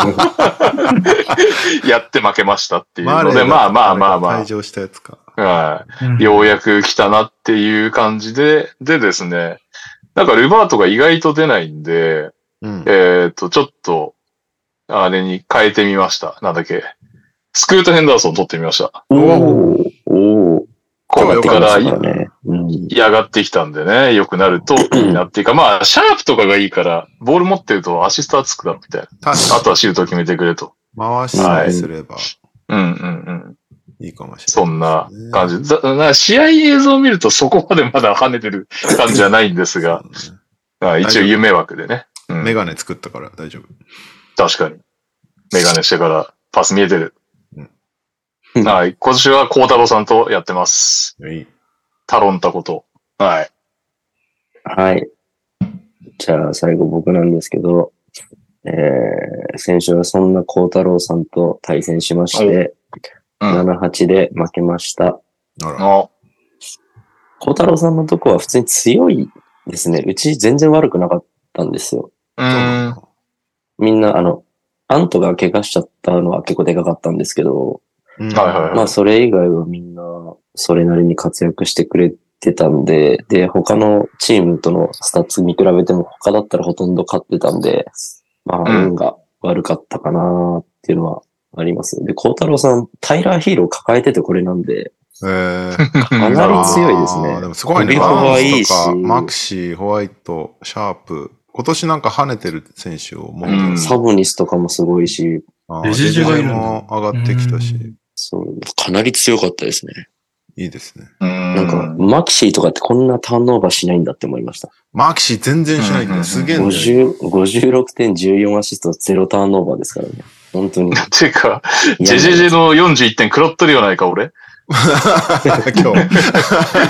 やって負けましたっていうので、まあまあまあま退場したやつか。あ、はいうんようやく来たなっていう感じで、でですね、なんかルバートが意外と出ないんで、うん。えっ、と、ちょっと、あれに変えてみました。なんだっけ。スクート・ヘンダーソン取ってみました。おーおーこうやってから。嫌がってきたんでね、良くなると いいなっていうか、まあ、シャープとかがいいから、ボール持ってるとアシスターつくだろ、みたいな。あとはシュート決めてくれと。に回しさえすればうんうんうん。いいかもしれない。そんな感じ。だな試合映像を見るとそこまでまだ跳ねてる感じじゃないんですが、ねあ一応夢枠でね。うんメガネ作ったから大丈夫。確かに。メガネしてからパス見えてる。うんはい。今年は孝太郎さんとやってます。いい。タロンタこと。はい。はい。じゃあ、最後僕なんですけど、えー、先週はそんな孝太郎さんと対戦しまして、うん。7-8で負けました。あら。の、孝太郎さんのとこは普通に強いですね。うち全然悪くなかったんですよ。うーん。みんな、あの、アントが怪我しちゃったのは結構でかかったんですけど、うんはいはいはいまあそれ以外はみんなそれなりに活躍してくれてたんで、で、他のチームとのスタッツ見比べても他だったらほとんど勝ってたんで、まあうん運が悪かったかなっていうのはあります。で、孝太郎さん、タイラーヒーロー抱えててこれなんで、えーかなり強いですあーでね。もすごいね。ビフォバはいいしーンズとか、マクシー、ホワイト、シャープ。今年なんか跳ねてる選手を持ってうんる。サボニスとかもすごいし、レジジがいも上がってきたし、そう、かなり強かったですね。いいですね。ななんか、マキシーとかってこんなターンオーバーしないんだって思いました。マキシー全然しないんだ。すげえんだよ。50 56点14アシスト0ターンオーバーですからね。本当に。ていうか、ジェジェジェの41点食らっとるよないか、俺。今日。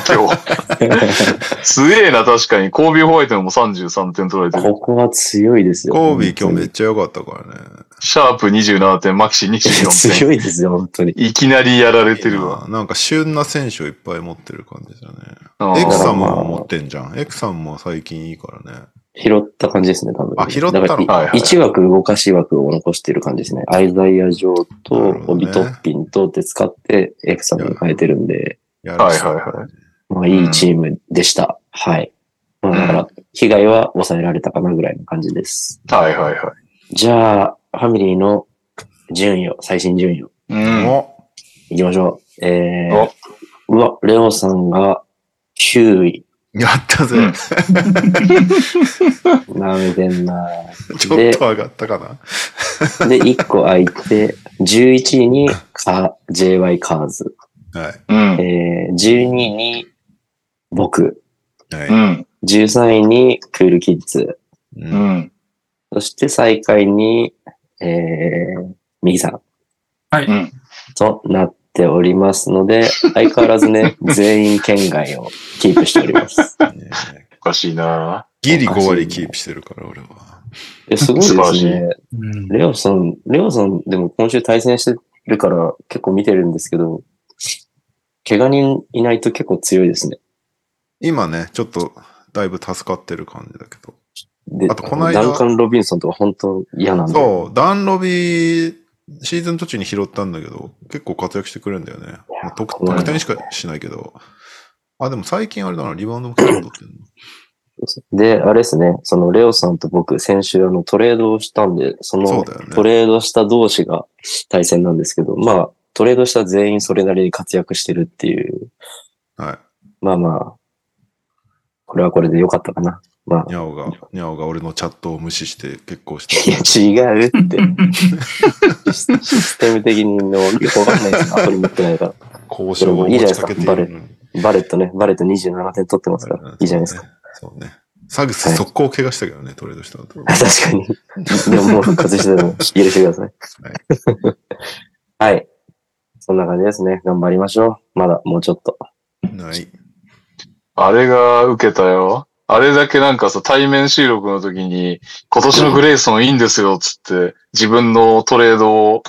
今日。すげえな、確かに。コービーホワイトにも33点取られてる。ここは強いですよ。コービー今日めっ本ちゃ良かったからね。シャープ27点、マキシ当に24点。強いですよ、本当に。いきなりやられてるわ。なんか旬な選手をいっぱい持ってる感じだね。うんエクさんまあも持ってんじゃん。エクさんも最近いいからね。拾った感じですね、多分。あ拾ったの？だからはいはい1枠動かし枠を残してる感じですね。アイザイア・ジョとオビトッピンとって使ってエクサムに変えてるんで、はいはいはい。まあいいチームでした。はい。まあだから、被害は抑えられたかなぐらいの感じです。はいはいはい。じゃあ、ファミリーの順位を、最新順位をうん。お行きましょう。えー、うわ、レオさんが9位。やったぜ。うん なめてんなちょっと上がったかな。で、1個空いて、11位にカ JY カーズ。はい。うん。えー、12位に僕。はい。うん。13位にクールキッズ。ううんん。そして最下位に、えー、ミキさんはい。うん。となっておりますので、相変わらずね、全員県外をキープしております。ねおかしいなギリ5割キープしてるから、俺は。えすごいですね。うん。レオさん、レオさんでも今週対戦してるから結構見てるんですけど、怪我人いないと結構強いですね。今ね、ちょっと、だいぶ助かってる感じだけど。で、あとこの間ダンカン・ロビンソンとか本当嫌なんで。そう、ダンロビー、シーズン途中に拾ったんだけど、結構活躍してくれるんだよね。まあ得得点しかしないけど。あ、でも最近あれだな、リバウンドも結構取ってるで、あれですね、そのレオさんと僕先週あのトレードをしたんで、そのトレードした同士が対戦なんですけど、まあ、トレードした全員それなりに活躍してるっていう、の。はい。まあまあ、これはこれで良かったかな。まあ、ニャオが、ニャオが俺のチャットを無視して結婚した。いや、違うって。シ スシステム的にのよくわかんないです。アプリ持ってないから。交渉を持ちかけているのに。バレットね、バレット27点取ってますから、いいじゃないですか。そうね。サグス速攻怪我したけどね、トレードした後。確かに。でももう復活しても許してください。はい。そんな感じですね。頑張りましょう。まだもうちょっと。ない。あれが受けたよ。あれだけなんかさ、対面収録の時に、今年のグレイソンいいんですよ、つって、自分のトレードを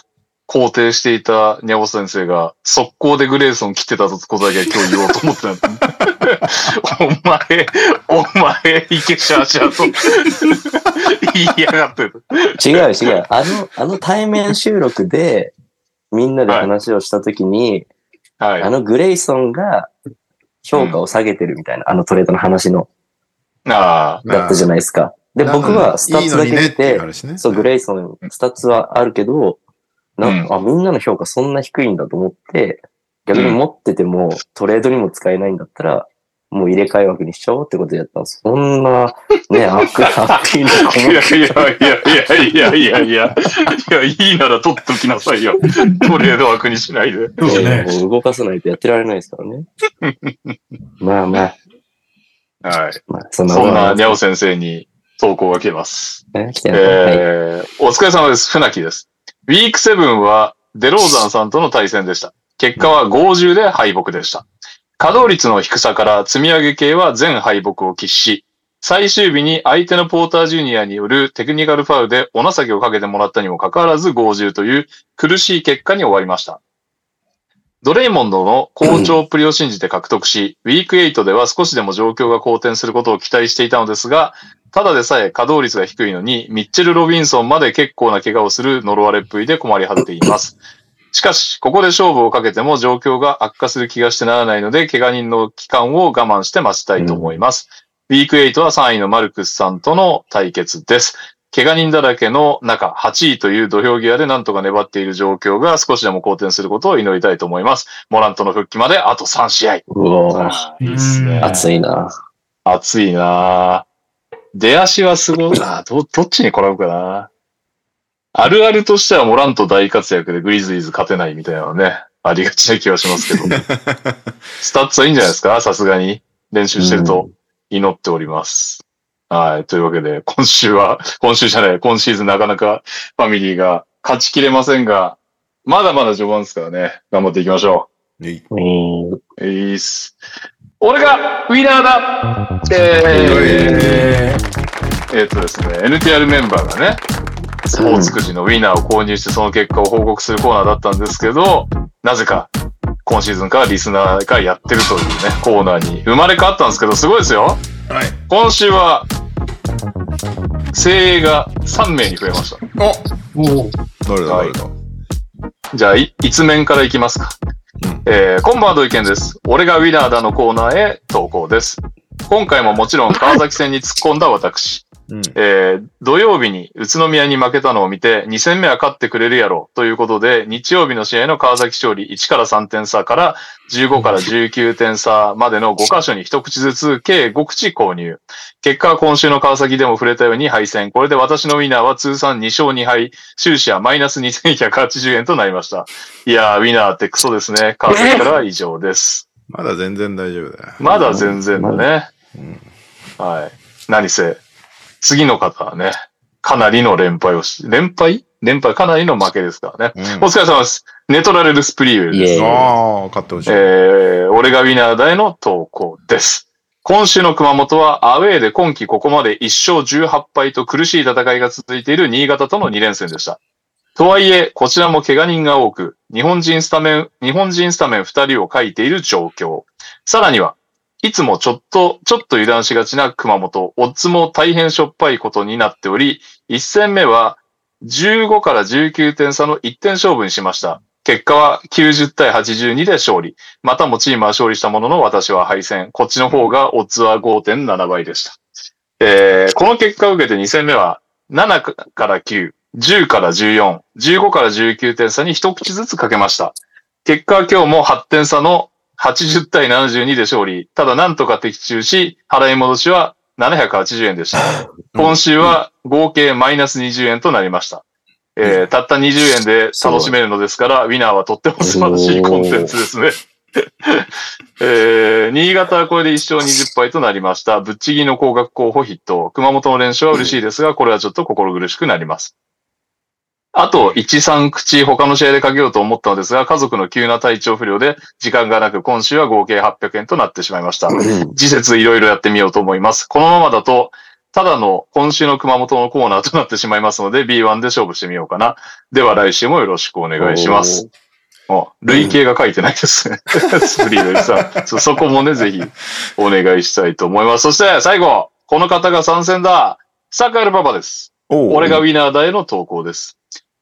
肯定していたニャボ先生が、速攻でグレイソン切ってたことだけは今日言おうと思ってた。お前、お前、いけしゃあしゃあと、言いやがってる。違う違う。あの、あの対面収録で、みんなで話をしたときに、はい。あのグレイソンが評価を下げてるみたいな、あのトレードの話の、あだったじゃないですか。で、僕はスタッツだけ見ていうて、話ね。そう、グレイソン、スタッツはあるけど、なんうんあ、みんなの評価そんな低いんだと思って、逆に持っててもトレードにも使えないんだったら、もう入れ替え枠にしちゃおうってことでやったんです。そんな、ね、悪、悪意のあ。こいやいやいやいやいやいやいや、いや、いいなら取っときなさいよ。トレード枠にしないで。そうね。もう動かさないとやってられないですからね。まあまあ、はい。まあ、そんなそんなニャオオ先生に投稿が来ます。ね、来て。えー、お疲れ様です。船木です。ウィーク7はデローザンさんとの対戦でした。結果は50で敗北でした。稼働率の低さから積み上げ系は全敗北を喫し、最終日に相手のポータージュニアによるテクニカルファウルでお情けをかけてもらったにもかかわらず50という苦しい結果に終わりました。ドレイモンドの好調っぷりを信じて獲得し、ウィーク8では少しでも状況が好転することを期待していたのですが、ただでさえ稼働率が低いのに、ミッチェル・ロビンソンまで結構な怪我をする呪われっぷりで困り果てています。しかし、ここで勝負をかけても状況が悪化する気がしてならないので、怪我人の期間を我慢して待ちたいと思います。ウィーク8は3位のマルクスさんとの対決です。怪我人だらけの中、8位という土俵際でなんとか粘っている状況が少しでも好転することを祈りたいと思います。モラントの復帰まであと3試合。うおーあーいいっすね。熱いな。熱いな出足はすごい など、どっちに転ぶかなあるあるとしてはモラント大活躍でグリズリーズ勝てないみたいなのね、ありがちな気はしますけど。スタッツはいいんじゃないですか？さすがに。連勝してると祈っております。はい。というわけで、今週は、今週じゃない、今シーズンなかなかファミリーが勝ちきれませんが、まだまだ序盤ですからね、頑張っていきましょう。いいっす。俺がウィナーだえー、えーっとですね、NTR メンバーがね、スポーツくじのウィナーを購入してその結果を報告するコーナーだったんですけど、なぜか今シーズンからリスナーがやってるというね、コーナーに生まれ変わったんですけど、すごいですよ。はい。今週は、精鋭が3名に増えました。おおお誰だ誰だ？じゃあ、い一面からいきますか。うんえー、今晩は土井健です。俺がウィナーだのコーナーへ投稿です。今回ももちろん川崎戦に突っ込んだ私。うん。えー土曜日に宇都宮に負けたのを見て、2戦目は勝ってくれるやろということで、日曜日の試合の川崎勝利1から3点差から15から19点差までの5箇所に一口ずつ計5口購入。結果は今週の川崎でも触れたように敗戦。これで私のウィナーは通算2勝2敗、収支はマイナス2180円となりました。いやー、ウィナーってクソですね。川崎からは以上です。まだ全然大丈夫だよ。まだ全然だね。うんはい。何せ、次の方はね、かなりの連敗をし、連敗？連敗かなりの負けですからね。うんお疲れ様です。ネトラレルスプリーウェルです。ああ、勝ってほしい。えー、俺がウィナーだへの投稿です。今週の熊本はアウェーで今季ここまで1勝18敗と苦しい戦いが続いている新潟との2連戦でした。とはいえ、こちらも怪我人が多く、日本人スタメン、日本人スタメン2人を書いている状況。さらには、いつもちょっと、ちょっと油断しがちな熊本、オッズも大変しょっぱいことになっており、1戦目は15から19点差の1点勝負にしました。結果は90対82で勝利。またもチームは勝利したものの私は敗戦。こっちの方がオッズは5.7倍でした。えー、この結果を受けて2戦目は7から9、10から14、15から19点差に一口ずつかけました。結果は今日も8点差の80対72で勝利。ただなんとか的中し、払い戻しは780円でした。今週は合計マイナス20円となりました。えーたった20円で楽しめるのですから、ウィナーはとっても素晴らしいコンテンツですね。えー新潟はこれで1勝20敗となりました。ぶっちぎりの高額候補筆頭。熊本の連勝は嬉しいですが、これはちょっと心苦しくなります。あと、1、3口他の試合でかけようと思ったのですが、家族の急な体調不良で時間がなく、今週は合計800円となってしまいました。次節いろいろやってみようと思います。このままだと、ただの今週の熊本のコーナーとなってしまいますので、B1 で勝負してみようかな。では来週もよろしくお願いします。お累計が書いてないですね。スプリーウェルさんそ。そこもね、ぜひお願いしたいと思います。そして最後、この方が参戦だ。サカエルパパです。俺がウィナーだへの投稿です。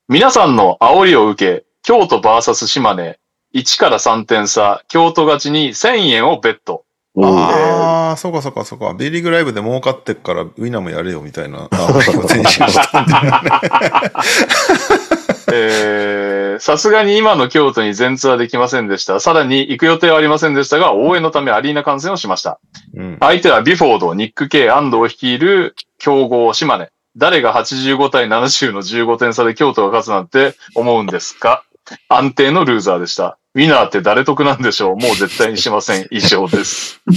皆さんの煽りを受け、京都 VS 島根、1から3点差、京都勝ちに1000円をベット。うんああ、そうかそうかそうか。ビリーグライブで儲かってっから、ウィナーもやれよみたいな。さすがに今の京都に全ツアーできませんでした。さらに行く予定はありませんでしたが、応援のためアリーナ観戦をしました。うん。相手はビフォード、ニック・ケイ、安藤を率いる強豪島根。誰が85対70の15点差で京都が勝つなんて思うんですか？安定のルーザーでした。ウィナーって誰得なんでしょう？もう絶対にしません。以上です。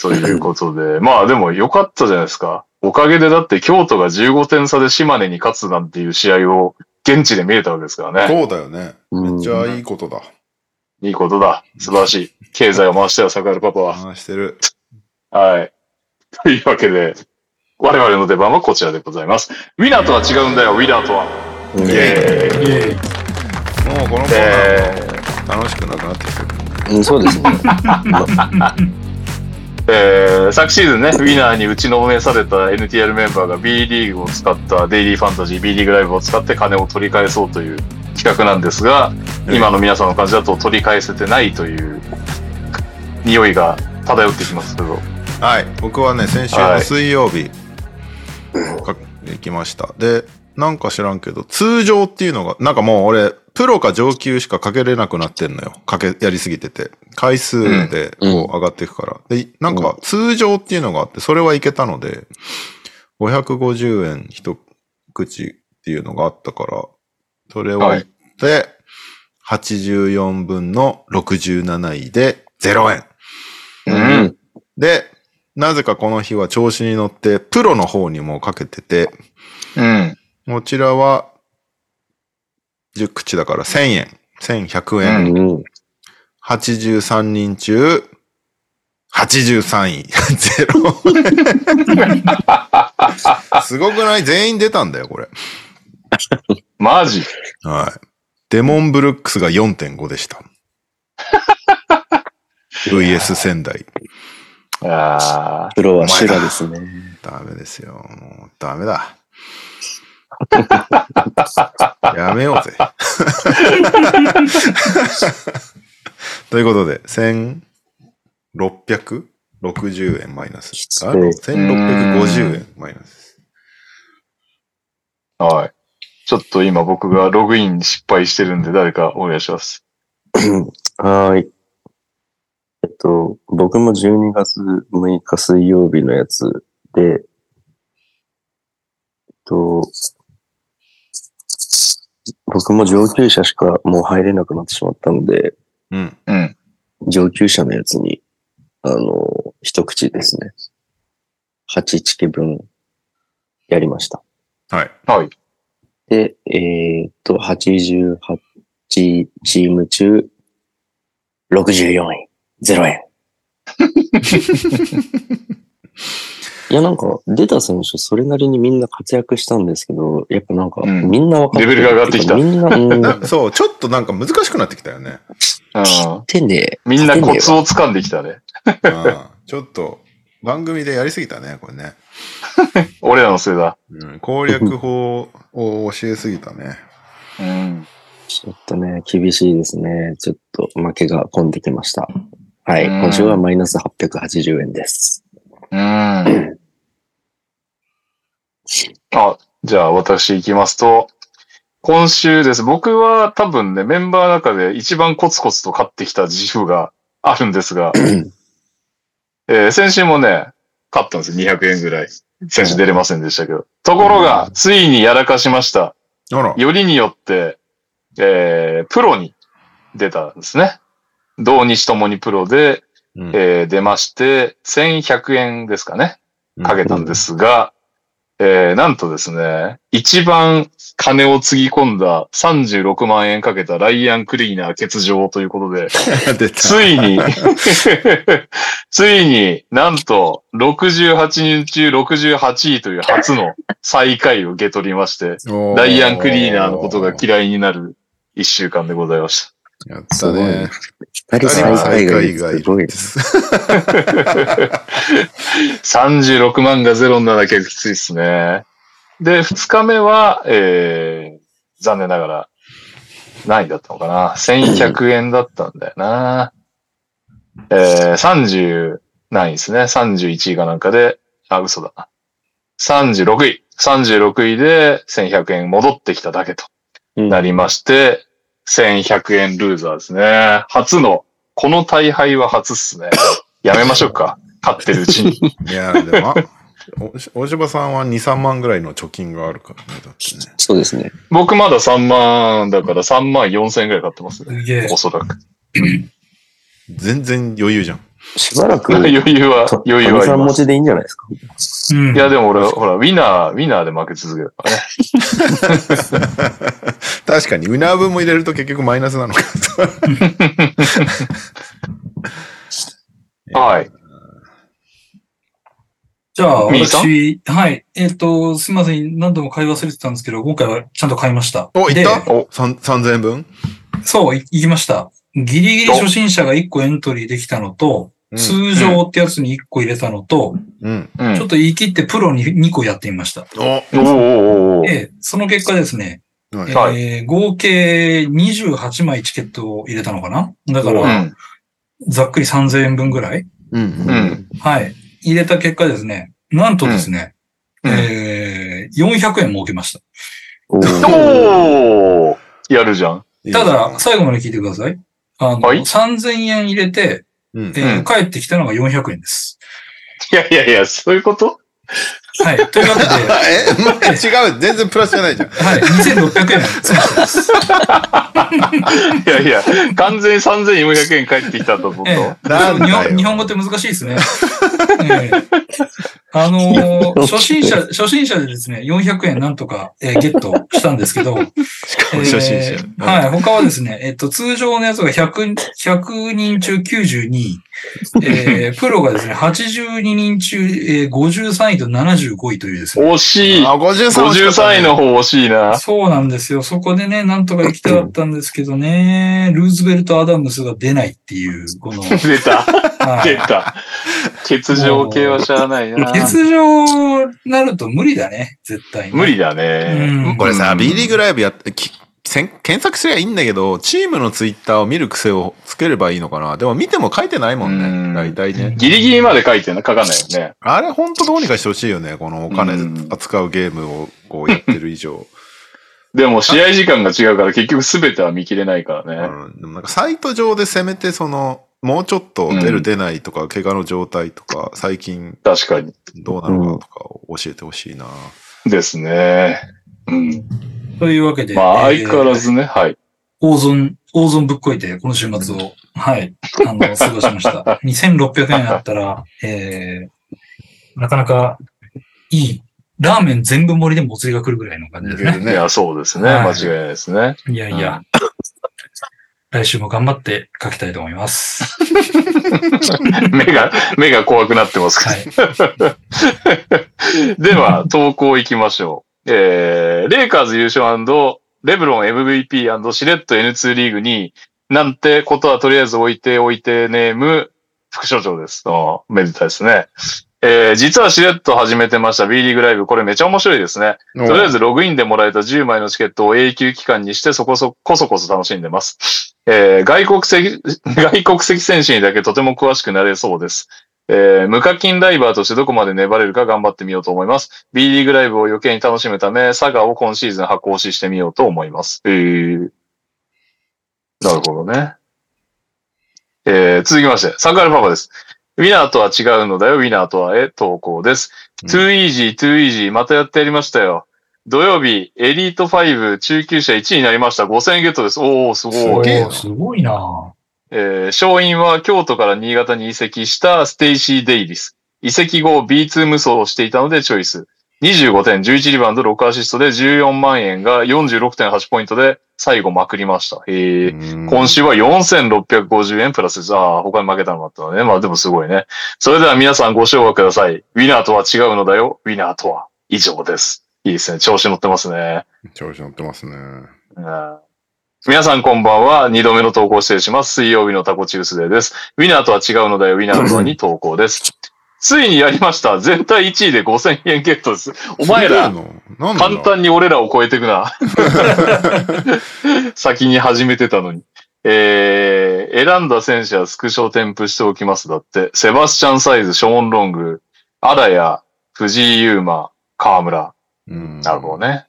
ということで。まあでも良かったじゃないですか。おかげでだって京都が15点差で島根に勝つなんていう試合を現地で見れたわけですからね。そうだよね。うんめっちゃいいことだ。いいことだ。素晴らしい。経済を回したよ、坂原パパは。話してる。はい。というわけで、我々の出番はこちらでございます。ウィナーとは違うんだよ、ウィナーとは。うんイエイエーイーイもうこのコーナえー楽しくなくなってきてる。うんそうですね。ー えー昨シーズンね、ウィナーに打ちのめされた NTR メンバーが B リーグを使ったデイリーファンタジー B リーグライブを使って金を取り返そうという企画なんですが、今の皆さんの感じだと取り返せてないという匂いが漂ってきますけど。はい。僕はね、先週の水曜日、か行きました。で、なんか知らんけど、通常っていうのが、なんかもう俺、プロか上級しかかけれなくなってんのよ。かけ、やりすぎてて。回数でうんこう上がっていくから。で、なんか通常っていうのがあって、それはいけたので、550円一口っていうのがあったから、それをはい行って、84分の67位で0円。うん。で、なぜかこの日は調子に乗って、プロの方にもかけてて、うん。こちらは、10口だから1000円。1100円。うんうん。83人中、83位。ゼロ。すごくない？全員出たんだよ、これ。マジ？はい。デモンブルックスが4.5でした。VS 仙台。あプロは修羅ですね。ダメですよ。もうダメだ。やめようぜ。ということで、1500 1660円マイナス。あきつい1650円マイナス。はい。ちょっと今僕がログイン失敗してるんで誰かお願いします。はーい。えっと、僕も12月6日水曜日のやつで、えっと、僕も上級者しかもう入れなくなってしまったので、うん。うん。上級者のやつに、あの、一口ですね。8チケ分やりました。はい。はい。で、えーっと、88チーム中、64位、0円。いや、なんか、出た選手、それなりにみんな活躍したんですけど、やっぱなんか、うんみんな分かってるレベルが上がってきたみんな、うん、な そう、ちょっとなんか難しくなってきたよね。うん。てねみんなコツを。を掴んできたね。うんちょっと、番組でやりすぎたね、これね。俺らのせいだ。うん、攻略法を教えすぎたね。うん。ちょっとね、厳しいですね。ちょっと負けが込んできました。はい。うん今週はマイナス880円です。うん。あ、じゃあ私行きますと、今週です。僕は多分ね、メンバーの中で一番コツコツと買ってきた自負があるんですが、えー先週もね、買ったんですよ。200円ぐらい。先週出れませんでしたけど。ところが、ついにやらかしました。よりによって、えープロに出たんですね。同日ともにプロで、うん。えー出まして、1100円ですかね。かけたんですが、えーなんとですね、一番金をつぎ込んだ36万円かけたライアンクリーナー欠場ということで、ついに、ついになんと68人中68位という初の最下位を受け取りまして、ライアンクリーナーのことが嫌いになる一週間でございましやったね。二人最下位がいるすごいで。す。た。36万がゼロになら結構きついですね。で、二日目は、えー、残念ながら、何位だったのかな ?1100 円だったんだよな。えー、30何位ですね。31位かなんかで、あ、嘘だな。36位。36位で1100円戻ってきただけとうんなりまして、1100円ルーザーですね。初の、この大敗は初っすね。やめましょうか。勝ってるうちに。いや、でも、大柴さんは2、3万ぐらいの貯金があるからね。だってね。そうですね。僕まだ3万だから3万4千円ぐらい買ってますね。お。そらく。全然余裕じゃん。しばらく、余裕はと、余裕はあります。さん持ちでいいんじゃないですか？うん。いや、でも俺、ほら、ウィナー、ウィナーで負け続けるからね。確かに、ウナー分も入れると結局マイナスなのかと。はい。じゃあ、私、はい。えっ、と、すみません。何度も買い忘れてたんですけど、今回はちゃんと買いました。お、いでった？お三 ?3000 円分？そう、い行きました。ギリギリ初心者が1個エントリーできたのと、通常ってやつに1個入れたのと、うん。うん。ちょっと言い切ってプロに2個やってみました。お、おーおーおーで、その結果ですね、はいはいえー合計28枚チケットを入れたのかな？だかうら、ん。ざっくり3000円分ぐらい？うん。ううん。ん。はい。入れた結果ですね、なんとですね、うんえー、400円儲けました。おーやるじゃん。ただ、最後まで聞いてください。あの、はい？3000円入れて、うんえ。ーうん帰ってきたのが400円です。いやいやいや、そういうこと？はい。というわけで、え、まあ、違う。全然プラスじゃないじゃん。はい。2600円つまってます。いやいや、完全に3400円返ってきたと思うと。ええ日本日本語って難しいですね。ええあのー 初心者、初心者でですね、400円なんとか、えーゲットしたんですけど、初心者えーはい、他はですね、えっと、通常のやつが100、100人中92位、えープロがですね、82人中、えー53位と75位というですね、惜しい。あ、53 53位の方惜しいな。そうなんですよ。そこでね、なんとか行きたかったんですけどね、ルーズベルト・アダムスが出ないっていう、この、出た。はい出た。欠場系はしゃあないな。欠場なると無理だね、絶対に。無理だね。うんこれさ、B リーグライブやって、検索すりゃいいんだけど、チームのツイッターを見る癖をつければいいのかな。でも見ても書いてないもんうんね。大体ね。ギリギリまで書いてんの書かないよね。あれほんとどうにかしてほしいよね。このお金うん扱うゲームをこうやってる以上。でも試合時間が違うから結局全ては見切れないからね。うん、でもなんかサイト上でせめてその、もうちょっと出る出ないとか、怪我の状態とか、最近確かに。どうなのかとかを教えてほしいな。ですね。うん。というわけで、まあえー相変わらずね、はい。大損、大損ぶっこいて、この週末を、はい、あの、過ごしました。2600円あったら、えー、なかなかいい、ラーメン全部盛りでもお釣りが来るぐらいの感じですね。いや、そうですね。はい間違いないですね。いやいや、来週も頑張って書きたいと思います。目が、目が怖くなってますけはい。ど。では、投稿行きましょう。えー、レイカーズ優勝レブロン MVP& シレット N2 リーグに、なんてことはとりあえず置いておいてネーム、副所長です。あめでたいですね。えー、実はしれっと始めてました B リーグライブ。これめちゃ面白いですね。とりあえずログインでもらえた10枚のチケットを永久期間にしてそこそこそこそ楽しんでます。えー外国籍、外国籍選手にだけとても詳しくなれそうです。えー無課金ライバーとしてどこまで粘れるか頑張ってみようと思います。B リーグライブを余計に楽しむため、サガを今シーズン箱押ししてみようと思います。えーなるほどね。えー続きまして、サンガルパパです。ウィナーとは違うのだよ、ウィナーとはへ投稿です。うん too easy, too easy, またやってやりましたよ。土曜日、エリート5中級者1位になりました。5000円ゲットです。おー、すごい。すごいなえー勝因は京都から新潟に移籍したステイシー・デイビス。移籍後 B2 無双をしていたのでチョイス。25点、11リバウンド、6アシストで14万円が46.8ポイントで最後まくりました。へえ。今今週は4650円プラスです。ああ、他に負けたのがあったのね。まあでもすごいね。それでは皆さんご唱和ください。ウィナーとは違うのだよ。ウィナーとは以上です。いいですね。調子乗ってますね。調子乗ってますね。うん皆さんこんばんは。二度目の投稿失礼します。水曜日のタコチュースデーです。ウィナーとは違うのだよ。ウィナーとはに投稿です。ついにやりました。全体1位で5000円ゲットです。お前ら、簡単に俺らを超えていくな。先に始めてたのに。えー、選んだ選手はスクショ添付しておきます。だって、セバスチャンサイズ、ショーン・ロング、アラヤ、藤井優馬、河村。うんなるほどね。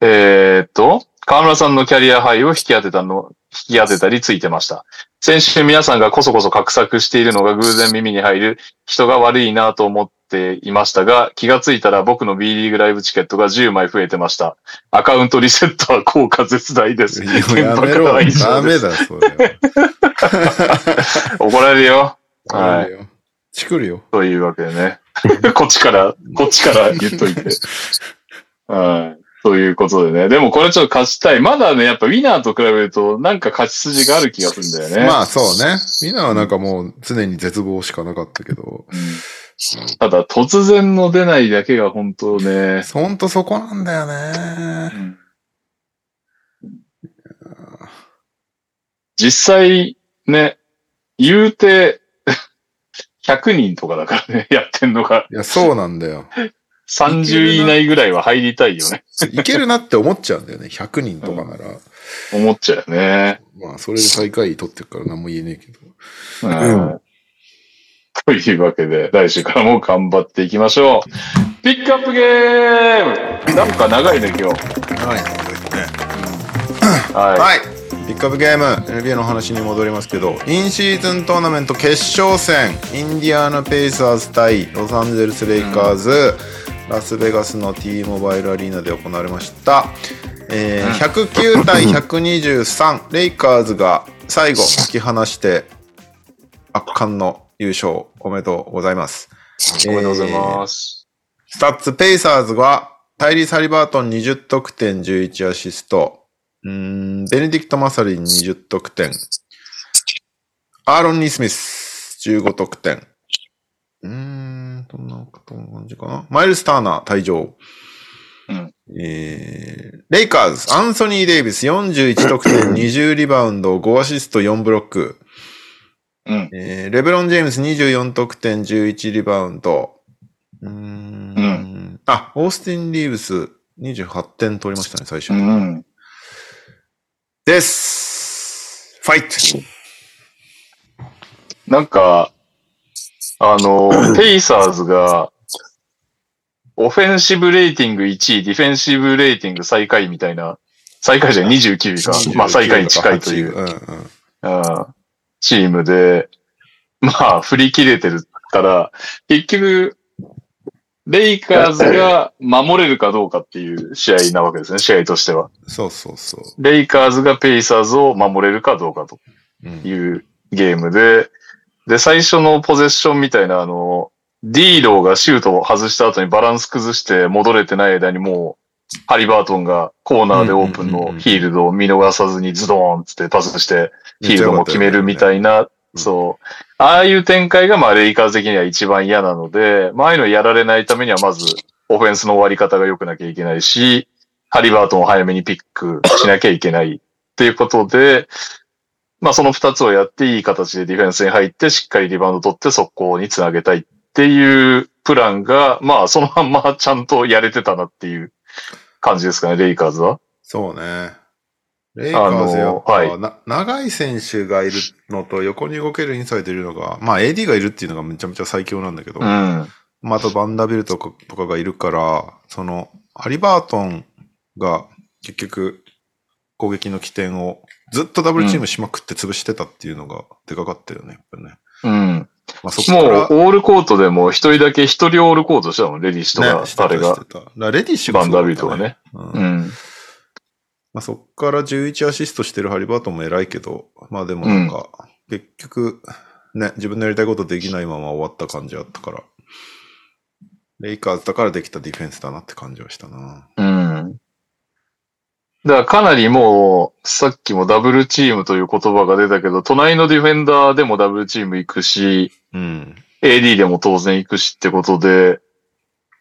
えーっと、河村さんのキャリアハイを引き当てたの、引き当てたりついてました。先週皆さんがこそこそ画策しているのが偶然耳に入る人が悪いなと思っていましたが、気がついたら僕の B リーグライブチケットが10枚増えてました。アカウントリセットは効果絶大です。いややめろ。ダメだよ、それ。怒られるよ。はい。チクるよ。というわけでね。こっちから、こっちから言っといて。はい。ということでね。でもこれちょっと勝ちたい。まだね、やっぱウィナーと比べるとなんか勝ち筋がある気がするんだよね。まあそうね。みんなはなんかもう常に絶望しかなかったけど。うんただ突然の出ないだけが本当ね。ほんとそこなんだよね。実際ね、言うて 100人とかだからね、やってんのがいや、そうなんだよ。30位以内ぐらいは入りたいよね。いけるなって思っちゃうんだよね。100人とかなら。思っちゃうよね。まあ、それで最下位取ってるから何も言えねえけど。うんというわけで、来週からも頑張っていきましょう。ピックアップゲームなんか長いね、今日。はい、ね。ははい。ピックアップゲーム、NBA の話に戻りますけど、インシーズントーナメント決勝戦、インディアナ・ペイサーズ対ロサンゼルス・レイカーズ、ラスベガスの T モバイルアリーナで行われました。えー109対123、レイカーズが最後突き放して、圧巻の優勝おめでとうございます。い。おめでとうございます。スタッツペイサーズは、タイリース・ハリバートン20得点11アシスト。うーん、ベネディクト・マサリン20得点。アーロン・ニースミス15得点。うーん、どんな感じかな。マイルス・ターナー退場。うんえー、レイカーズ、アンソニー・デイビス41得点 20リバウンド5アシスト4ブロック。うん。えーレブロン・ジェームス24得点11リバウンド。うーんうんあ、オースティン・リーブス28点取りましたね、最初うに。ん。です。ファイトなんか、あの、ペイサーズが、オフェンシブレーティング1位、ディフェンシブレーティング最下位みたいな、最下位じゃない29位か。まあ最下位に近いという、うんうん。うんチームで、まあ振り切れてるから、結局、レイカーズが守れるかどうかっていう試合なわけですね、試合としては。そうそうそう。レイカーズがペイサーズを守れるかどうかとうんいうゲームで、で、最初のポゼッションみたいな、あの、ディーローがシュートを外した後にバランス崩して戻れてない間にもう、ハリバートンがコーナーでオープンのヒールドを見逃さずにズドーンつってパスして、ヒールドも決めるみたいな、うん。そう。ああいう展開が、まあ、レイカーズ的には一番嫌なので、まあ、ああいうのやられないためには、まず、オフェンスの終わり方が良くなきゃいけないし、ハリバートンを早めにピックしなきゃいけないっていうことで、まあ、その二つをやっていい形でディフェンスに入って、しっかりリバウンド取って速攻につなげたいっていうプランが、まあ、そのまんまちゃんとやれてたなっていう感じですかね、レイカーズは。そうね。レイカーズやっぱ、はいな長い選手がいるのと横に動けるインサイドいるのが、まあ AD がいるっていうのがめちゃめちゃ最強なんだけど、うん。まあ、あとバンダビルトとかとかがいるから、その、ハリバートンが結局攻撃の起点をずっとダブルチームしまくって潰してたっていうのがでかかったよね、やっぱりね。うん。まあそもう、オールコートでも一人だけ一人オールコートしたもん、レディッシュとね、か、してたあれがレディッシュがバンダビルとかね。うんうん。まあ、そっから11アシストしてるハリバートンも偉いけど、まあでもなんか、結局、ね、自分のやりたいことできないまま終わった感じあったから、レイカーズだからできたディフェンスだなって感じはしたな。うん。だからかなりもう、さっきもダブルチームという言葉が出たけど、隣のディフェンダーでもダブルチーム行くし、うん。AD でも当然行くしってことで、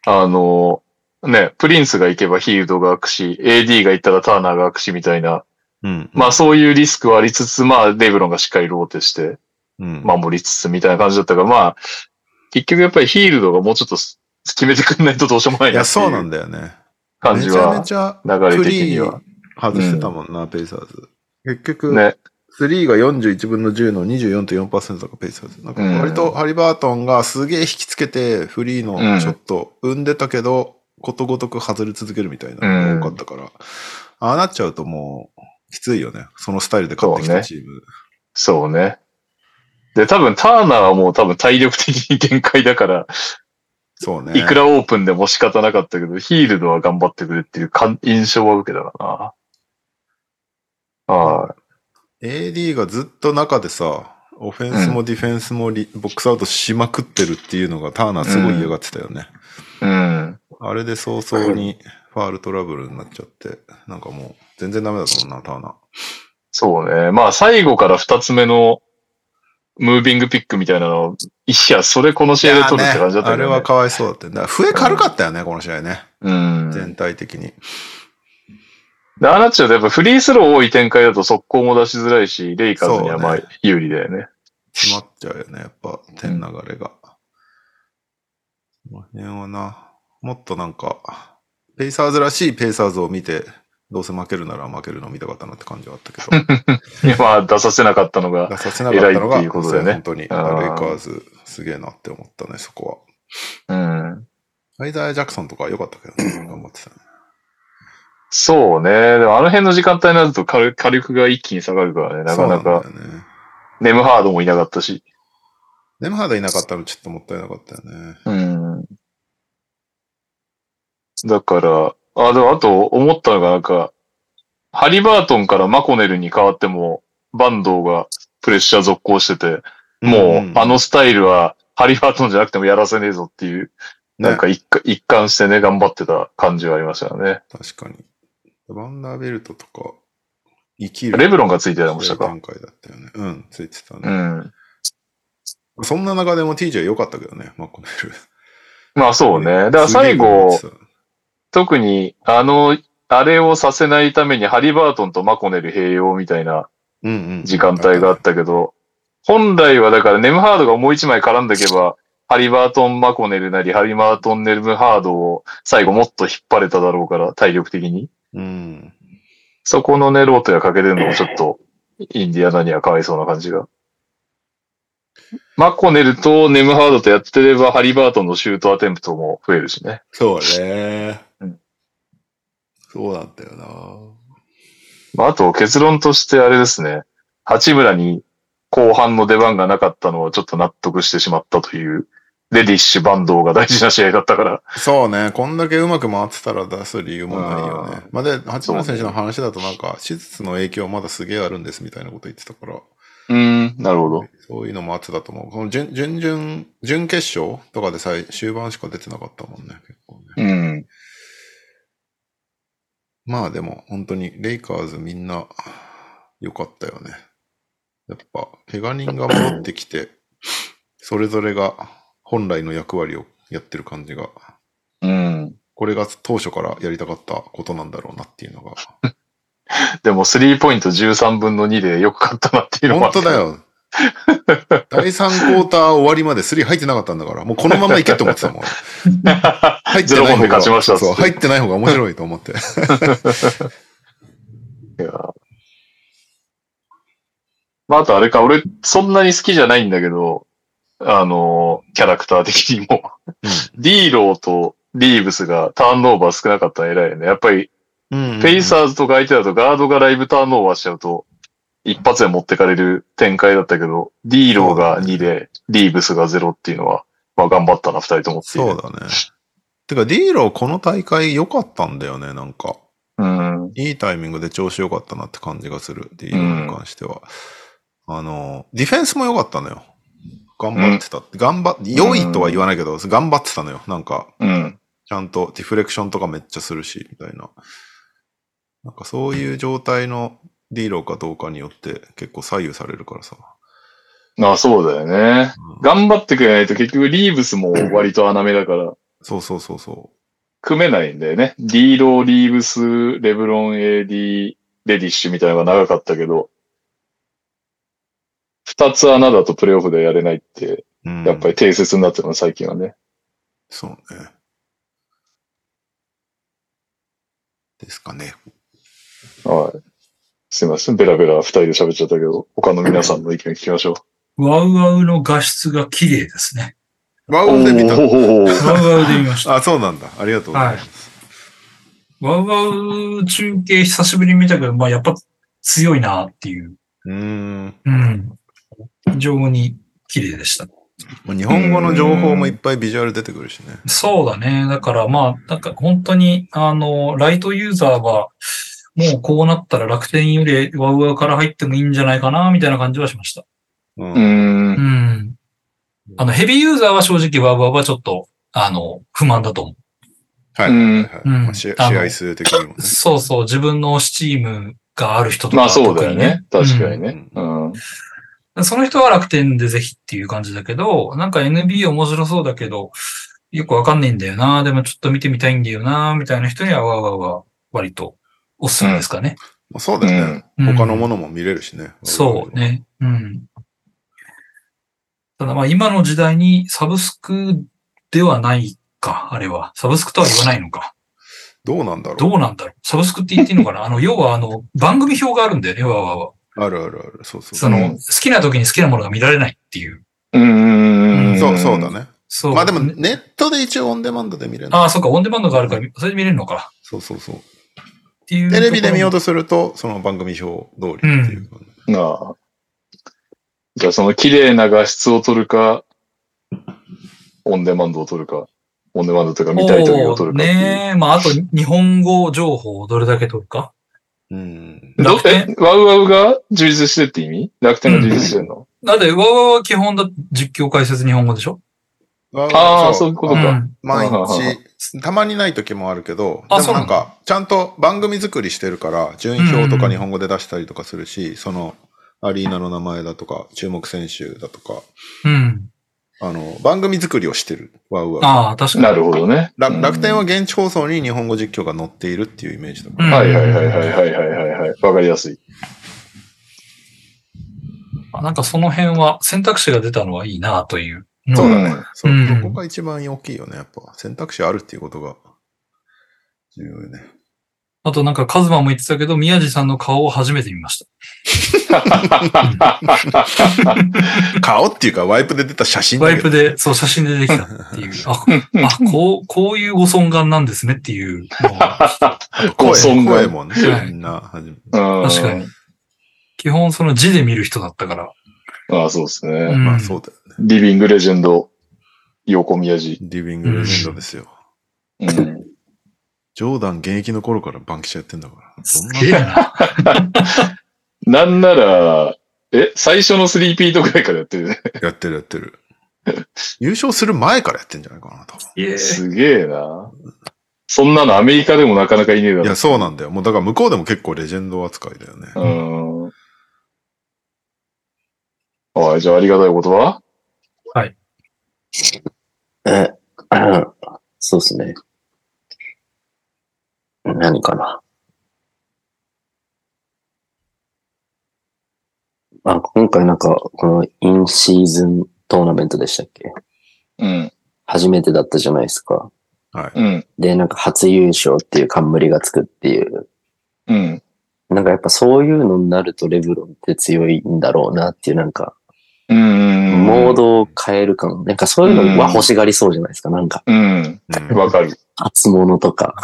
あの、ね、プリンスが行けばヒールドが開くし、AD が行ったらターナーが開くしみたいな、うん。まあそういうリスクはありつつ、まあレブロンがしっかりローテして、うん、守りつつみたいな感じだったから、まあ、結局やっぱりヒールドがもうちょっと決めてくんないとどうしようもないいや、なってそうないんうだよね。感じは、ちゃ流れ的にフは。外してたもんな、ペイサーズ。結局、ね。3が41分の10の24.4%がペイサーズ。なんか割とハリバートンがすげえ引きつけてフリーのショット生んでたけど、ことごとく外れ続けるみたいなのが多かったから、ああなっちゃうともうきついよね。そのスタイルで勝ってきたチーム。そうね。で、多分ターナーはもう多分体力的に限界だから、そうね。いくらオープンでも仕方なかったけど、ヒールドは頑張ってくれっていう感印象は受けたかな。は AD がずっと中でさ、オフェンスもディフェンスもリボックスアウトしまくってるっていうのがターナーすごい嫌がってたよね。い。うん。あれで早々にファールトラブルになっちゃって、なんかもう全然ダメだったもんな、ターナー。そうね。まあ最後から二つ目のムービングピックみたいなのを、いや、それこの試合で取るって感じだったあけど、ね。れはかわいそうだったよね。だ笛軽かったよね、この試合ね。うん。全体的に。で、ああなっちゃうとやっぱフリースロー多い展開だと速攻も出しづらいし、レイカーズにはまあ有利だよね。詰まっちゃうよね、やっぱ、点流れが。この辺はな、もっとなんか、ペイサーズらしいペイサーズを見て、どうせ負けるなら負けるのを見たかったなって感じはあったけど。まあ出させなかったのが出、させなかったのが、偉いうことだよね本当に、レイカーズすげえなって思ったね、そこうん。は。アイザー・ジャクソンとか良かったけどね、頑張ってたね。そうね。でもあの辺の時間帯になると火力が一気に下がるからね。なかなそうなんかだよね。ネムハードもいなかったし。ネムハードいなかったのちょっともったいなかったよね。うん。だから、あ、でもあと思ったのがなんか、ハリバートンからマコネルに変わっても、バンドがプレッシャー続行してて、もう、あのスタイルは、ハリバートンじゃなくてもやらせねえぞっていう、ねなんか一貫してね、頑張ってた感じはありましたよね。確かに。バンダーベルトとか、生きる。レブロンがついてたましたか展開だったよね。うん、ついてたうね。ん。そんな中でも TJ 良かったけどね、マコネル。まあそうね。だから最後、特に、あの、あれをさせないためにハリバートンとマコネル併用みたいな時間帯があったけど、本来はだからネムハードがもう一枚絡んでいけば、ハリバートン・マコネルなり、ハリバートン・ネルムハードを最後もっと引っ張れただろうから、体力的に。うん。そこのね、ローテがかけてるのもちょっと、インディアナにはかわいそうな感じが。マコネルとネムハードとやってれば、ハリバートンのシュートアテンプトも増えるしね。そうねうん。そうなんだよな。まあ、あと結論としてあれですね。八村に後半の出番がなかったのはちょっと納得してしまったという、レディッシュバンドが大事な試合だったから。そうね。こんだけうまく回ってたら出す理由もないよね。まあ、で、八村選手の話だとなんか、手術の影響まだすげえあるんですみたいなこと言ってたから、うん、なるほど。そういうのもあってたと思う。この準、準々、準決勝とかでさえ終盤しか出てなかったもんね、結構ね。うん。まあでも、本当に、レイカーズみんな、良かったよね。やっぱ、怪我人が戻ってきて、それぞれが本来の役割をやってる感じが、うん。これが当初からやりたかったことなんだろうなっていうのが。でも、スリーポイント13分の2でよく勝ったなっていうのも本当だ。よ。第3クォーター終わりまで3入ってなかったんだから、もうこのままいけって思ってたもん。俺 入ってない方が入ってない方が面白いと思って。いやまあ、あとあれか、俺、そんなに好きじゃないんだけど、あの、キャラクター的にも、ディーローとリーブスがターンオーバー少なかったら偉いよね。やっぱり、うんペイサーズとか相手だとガードがライブターンオーバーしちゃうと、一発で持ってかれる展開だったけど、ディーローが2で、リーブスが0っていうのは、まあ頑張ったな、二人ともっていう。そうだね。てか、ディーローこの大会良かったんだよね、なんか。うん。いいタイミングで調子良かったなって感じがする、ディーローに関しては。あの、ディフェンスも良かったのよ。頑張ってた。頑張っ、良いとは言わないけど、頑張ってたのよ。なんか、うん。ちゃんとディフレクションとかめっちゃするし、みたいな。なんかそういう状態のディーローかどうかによって結構左右されるからさ。まあそうだよね。うん頑張ってくれないと結局リーブスも割と穴目だから、そうそうそうそ組めないんだよね。ディーロー、リーブス、レブロン、AD、レディッシュみたいなのが長かったけど、二つ穴だとプレイオフでやれないって、やっぱり定説になってるの、最近はね。そうね。ですかね。はい。すいません。ベラベラ二人で喋っちゃったけど、他の皆さんの意見聞きましょう。ワウワウの画質が綺麗ですね。ワウで見た。ワウワウで見ました。あ、そうなんだ。ありがとうございます。ワウワウ中継久しぶりに見たけど、まあやっぱ強いなっていう。うーん。うん。非常に綺麗でした。まあ日本語の情報もいっぱいビジュアル出てくるしね。そうだね。だからまあ、なんか本当に、あの、ライトユーザーは、もうこうなったら楽天よりワウワウから入ってもいいんじゃないかな、みたいな感じはしました。うんうー。んう。ん。あの、ヘビーユーザーは正直ワウワウはちょっと、あの、不満だと思はいはいはいはい。うんまあ試合数的にもねう。。そうそう、自分のスチームがある人とかまあそうだよね。確かにね。うん。その人は楽天でぜひっていう感じだけど、なんか NBA 面白そうだけど、よくわかんないんだよな、でもちょっと見てみたいんだよな、みたいな人にはわーわーわー割とおすすめですかね。まあそうだよね。うん他のものも見れるしね。そう。ね。うん。ただまあ今の時代にサブスクではないか、あれは。サブスクとは言わないのか。どうなんだろう。どうなんだろう。サブスクって言っていいのかなあの、要はあの、番組表があるんだよね、わーわーわーあるあるある。そうそう。その、うん好きな時に好きなものが見られないっていう。うーん。そう、そうだね。そう。まあでも、ネットで一応オンデマンドで見れる。ああ、そっか、オンデマンドがあるから、それで見れるのか。そうそうそう。っていう。テレビで見ようと。とすると、その番組表通りっていう感じ。なあ。じゃあその綺麗な画質を撮るか、オンデマンドを撮るか、オンデマンドというか見たい時を撮るか。ねえ、まあ、あと、日本語情報をどれだけ取るか。うん。ど楽天？え、ワウワウが充実してって意味？楽天が充実してんの、だって、わわわ基本だ、実況解説日本語でしょ？ああ、そう。いうことか。うん。毎うんうん。日、たまにない時もあるけど、あでもなんか、ちゃんと番組作りしてるから、順位表とか日本語で出したりとかするし、その、アリーナの名前だとか、注目選手だとか、うん。あの、番組作りをしてる。ワウワウ。ああ、確かに。なるほどね。楽天は現地放送に日本語実況が載っているっていうイメージだもん、ね、はいはいはいはいはいはいはい。わかりやすい。なんかその辺は選択肢が出たのはいいなという。そうだね。そ、うん、こが一番大きいよね。やっぱ選択肢あるっていうことが重要よね。あとなんかカズマも言ってたけど、宮地さんの顔を初めて見ました。顔っていうかワイプで出た写真。ワイプで、そう、写真でできたっていう。あ、あこう、こういうご尊顔なんですねっていう ご尊顔声もねは、いみんな初めて。確かに。基本その字で見る人だったから。ああ、そうですね。うんまあそうだよね。リビングレジェンド、横宮治。リビングレジェンドですよ。うん。ジョーダン現役の頃からバンキシャやってんだから。そんなすげえな。なんなら、え、最初のスリーピートぐらいからやってるね。やってるやってる。優勝する前からやってんじゃないかな、多分。いえすげえな。そんなのアメリカでもなかなかいねえだろ。いや、そうなんだよ。もうだから向こうでも結構レジェンド扱いだよね。うん。はい、じゃあありがたいことは？え、そうですね。何かな。あ、今回なんか、このインシーズントーナメントでしたっけ？うん。初めてだったじゃないですか。はい。うん。で、なんか初優勝っていう冠がつくっていう。うん。なんかやっぱそういうのになるとレブロンって強いんだろうなっていうなんか、うん。モードを変える感。なんかそういうのは欲しがりそうじゃないですか。なんか、うん。うんわかる。初物とか。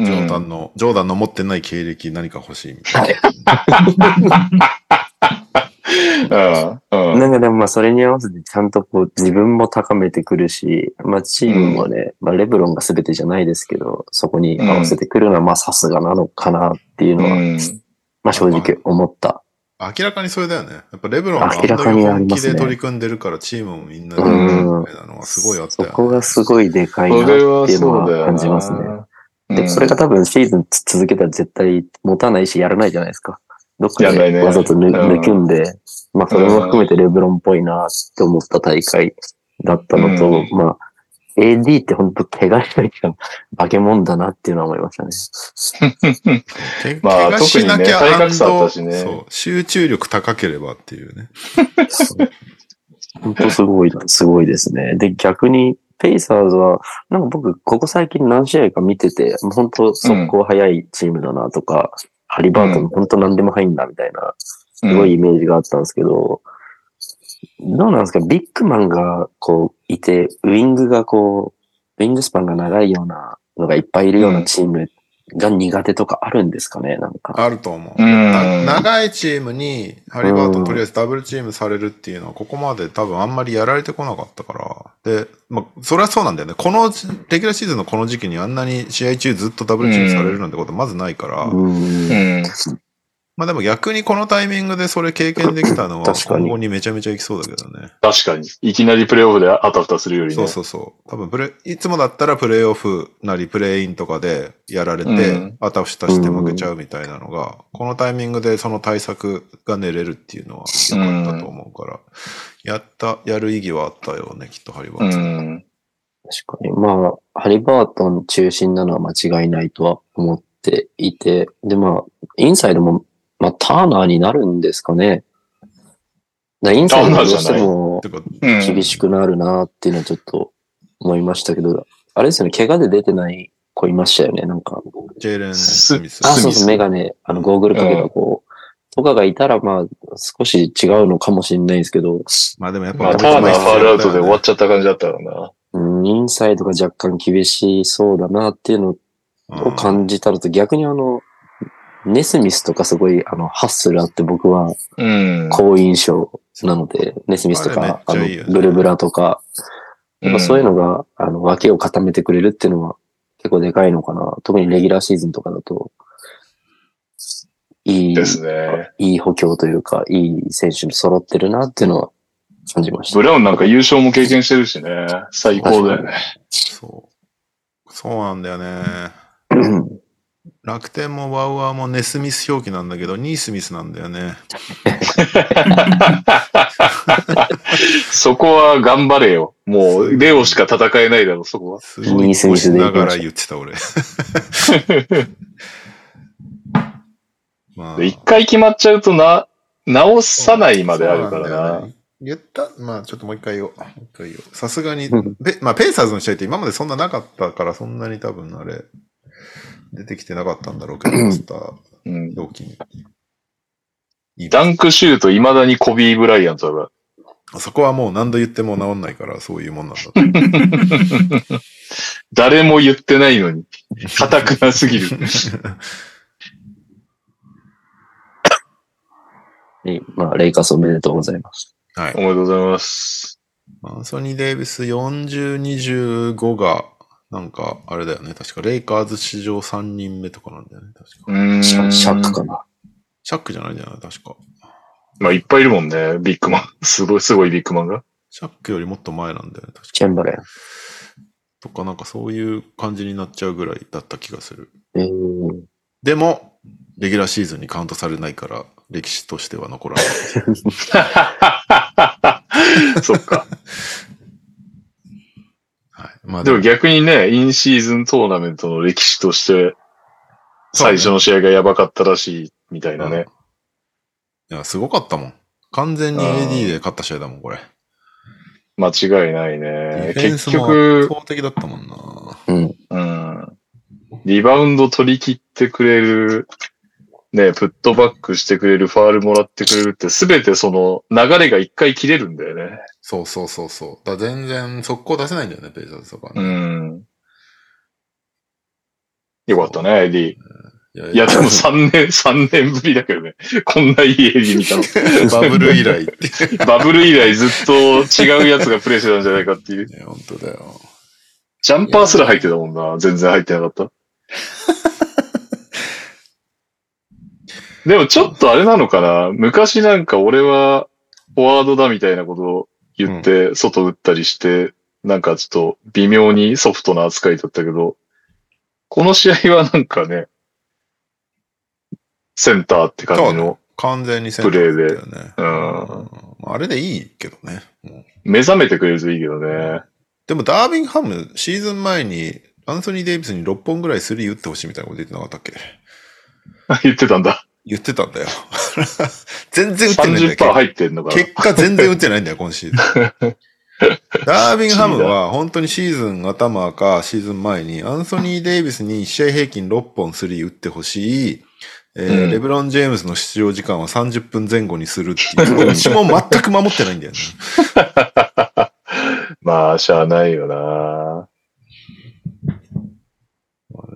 ジジョーダンの、ジョーダンの持ってない経歴何か欲しいみたい うん。うん。なんかでもまあそれに合わせてちゃんとこう自分も高めてくるし、まあチームもね、まあレブロンが全てじゃないですけど、そこに合わせてくるのはまあさすがなのかなっていうのは、うんまあ正直思った。な。明らかにそれだよね。やっぱレブロンがあんだけ明らかにあり本ますね気で取り組んでるからチームもみんなで、うんみたいなのがすごいあったよね。そこがすごいでかいなっていうの。は感じますね。うんで、それが多分シーズン続けたら絶対持たないしやらないじゃないですか。どっかでわざと抜うん抜くんで、まあそれも含めてレブロンっぽいなって思った大会だったのと、うんまあ AD って本当怪我しなきゃ化け物だなっていうのは思いましたね。け まあ特にね体格差あったしねそう、集中力高ければっていうね。本当すごい、すごいですね。で、逆に、ペイサーズは、なんか僕、ここ最近何試合か見てて、もう本当速攻速いチームだなとか、ハリバートン本当何でも入んだみたいな、すごいイメージがあったんですけど、どうなんですか？ビッグマンがこういて、ウィングがこう、ウィングスパンが長いようなのがいっぱいいるようなチームが苦手とかあるんですかね？なんか。あると思う。長いチームに、ハリバートンとりあえずダブルチームされるっていうのは、ここまで多分あんまりやられてこなかったから。で、まあ、それはそうなんだよね。この、レギュラーシーズンのこの時期にあんなに試合中ずっとダブルチームされるなんてことまずないから。うんうん。まあでも逆にこのタイミングでそれ経験できたのは、確かに今後にめちゃめちゃいきそうだけどね。確かに。いきなりプレイオフであたふたするよりね。そうそうそう。多分プレ、いつもだったらプレイオフなりプレイインとかでやられて、うんあたふたして負けちゃうみたいなのが、このタイミングでその対策が練れるっていうのは良かったと思うから、やった、やる意義はあったよね、きっとハリバーうトン。ん。確かに。まあ、ハリバートン中心なのは間違いないとは思っていて、で、まあ、インサイドも、まあ、ターナーになるんですかね。だインサイドがどうしても。厳しくなるなっていうのはちょっと思いましたけど、あれですよね、怪我で出てない子いましたよね、なんか。ジェイレン・ススミス。あ、そうそう、メガネ、あの、ゴーグルかけた子、とかがいたら、まあ、少し違うのかもしれないですけど、まあでもやっぱ、まあ、ターナーファールアウトで終わっちゃった感じだったよな。うん、インサイドが若干厳しそうだなっていうのを感じたのと、逆にあの、ネスミスとかすごい、あの、ハッスルあって僕はうん。好印象なので、ネスミスとあれめっか、あの、ちゃいいよねブルブラとか、やっぱそういうのが、あの、脇を固めてくれるっていうのは結構でかいのかな。特にレギュラーシーズンとかだと、いい、ですね。いい補強というか、いい選手に揃ってるなっていうのは感じましたブ。ラウンなんか優勝も経験してるしね。最高だよね。そう。そうなんだよね。う ん楽天もワウワーもネスミス表記なんだけど、ニースミスなんだよね。そこは頑張れよ。もう、レオしか戦えないだろ、そこは。すごいニースミスしで行きましょうながら言ってた俺。ま で一回決まっちゃうとな、直さないまであるからな。言ったまあちょっともう一回言おう。さすがに、うまあペイサーズの試合って今までそんななかったから、そんなに多分あれ。出てきてなかったんだろうけど、マスターうん。同期に。いいダンクシュート未だにコビー・ブライアントだかそこはもう何度言っても治んないから、そういうもんなんだ。誰も言ってないのに、硬くなすぎる。えまあ、レイカースおめでとうございます。はいお。めでとうございます。アンソニー・デイビス40、25が、なんか、あれだよね。確か、レイカーズ史上3人目とかなんだよね。確か。うーん。シャシャックかな。シャックじゃないんじゃない確か。まあ、いっぱいいるもんね、ビッグマン。すごい、すごいビッグマンが。シャックよりもっと前なんだよね。確か。チェンバレン。とか、なんかそういう感じになっちゃうぐらいだった気がする。えー、でも、レギュラーシーズンにカウントされないから、歴史としては残らない。そっか。はい。まあでも逆にね、インシーズントーナメントの歴史として、最初の試合がやばかったらしい、みたいなね。いや、すごかったもん。完全に AD で勝った試合だもん、これ。間違いないね結局圧、倒的だったもんな。うん。うん。リバウンド取り切ってくれる、ね、プットバックしてくれる、ファールもらってくれるって、すべてその流れが一回切れるんだよね。そうそうそうそう。だ全然速攻出せないんだよね、ペイサーズとかね。うん。よかったね、エディ。いやいや、でも3年、3年ぶりだけどね。こんないいエディ見たの。バブル以来。バブル以来ずっと違うやつがプレイしてたんじゃないかっていう。いや、本当だよ。ジャンパーすら入ってたもんな。全然入ってなかった。でもちょっとあれなのかな昔なんか俺はフォワードだみたいなことを言って外打ったりして、なんかちょっと微妙にソフトな扱いだったけど、この試合はなんかね、センターって感じの、完全にセンターだったよね。うんうん。あれでいいけどね。目覚めてくれるといいけどね。でもダービンハム、シーズン前に、アンソニー・デイビスに6本ぐらいスリー打ってほしいみたいなこと言ってなかったっけ？言ってたんだ。言ってたんだよ。全然打ってないんだよ。30%入ってんのかな。結果全然打ってないんだよ、今シーズン。ダービンハムは本当にシーズン頭かシーズン前にアンソニー・デイビスに1試合平均6本スリー打ってほしい。えーうんレブロン・ジェームスの出場時間は30分前後にするっていう。うちも全く守ってないんだよね。まあ、しゃあないよな。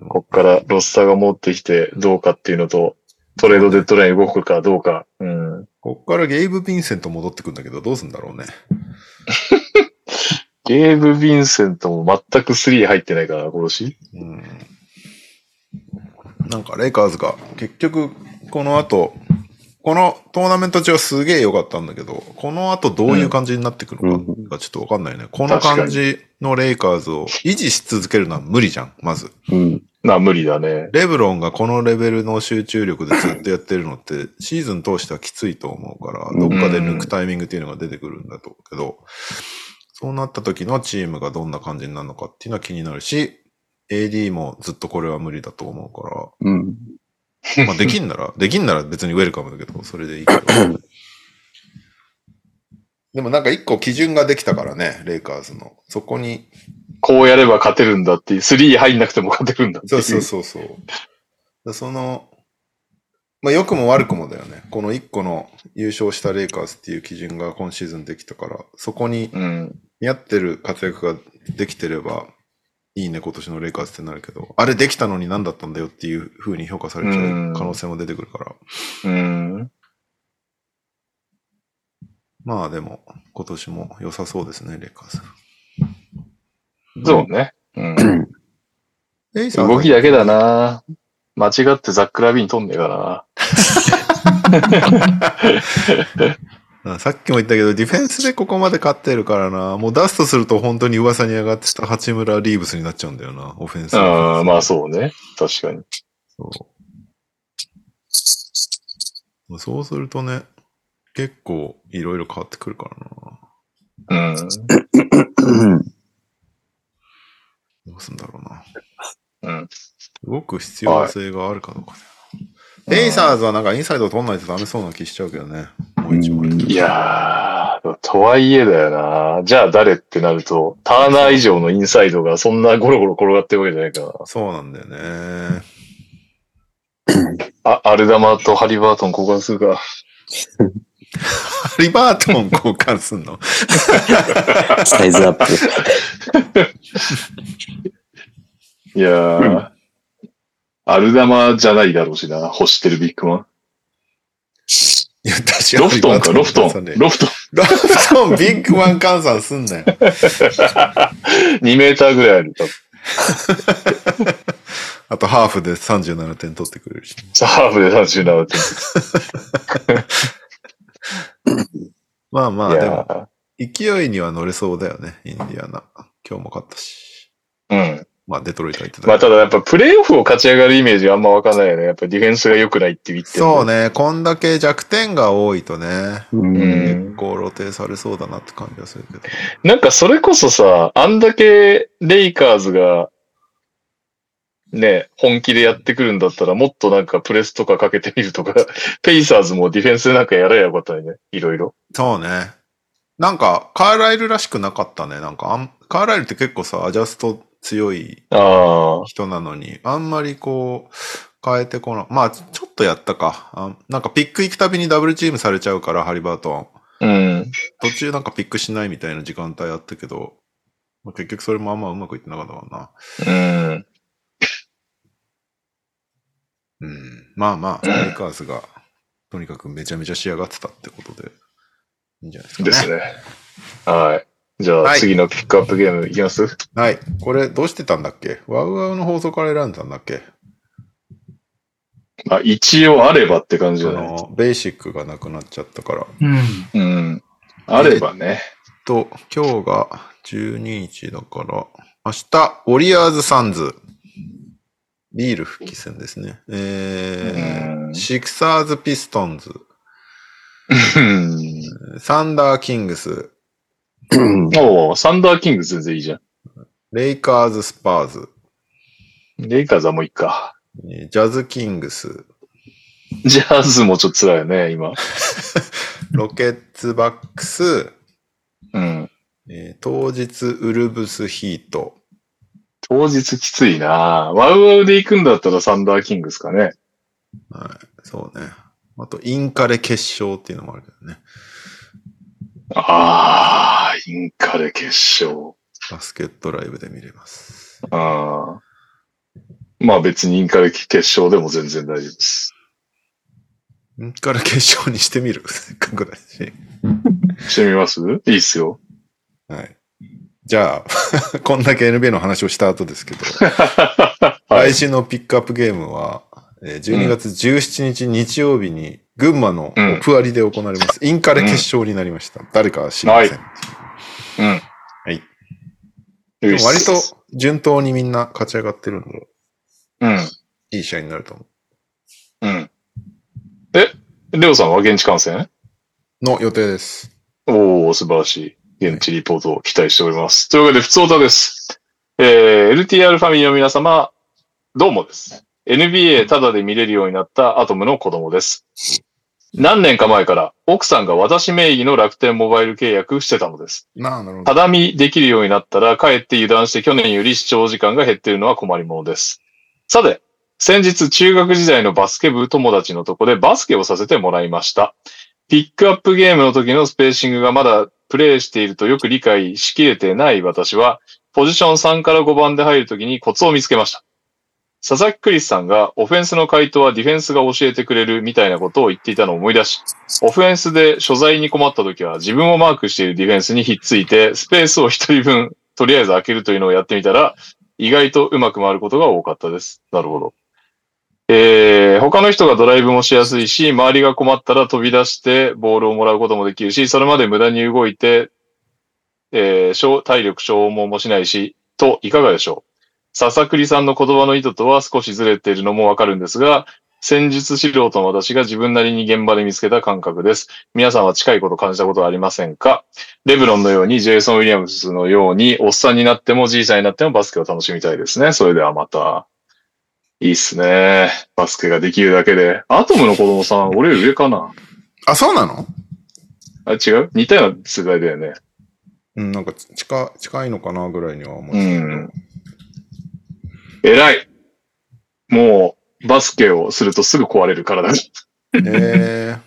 こっからロスターが持ってきてどうかっていうのと、トレードデッドライン動くかどうか。うん。こっからゲイブ・ヴィンセント戻ってくんだけど、どうすんだろうね。ゲーブ・ヴィンセントも全くスリー入ってないからな、今年。うんなんかレイカーズが結局この後、このトーナメント中はすげえ良かったんだけど、この後どういう感じになってくるのかがちょっとわかんないね。この感じのレイカーズを維持し続けるのは無理じゃん、まず。うん。まあ無理だね。レブロンがこのレベルの集中力でずっとやってるのって、シーズン通してはきついと思うから、どっかで抜くタイミングっていうのが出てくるんだと思うけど、そうなった時のチームがどんな感じになるのかっていうのは気になるし、AD もずっとこれは無理だと思うから、うん。まあできんなら、できんなら別にウェルカムだけど、それでいいけど。でもなんか一個基準ができたからね、レイカーズの。そこに、こうやれば勝てるんだっていう、スリー入んなくても勝てるんだっていそうそうそうそう。だその、まあ良くも悪くもだよね。この一個の優勝したレイカーズっていう基準が今シーズンできたから、そこにうん。見合ってる活躍ができてれば、いいね、今年のレイカーズってなるけど、あれできたのに何だったんだよっていう風に評価されちゃう可能性も出てくるから。うん。まあでも、今年も良さそうですね、レイカーズ。そうね。うん。レイサーズ動きだけだな。間違ってザックラビーン飛んねえかあ さっきも言ったけど、ディフェンスでここまで勝ってるからな。もう出すとすると本当に噂に上がってた八村リーブスになっちゃうんだよな、オフェンス。な。うん、まあそうね。確かに。そう。そうするとね、結構いろいろ変わってくるからな。うん。どうすんだろうな。うん。動く必要性があるかどうかね。レイサーズはなんかインサイド取んないとダメそうな気しちゃうけどね。もう一枚。いやー、通とはいえだよな。じゃあ誰ってなると、ターナー以上のインサイドがそんなゴロゴロ転がってるわけじゃないから。そうなんだよね。あ、アルダマとハリバートン交換するか。ハリバートン交換すんの？サイズアップ。いやー、アルダマじゃないだろうしな。欲してるビッグマン。いや、私ロフトンか、ロフトン。ロフトン。ロフトン、ビッグワン換算すんなよ。2メーターぐらいある。多分 あとハーフで37点取ってくれるし。ハーフで37点。まあまあ、いでも、や勢いには乗れそうだよね、インディアナ。今日も勝ったし。ーうん。まあ、デトロイト入ってたまあただやっぱプレイオフを勝ち上がるイメージがあんまわかんないよね。やっぱディフェンスが良くないって言ってそう。ね、こんだけ弱点が多いとね、う結ん。構露呈されそうだなって感じはするけど。なんかそれこそさ、あんだけレイカーズが、ね、本気でやってくるんだったらもっとなんかプレスとかかけてみるとか、ペイサーズもディフェンスでなんかやらやよかったよね。いろいろ。そうね。なんか、カーライルらしくなかったね。なんかあん、カーライルって結構さ、アジャスト強い。人なのに、あんまりこう、変えてこな、まあ、ちょっとやったか。あなんかピック行くたびにダブルチームされちゃうから、ハリバートン。うん。途中なんかピックしないみたいな時間帯あったけど、まあ、結局それもあんまうまくいってなかったからな。うん。うん。まあまあ、レイカーズが、とにかくめちゃめちゃ仕上がってたってことで、いいんじゃないですかね。ですね。はい。じゃあはい次のピックアップゲームいきます？はい。これ、どうしてたんだっけ？ワウワウの放送から選んだんだっけ？あ、一応あればって感じじあゃない？の、ベーシックがなくなっちゃったから。うん。うん。あればね。と、今日が12日だから、明日、ウォリアーズ・サンズ。ビール復帰戦ですね。えうんー、シクサーズ・ピストンズ。うんサンダー・キングス。おうサンダーキング全然いいじゃん。レイカーズ・スパーズ。レイカーズはもういいか。えージャズ・キングス。ジャズもちょっと辛いよね、今。ロケッツ・バックス。うん。えー当日、ウルブス・ヒート。当日きついなワウワウで行くんだったらサンダーキングですかね。はい。そうね。あと、インカレ決勝っていうのもあるけどね。あー、インカレ決勝。バスケットライブで見れます。あーまあ別にインカレ決勝でも全然大丈夫です。インカレ決勝にしてみる？せっかくだし。してみます？いいっすよ。はい。じゃあ、こんだけ NBA の話をした後ですけど、はい来週のピックアップゲームは、えー12月17日日曜日に群馬のオプアリで行われます。インカレ決勝になりました。誰かは知りません。うん。はい。割と順当にみんな勝ち上がってるんで、うん。いい試合になると思うん。え、レオさんは現地観戦？う。の予定です。おー、素晴らしい。現地リポートを期待しております。というわけで、普通歌です。えー、LTR ファミリーの皆様、どうもです。NBA ただで見れるようになったアトムの子供です。何年か前から奥さんが私名義の楽天モバイル契約してたのです。なるほど。ただ見できるようになったら、かえって油断して去年より視聴時間が減っているのは困りものです。さて、先日中学時代のバスケ部友達のとこでバスケをさせてもらいました。ピックアップゲームの時のスペーシングがまだプレイしているとよく理解しきれてない私は、ポジション3から5番で入るときにコツを見つけました。佐々木クリスさんがオフェンスの回答はディフェンスが教えてくれるみたいなことを言っていたのを思い出し、オフェンスで所在に困った時は自分をマークしているディフェンスにひっついて、スペースを一人分とりあえず開けるというのをやってみたら、意外とうまく回ることが多かったです。なるほど。えー、他の人がドライブもしやすいし、周りが困ったら飛び出してボールをもらうこともできるし、それまで無駄に動いて、えー体力消耗もしないし、と、いかがでしょう？笹栗さんの言葉の意図とは少しずれているのもわかるんですが、戦術素人の私が自分なりに現場で見つけた感覚です。皆さんは近いこと感じたことはありませんか？レブロンのように、ジェイソン・ウィリアムスのように、おっさんになってもじいさんになってもバスケを楽しみたいですね。それではまた。いいっすね。バスケができるだけで。アトムの子供さん、俺上かな？あ、そうなの？あ、違う？似たような世代だよね。うん、なんか近、近いのかなぐらいには思っうてん。偉い。もう、バスケをするとすぐ壊れる体が。た。えー、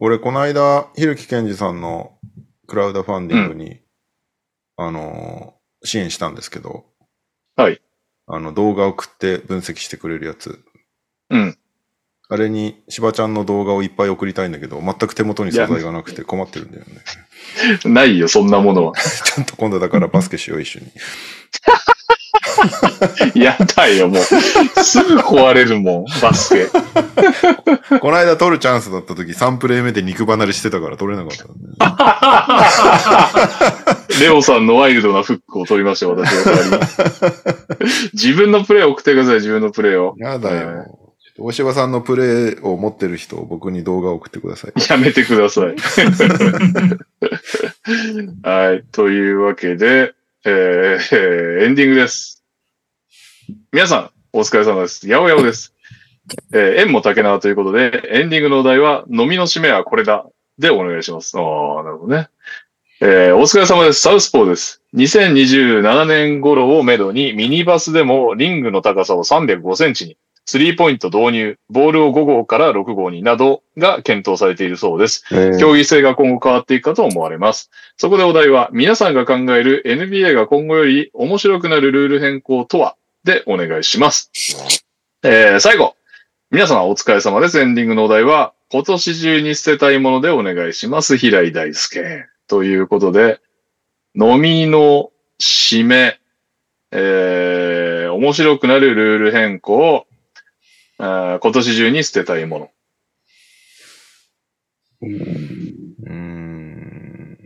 俺、この間、ひるきけんじさんのクラウドファンディングに、あのー支援したんですけど、はい。あの、動画送って分析してくれるやつ。うん。あれに、しばちゃんの動画をいっぱい送りたいんだけど、全く手元に素材がなくて困ってるんだよね。ないよ、そんなものは。ちゃんと今度だからバスケしよう、一緒に。やだよ、もう。すぐ壊れるもん、バスケ。この間撮るチャンスだった時、3プレイ目で肉離れしてたから撮れなかったんだよね。レオさんのワイルドなフックを取りましたよ、私の代わりに。自分のプレイを送ってください、自分のプレイを。やだよ。大柴さんのプレイを持ってる人を僕に動画を送ってください。やめてください。はい。というわけで、えーえーエンディングです。皆さん、お疲れ様です。やおやおです。えー縁も竹縄ということで、エンディングのお題は、飲みの締めはこれだ。でお願いします。ああ、なるほどね。えーお疲れ様です。サウスポーです。2027年頃をめどにミニバスでもリングの高さを305センチに、スリーポイント導入、ボールを5号から6号になどが検討されているそうです。えー競技性が今後変わっていくかと思われます。そこでお題は、皆さんが考える NBA が今後より面白くなるルール変更とは？でお願いします。えー、最後。皆様お疲れ様です。エンディングのお題は、今年中に捨てたいものでお願いします。平井大輔。ということで、飲みの締め、えー、面白くなるルール変更、あー今年中に捨てたいもの。うーん。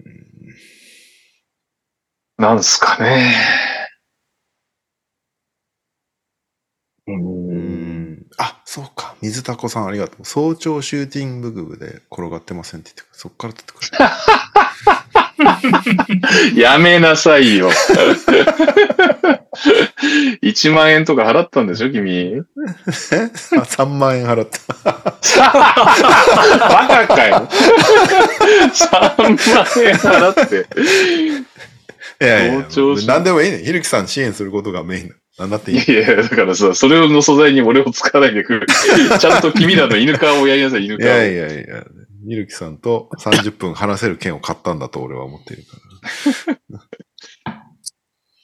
なんすかね。あ、そうか。水田子さんありがとう。早朝シューティング部で転がってませんって言って。そっから取ってくる。やめなさいよ。1万円とか払ったんでしょ、君？え？あ ?3 万円払った。バカかよ。3万円払って。いやいや早朝シューなんでもいいね。ひるきさん支援することがメインだ。なんだっていい。いやいや、だからさ、それの素材に俺を使わないでくる。ちゃんと君らの犬顔をやりなさい、犬顔。いやいやいや、ひるきさんと30分話せる券を買ったんだと俺は思っているから。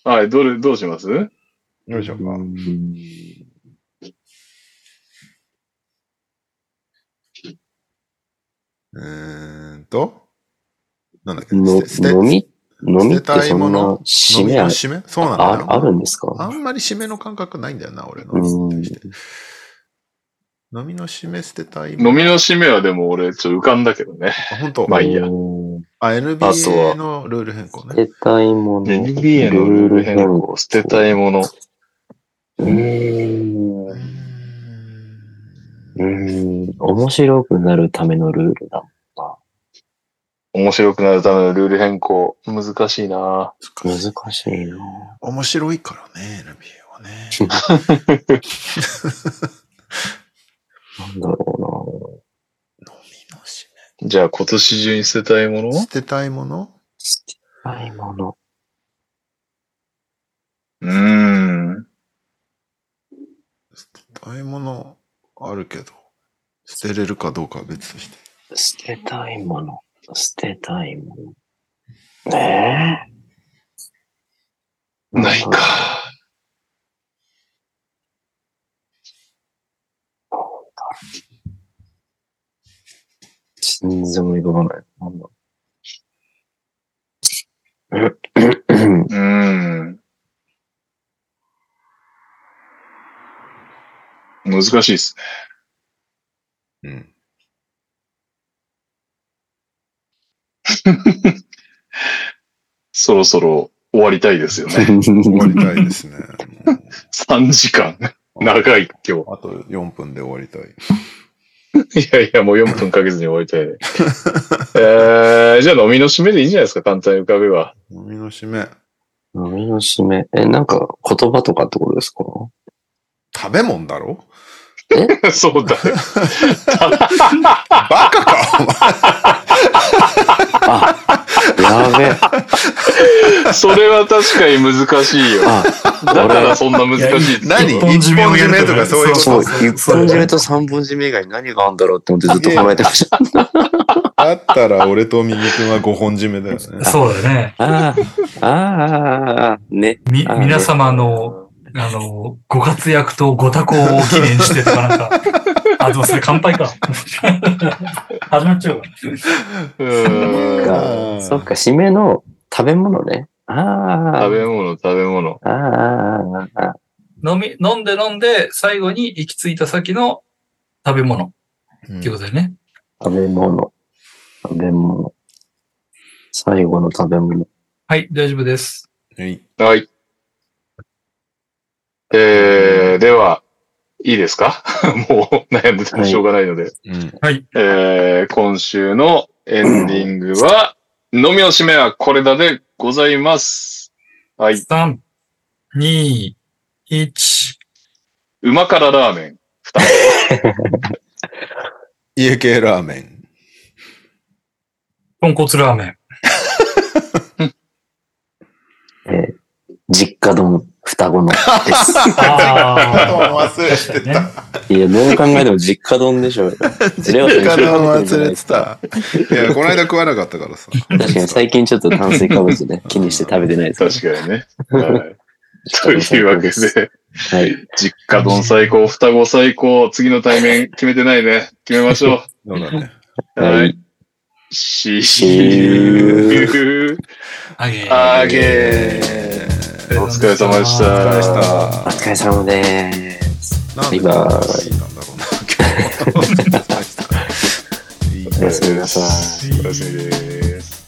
はい、どれ、どうします？よいしょうか。えーんと、なんだっけ、飲み？飲みって捨てたいそんなもの締めあ飲みの締め？そうなんだよああるんですか？あんまり締めの感覚ないんだよな、俺の。うん飲みの締め捨てたい飲みの締めはでも俺ちょっと浮かんだけどね。あ本当？まあいいやうんあ、あと NBA はのルール変更ね。捨てたいもの。NBA のルール変更、捨てたいもの。うーん。ううーん。面白くなるためのルールだ。面白くなるためのルール変更。難しいな難しいな面白いからね、NBA はね。なんだろ飲みの締じゃあ今年中に捨てたいもの？め。捨てたいもの？うな捨てたいもの。うーん。捨てたいものあるけど、捨てれるかどうかは別として。捨てたいもの。捨てたいもの。ねえ。ないか。全然思い浮かばない。なんだうーん。難しいですね。うん。そろそろ終わりたいですよね。終わりたいですね。も3時間。う長い、今あと4分で終わりたい。日。いやいや、もう4分かけずに終わりたいね。えー、じゃあ飲みの締めでいいんじゃないですか、簡単に浮かべば。飲みの締め。飲みの締め。え、なんか言葉とかってことですか？食べ物だろ？そうだよ。バカかお前あ、やべえ。それは確かに難しいよ。あ、だからそんな難しい何？一本締めとかそういうこと？そう、そう一本締めと三本締め以外に何があるんだろうって思ってずっと考えてました。だったら俺とミミ君は5本締めだよね。そうだね。ああ、ああ、ああ、ね。み、あ皆様の、あの、ご活躍とご多幸を記念してとかなんか。あ、でもそれ乾杯か。始まっちゃうわ。うーんあーそっか、締めの食べ物ね。ああ、食べ物、食べ物。ああ、ああ、ああ。飲み、飲んで飲んで、最後に行き着いた先の食べ物うんっていうことだよね。食べ物。食べ物。最後の食べ物。はい、大丈夫です。はい。はい。えー、では、いいですか？もう悩んでてもしょうがないので。うん。えー、今週のエンディングは、飲みの締めはこれだでございます。はい。3、2、1。うま辛ラーメン。家系ラーメン。豚骨ラーメン。えー実家丼、双子のです。あ忘れてね。いや、どう考えても実家丼でしょうよ。実家丼忘れてた。いや、この間食わなかったからさ。確かに最近ちょっと炭水化物ね、気にして食べてないです。確かにね。はい。というわけで、はい。実家丼最高、双子最高、次の対面決めてないね。決めましょそうだね。はいい。しーー。あげあ。お疲れ様でした。お疲れでした。お疲れ様です。バイバイこんな話なんだろうな、今おやすみなさい。おやすみです。